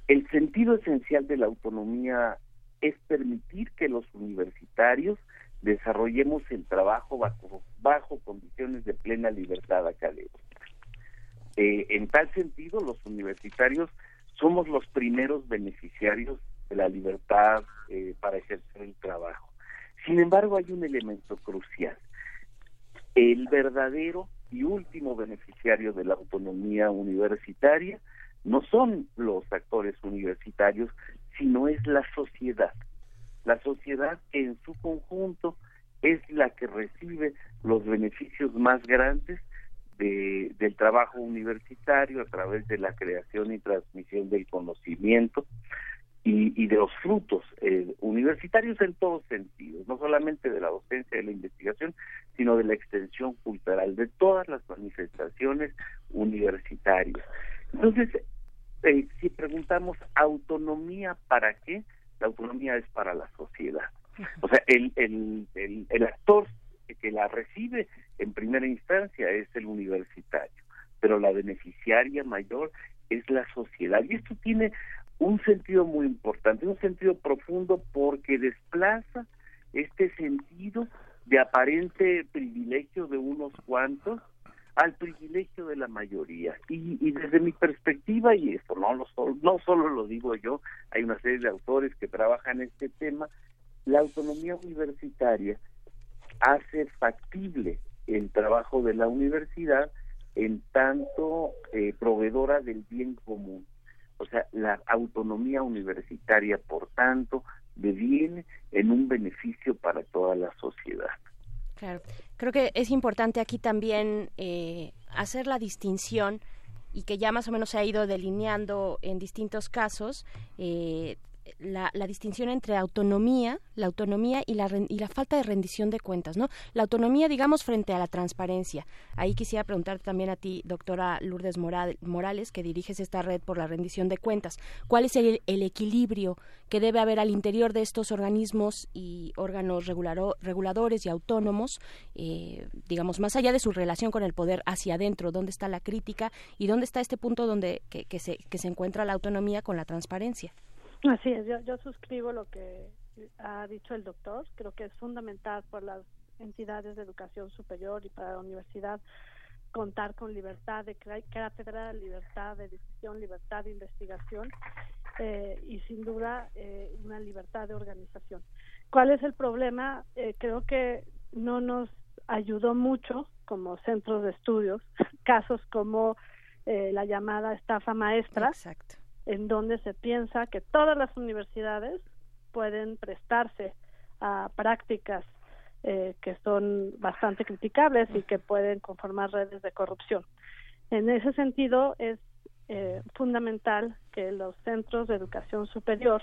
El sentido esencial de la autonomía es permitir que los universitarios desarrollemos el trabajo bajo, bajo condiciones de plena libertad académica. Eh, en tal sentido, los universitarios somos los primeros beneficiarios de la libertad eh, para ejercer el trabajo. Sin embargo, hay un elemento crucial. El verdadero y último beneficiario de la autonomía universitaria no son los actores universitarios, sino es la sociedad. La sociedad que en su conjunto es la que recibe los beneficios más grandes de, del trabajo universitario a través de la creación y transmisión del conocimiento, y, de los frutos eh, universitarios en todos sentidos, no solamente de la docencia y de la investigación, sino de la extensión cultural, de todas las manifestaciones universitarias. Entonces, eh, si preguntamos autonomía para qué, la autonomía es para la sociedad. O sea, el, el, el actor que la recibe en primera instancia es el universitario, pero la beneficiaria mayor es la sociedad. Y esto tiene un sentido muy importante, un sentido profundo porque desplaza este sentido de aparente privilegio de unos cuantos al privilegio de la mayoría. Y, y desde mi perspectiva, y esto no, lo, no solo lo digo yo, hay una serie de autores que trabajan este tema, la autonomía universitaria hace factible el trabajo de la universidad en tanto eh, proveedora del bien común. O sea, la autonomía universitaria, por tanto, de bien en un beneficio para toda la sociedad. Claro, creo que es importante aquí también eh, hacer la distinción y que ya más o menos se ha ido delineando en distintos casos eh, la, distinción entre autonomía, la autonomía y la, y la falta de rendición de cuentas, ¿no? La autonomía, digamos, frente a la transparencia. Ahí quisiera preguntar también a ti, doctora Lourdes Morales, que diriges esta red por la rendición de cuentas. ¿Cuál es el, equilibrio que debe haber al interior de estos organismos y órganos reguladores y autónomos, eh, digamos, más allá de su relación con el poder hacia adentro? ¿Dónde está la crítica y dónde está este punto donde se, que se encuentra la autonomía con la transparencia? Así es, yo, yo suscribo lo que ha dicho el doctor. Creo que es fundamental para las entidades de educación superior y para la universidad contar con libertad de cátedra, libertad de decisión, libertad de investigación eh, y sin duda eh, una libertad de organización. ¿Cuál es el problema? Eh, creo que no nos ayudó mucho como centros de estudios casos como la llamada estafa maestra, Exacto en donde se piensa que todas las universidades pueden prestarse a prácticas eh, que son bastante criticables y que pueden conformar redes de corrupción. En ese sentido, es eh, fundamental que los centros de educación superior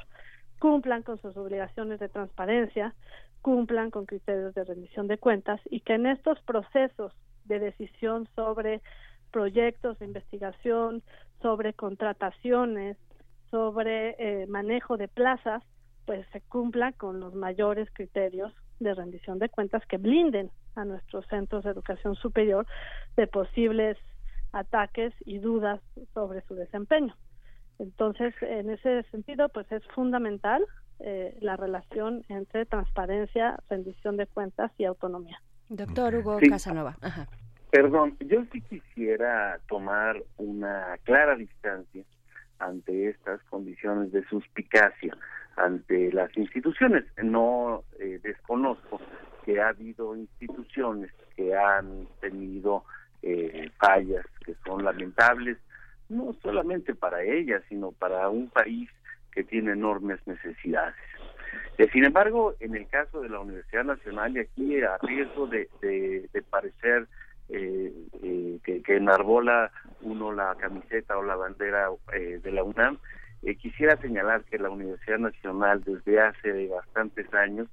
cumplan con sus obligaciones de transparencia, cumplan con criterios de rendición de cuentas y que en estos procesos de decisión sobre proyectos de investigación, sobre contrataciones, sobre eh, manejo de plazas, pues se cumpla con los mayores criterios de rendición de cuentas que blinden a nuestros centros de educación superior de posibles ataques y dudas sobre su desempeño. Entonces, en ese sentido, pues es fundamental eh, la relación entre transparencia, rendición de cuentas y autonomía. Doctor Hugo Casanova. Perdón, yo sí quisiera tomar una clara distancia ante estas condiciones de suspicacia ante las instituciones. No eh, desconozco que ha habido instituciones que han tenido eh, fallas que son lamentables, no solamente para ellas, sino para un país que tiene enormes necesidades. Eh, sin embargo, en el caso de la Universidad Nacional, y aquí a riesgo de, de parecer eh, eh, que, enarbola uno la camiseta o la bandera eh, de la UNAM. Eh, quisiera señalar que la Universidad Nacional desde hace bastantes años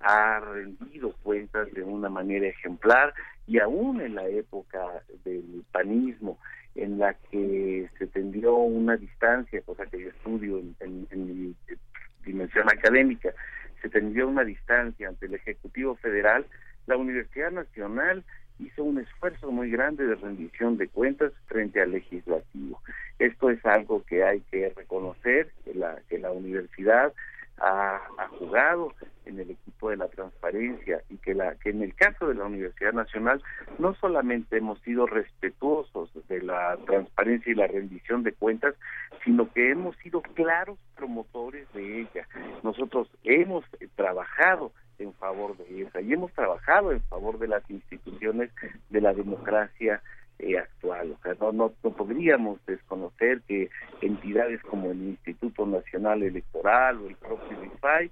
ha rendido cuentas de una manera ejemplar y aún en la época del panismo en la que se tendió una distancia, cosa que yo estudio en, en mi dimensión académica, se tendió una distancia ante el Ejecutivo Federal, la Universidad Nacional hizo un esfuerzo muy grande de rendición de cuentas frente al legislativo. Esto es algo que hay que reconocer, que la, que la universidad ha, jugado en el equipo de la transparencia y que, la, que en el caso de la Universidad Nacional no solamente hemos sido respetuosos de la transparencia y la rendición de cuentas, sino que hemos sido claros promotores de ella. Nosotros hemos trabajado en favor de esa y hemos trabajado en favor de las instituciones de la democracia eh, actual. O sea, no, no, podríamos desconocer que entidades como el Instituto Nacional Electoral o el propio IFAI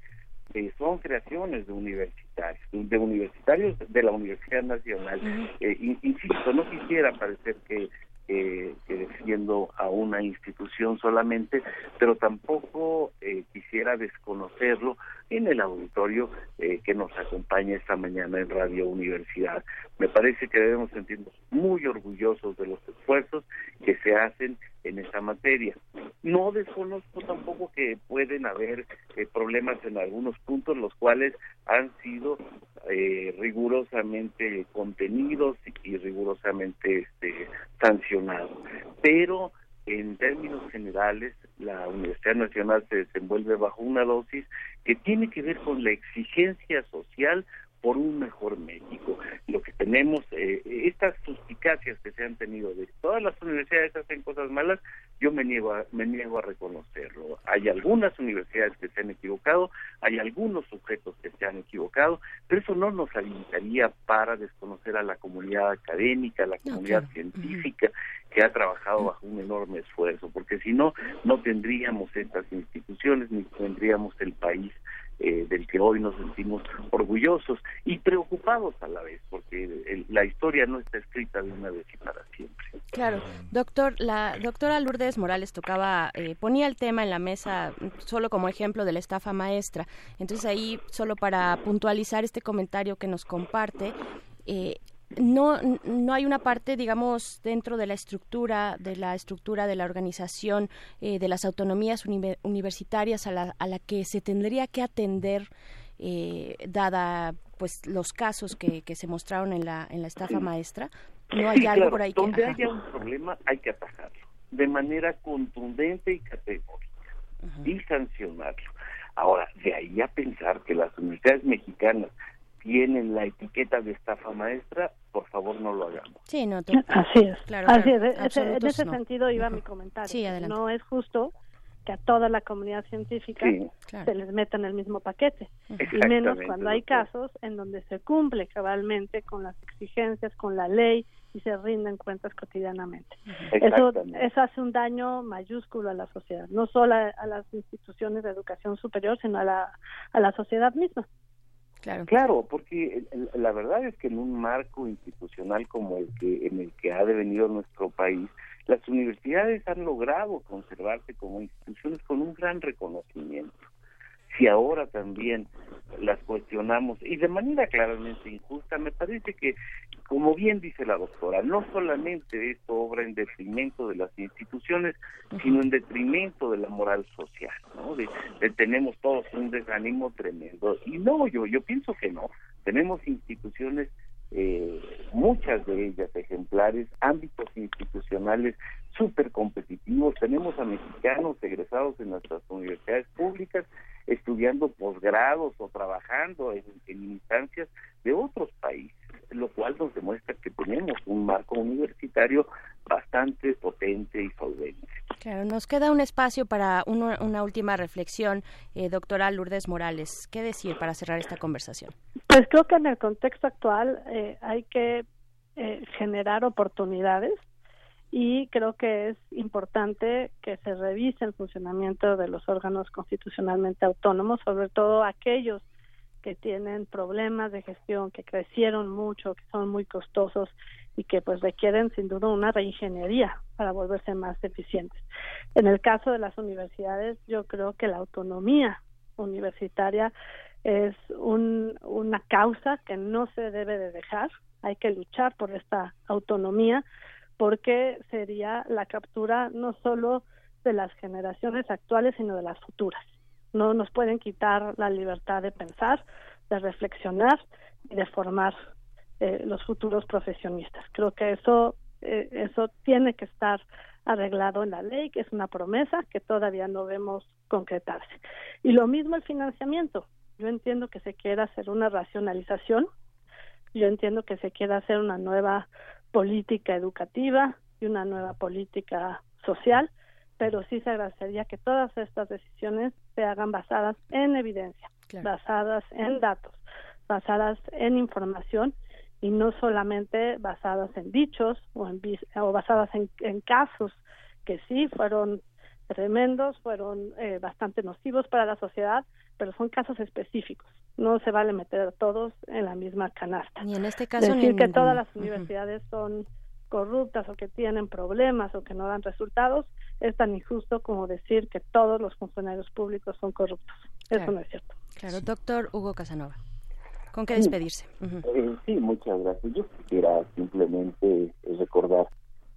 eh, son creaciones de universitarios, de universitarios de la Universidad Nacional. Eh, insisto, no quisiera parecer que que defiendo a una institución solamente, pero tampoco eh, quisiera desconocerlo en el auditorio eh, que nos acompaña esta mañana en Radio Universidad. Me parece que debemos sentirnos muy orgullosos de los esfuerzos que se hacen en esa materia. No desconozco tampoco que pueden haber eh, problemas en algunos puntos, los cuales han sido eh, rigurosamente contenidos y rigurosamente este, sancionados. Pero en términos generales, la Universidad Nacional se desenvuelve bajo una dosis que tiene que ver con la exigencia social por un mejor México. Lo que tenemos, eh, estas suspicacias que se han tenido de todas las universidades hacen cosas malas, yo me niego a, me niego a reconocerlo. Hay algunas universidades que se han equivocado, hay algunos sujetos que se han equivocado, pero eso no nos habilitaría para desconocer a la comunidad académica, a la comunidad científica que ha trabajado bajo un enorme esfuerzo, porque si no, no tendríamos estas instituciones ni tendríamos el país eh, del que hoy nos sentimos orgullosos y preocupados a la vez, porque la historia no está escrita de una vez y para siempre. Claro, doctor, la doctora Lourdes Morales tocaba, eh, ponía el tema en la mesa solo como ejemplo de la estafa maestra. Entonces ahí, solo para puntualizar este comentario que nos comparte, eh, no, no hay una parte, digamos, dentro de la estructura, de la estructura de la organización eh, de las autonomías universitarias a la, a la que se tendría que atender, eh, dada pues los casos que, que se mostraron en la, en la estafa maestra. No hay algo por ahí Donde haya un problema hay que atajarlo de manera contundente y categórica y sancionarlo. Ahora, de ahí a pensar que las universidades mexicanas tienen la etiqueta de estafa maestra, por favor no lo hagamos. Sí, no, Así es. Así es. en ese sentido iba mi comentario. Sí, no es justo que a toda la comunidad científica se les meta en el mismo paquete. Y menos cuando hay casos en donde se cumple cabalmente con las exigencias, con la ley y se rinden cuentas cotidianamente. Eso, eso hace un daño mayúsculo a la sociedad, no solo a, a, las instituciones de educación superior, sino a la, a la sociedad misma. Claro. porque la verdad es que en un marco institucional como el que en el que ha devenido nuestro país, las universidades han logrado conservarse como instituciones con un gran reconocimiento si ahora también las cuestionamos y de manera claramente injusta, me parece que, como bien dice la doctora, no solamente esto obra en detrimento de las instituciones, sino en detrimento de la moral social, ¿no? De, tenemos todos un desánimo tremendo. Y no, yo, yo pienso que no. Tenemos instituciones eh, muchas de ellas ejemplares, ámbitos institucionales súper competitivos. Tenemos a mexicanos egresados en nuestras universidades públicas estudiando posgrados o trabajando en, instancias de otros países, lo cual nos demuestra que tenemos un marco universitario bastante potente y solvente. Claro, nos queda un espacio para una última reflexión, eh, doctora Lourdes Morales. ¿Qué decir para cerrar esta conversación? Pues creo que en el contexto actual eh, hay que eh, generar oportunidades y creo que es importante que se revise el funcionamiento de los órganos constitucionalmente autónomos, sobre todo aquellos que tienen problemas de gestión, que crecieron mucho, que son muy costosos y que pues requieren sin duda una reingeniería para volverse más eficientes. En el caso de las universidades, yo creo que la autonomía universitaria es un, una causa que no se debe de dejar, hay que luchar por esta autonomía porque sería la captura no solo de las generaciones actuales, sino de las futuras. No nos pueden quitar la libertad de pensar, de reflexionar y de formar eh, los futuros profesionistas. Creo que eso, eh, eso tiene que estar arreglado en la ley, que es una promesa que todavía no vemos concretarse. Y lo mismo el financiamiento. Yo entiendo que se quiera hacer una racionalización, yo entiendo que se quiera hacer una nueva política educativa y una nueva política social, pero sí se agradecería que todas estas decisiones se hagan basadas en evidencia, basadas en datos, basadas en información y no solamente basadas en dichos o, en, o basadas en, en casos que sí fueron tremendos, fueron eh, bastante nocivos para la sociedad, pero son casos específicos. No se vale meter a todos en la misma canasta. Ni en este caso Decir que todas las universidades son corruptas o que tienen problemas o que no dan resultados es tan injusto como decir que todos los funcionarios públicos son corruptos. Eso no es cierto. Claro, doctor Hugo Casanova. ¿Con qué despedirse? Eh, sí, muchas gracias. Yo quisiera simplemente recordar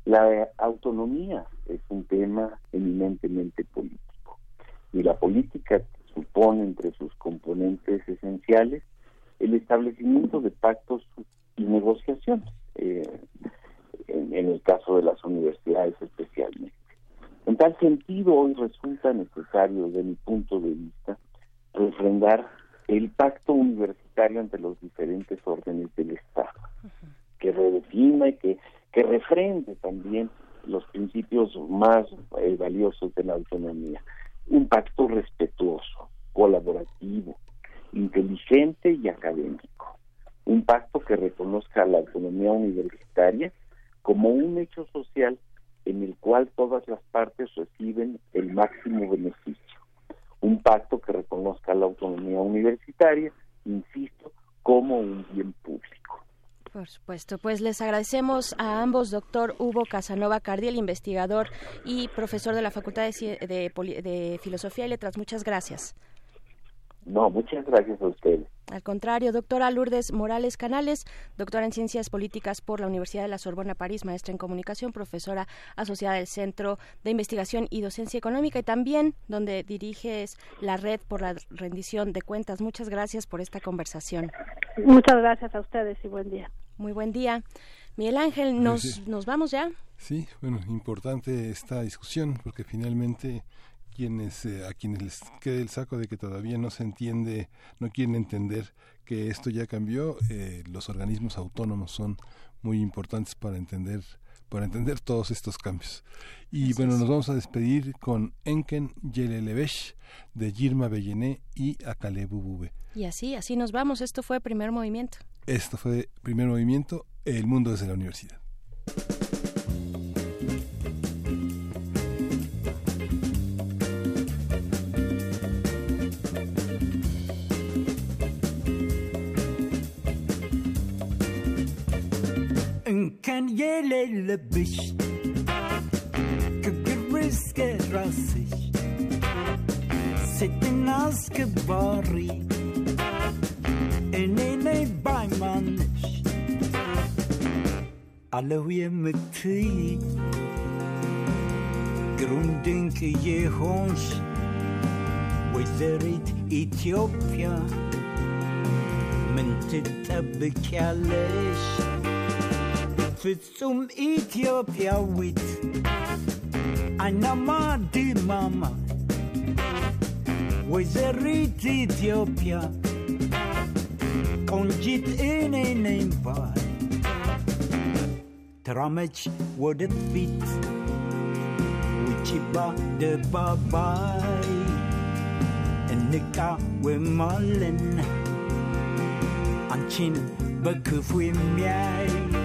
la autonomía es un tema eminentemente político y la política supone entre sus componentes esenciales el establecimiento de pactos y negociaciones, eh, en, el caso de las universidades especialmente. En tal sentido, hoy resulta necesario, desde mi punto de vista, refrendar el pacto universitario entre los diferentes órdenes del Estado, que redefina y que, que refrende también los principios más eh, valiosos de la autonomía un pacto respetuoso, colaborativo, inteligente y académico. Un pacto que reconozca la autonomía universitaria como un hecho social en el cual todas las partes reciben el máximo beneficio. un pacto que reconozca la autonomía universitaria, insisto, como un bien público. Por supuesto, pues les agradecemos a ambos, doctor Hugo Casanova Cardiel, investigador y profesor de la Facultad de, de Filosofía y Letras. Muchas gracias. No, muchas gracias a ustedes. Al contrario, doctora Lourdes Morales Canales, doctora en Ciencias Políticas por la Universidad de la Sorbona París, maestra en Comunicación, profesora asociada del Centro de Investigación y Docencia Económica y también donde diriges la Red por la Rendición de Cuentas. Muchas gracias por esta conversación. Muchas gracias a ustedes y buen día. Muy buen día. Miguel Ángel, ¿nos, ¿nos vamos ya? Sí, bueno, importante esta discusión porque finalmente quienes eh, a quienes les quede el saco de que todavía no se entiende, no quieren entender que esto ya cambió, eh, los organismos autónomos son muy importantes para entender para entender todos estos cambios. Y bueno, nos vamos a despedir con Enken Yelelebesh de Girma Bellené y Akale Bubube. Y así, así nos vamos. Esto fue Primer Movimiento. Esto fue Primer Movimiento, El Mundo desde la Universidad. كان يلبش كجرس كراسي ست الناس كباري انيني بايمانش علو يمتي grundink jehons وزارة إثيوبيا من Fritz zum Äthiopier wit. Ein Mama, die Mama, wo ist er in Äthiopia? Konjit in ein Empfang. Tramage wurde fit, Uchiba de Babai, en Nika we malen, Anchin beku fui miai.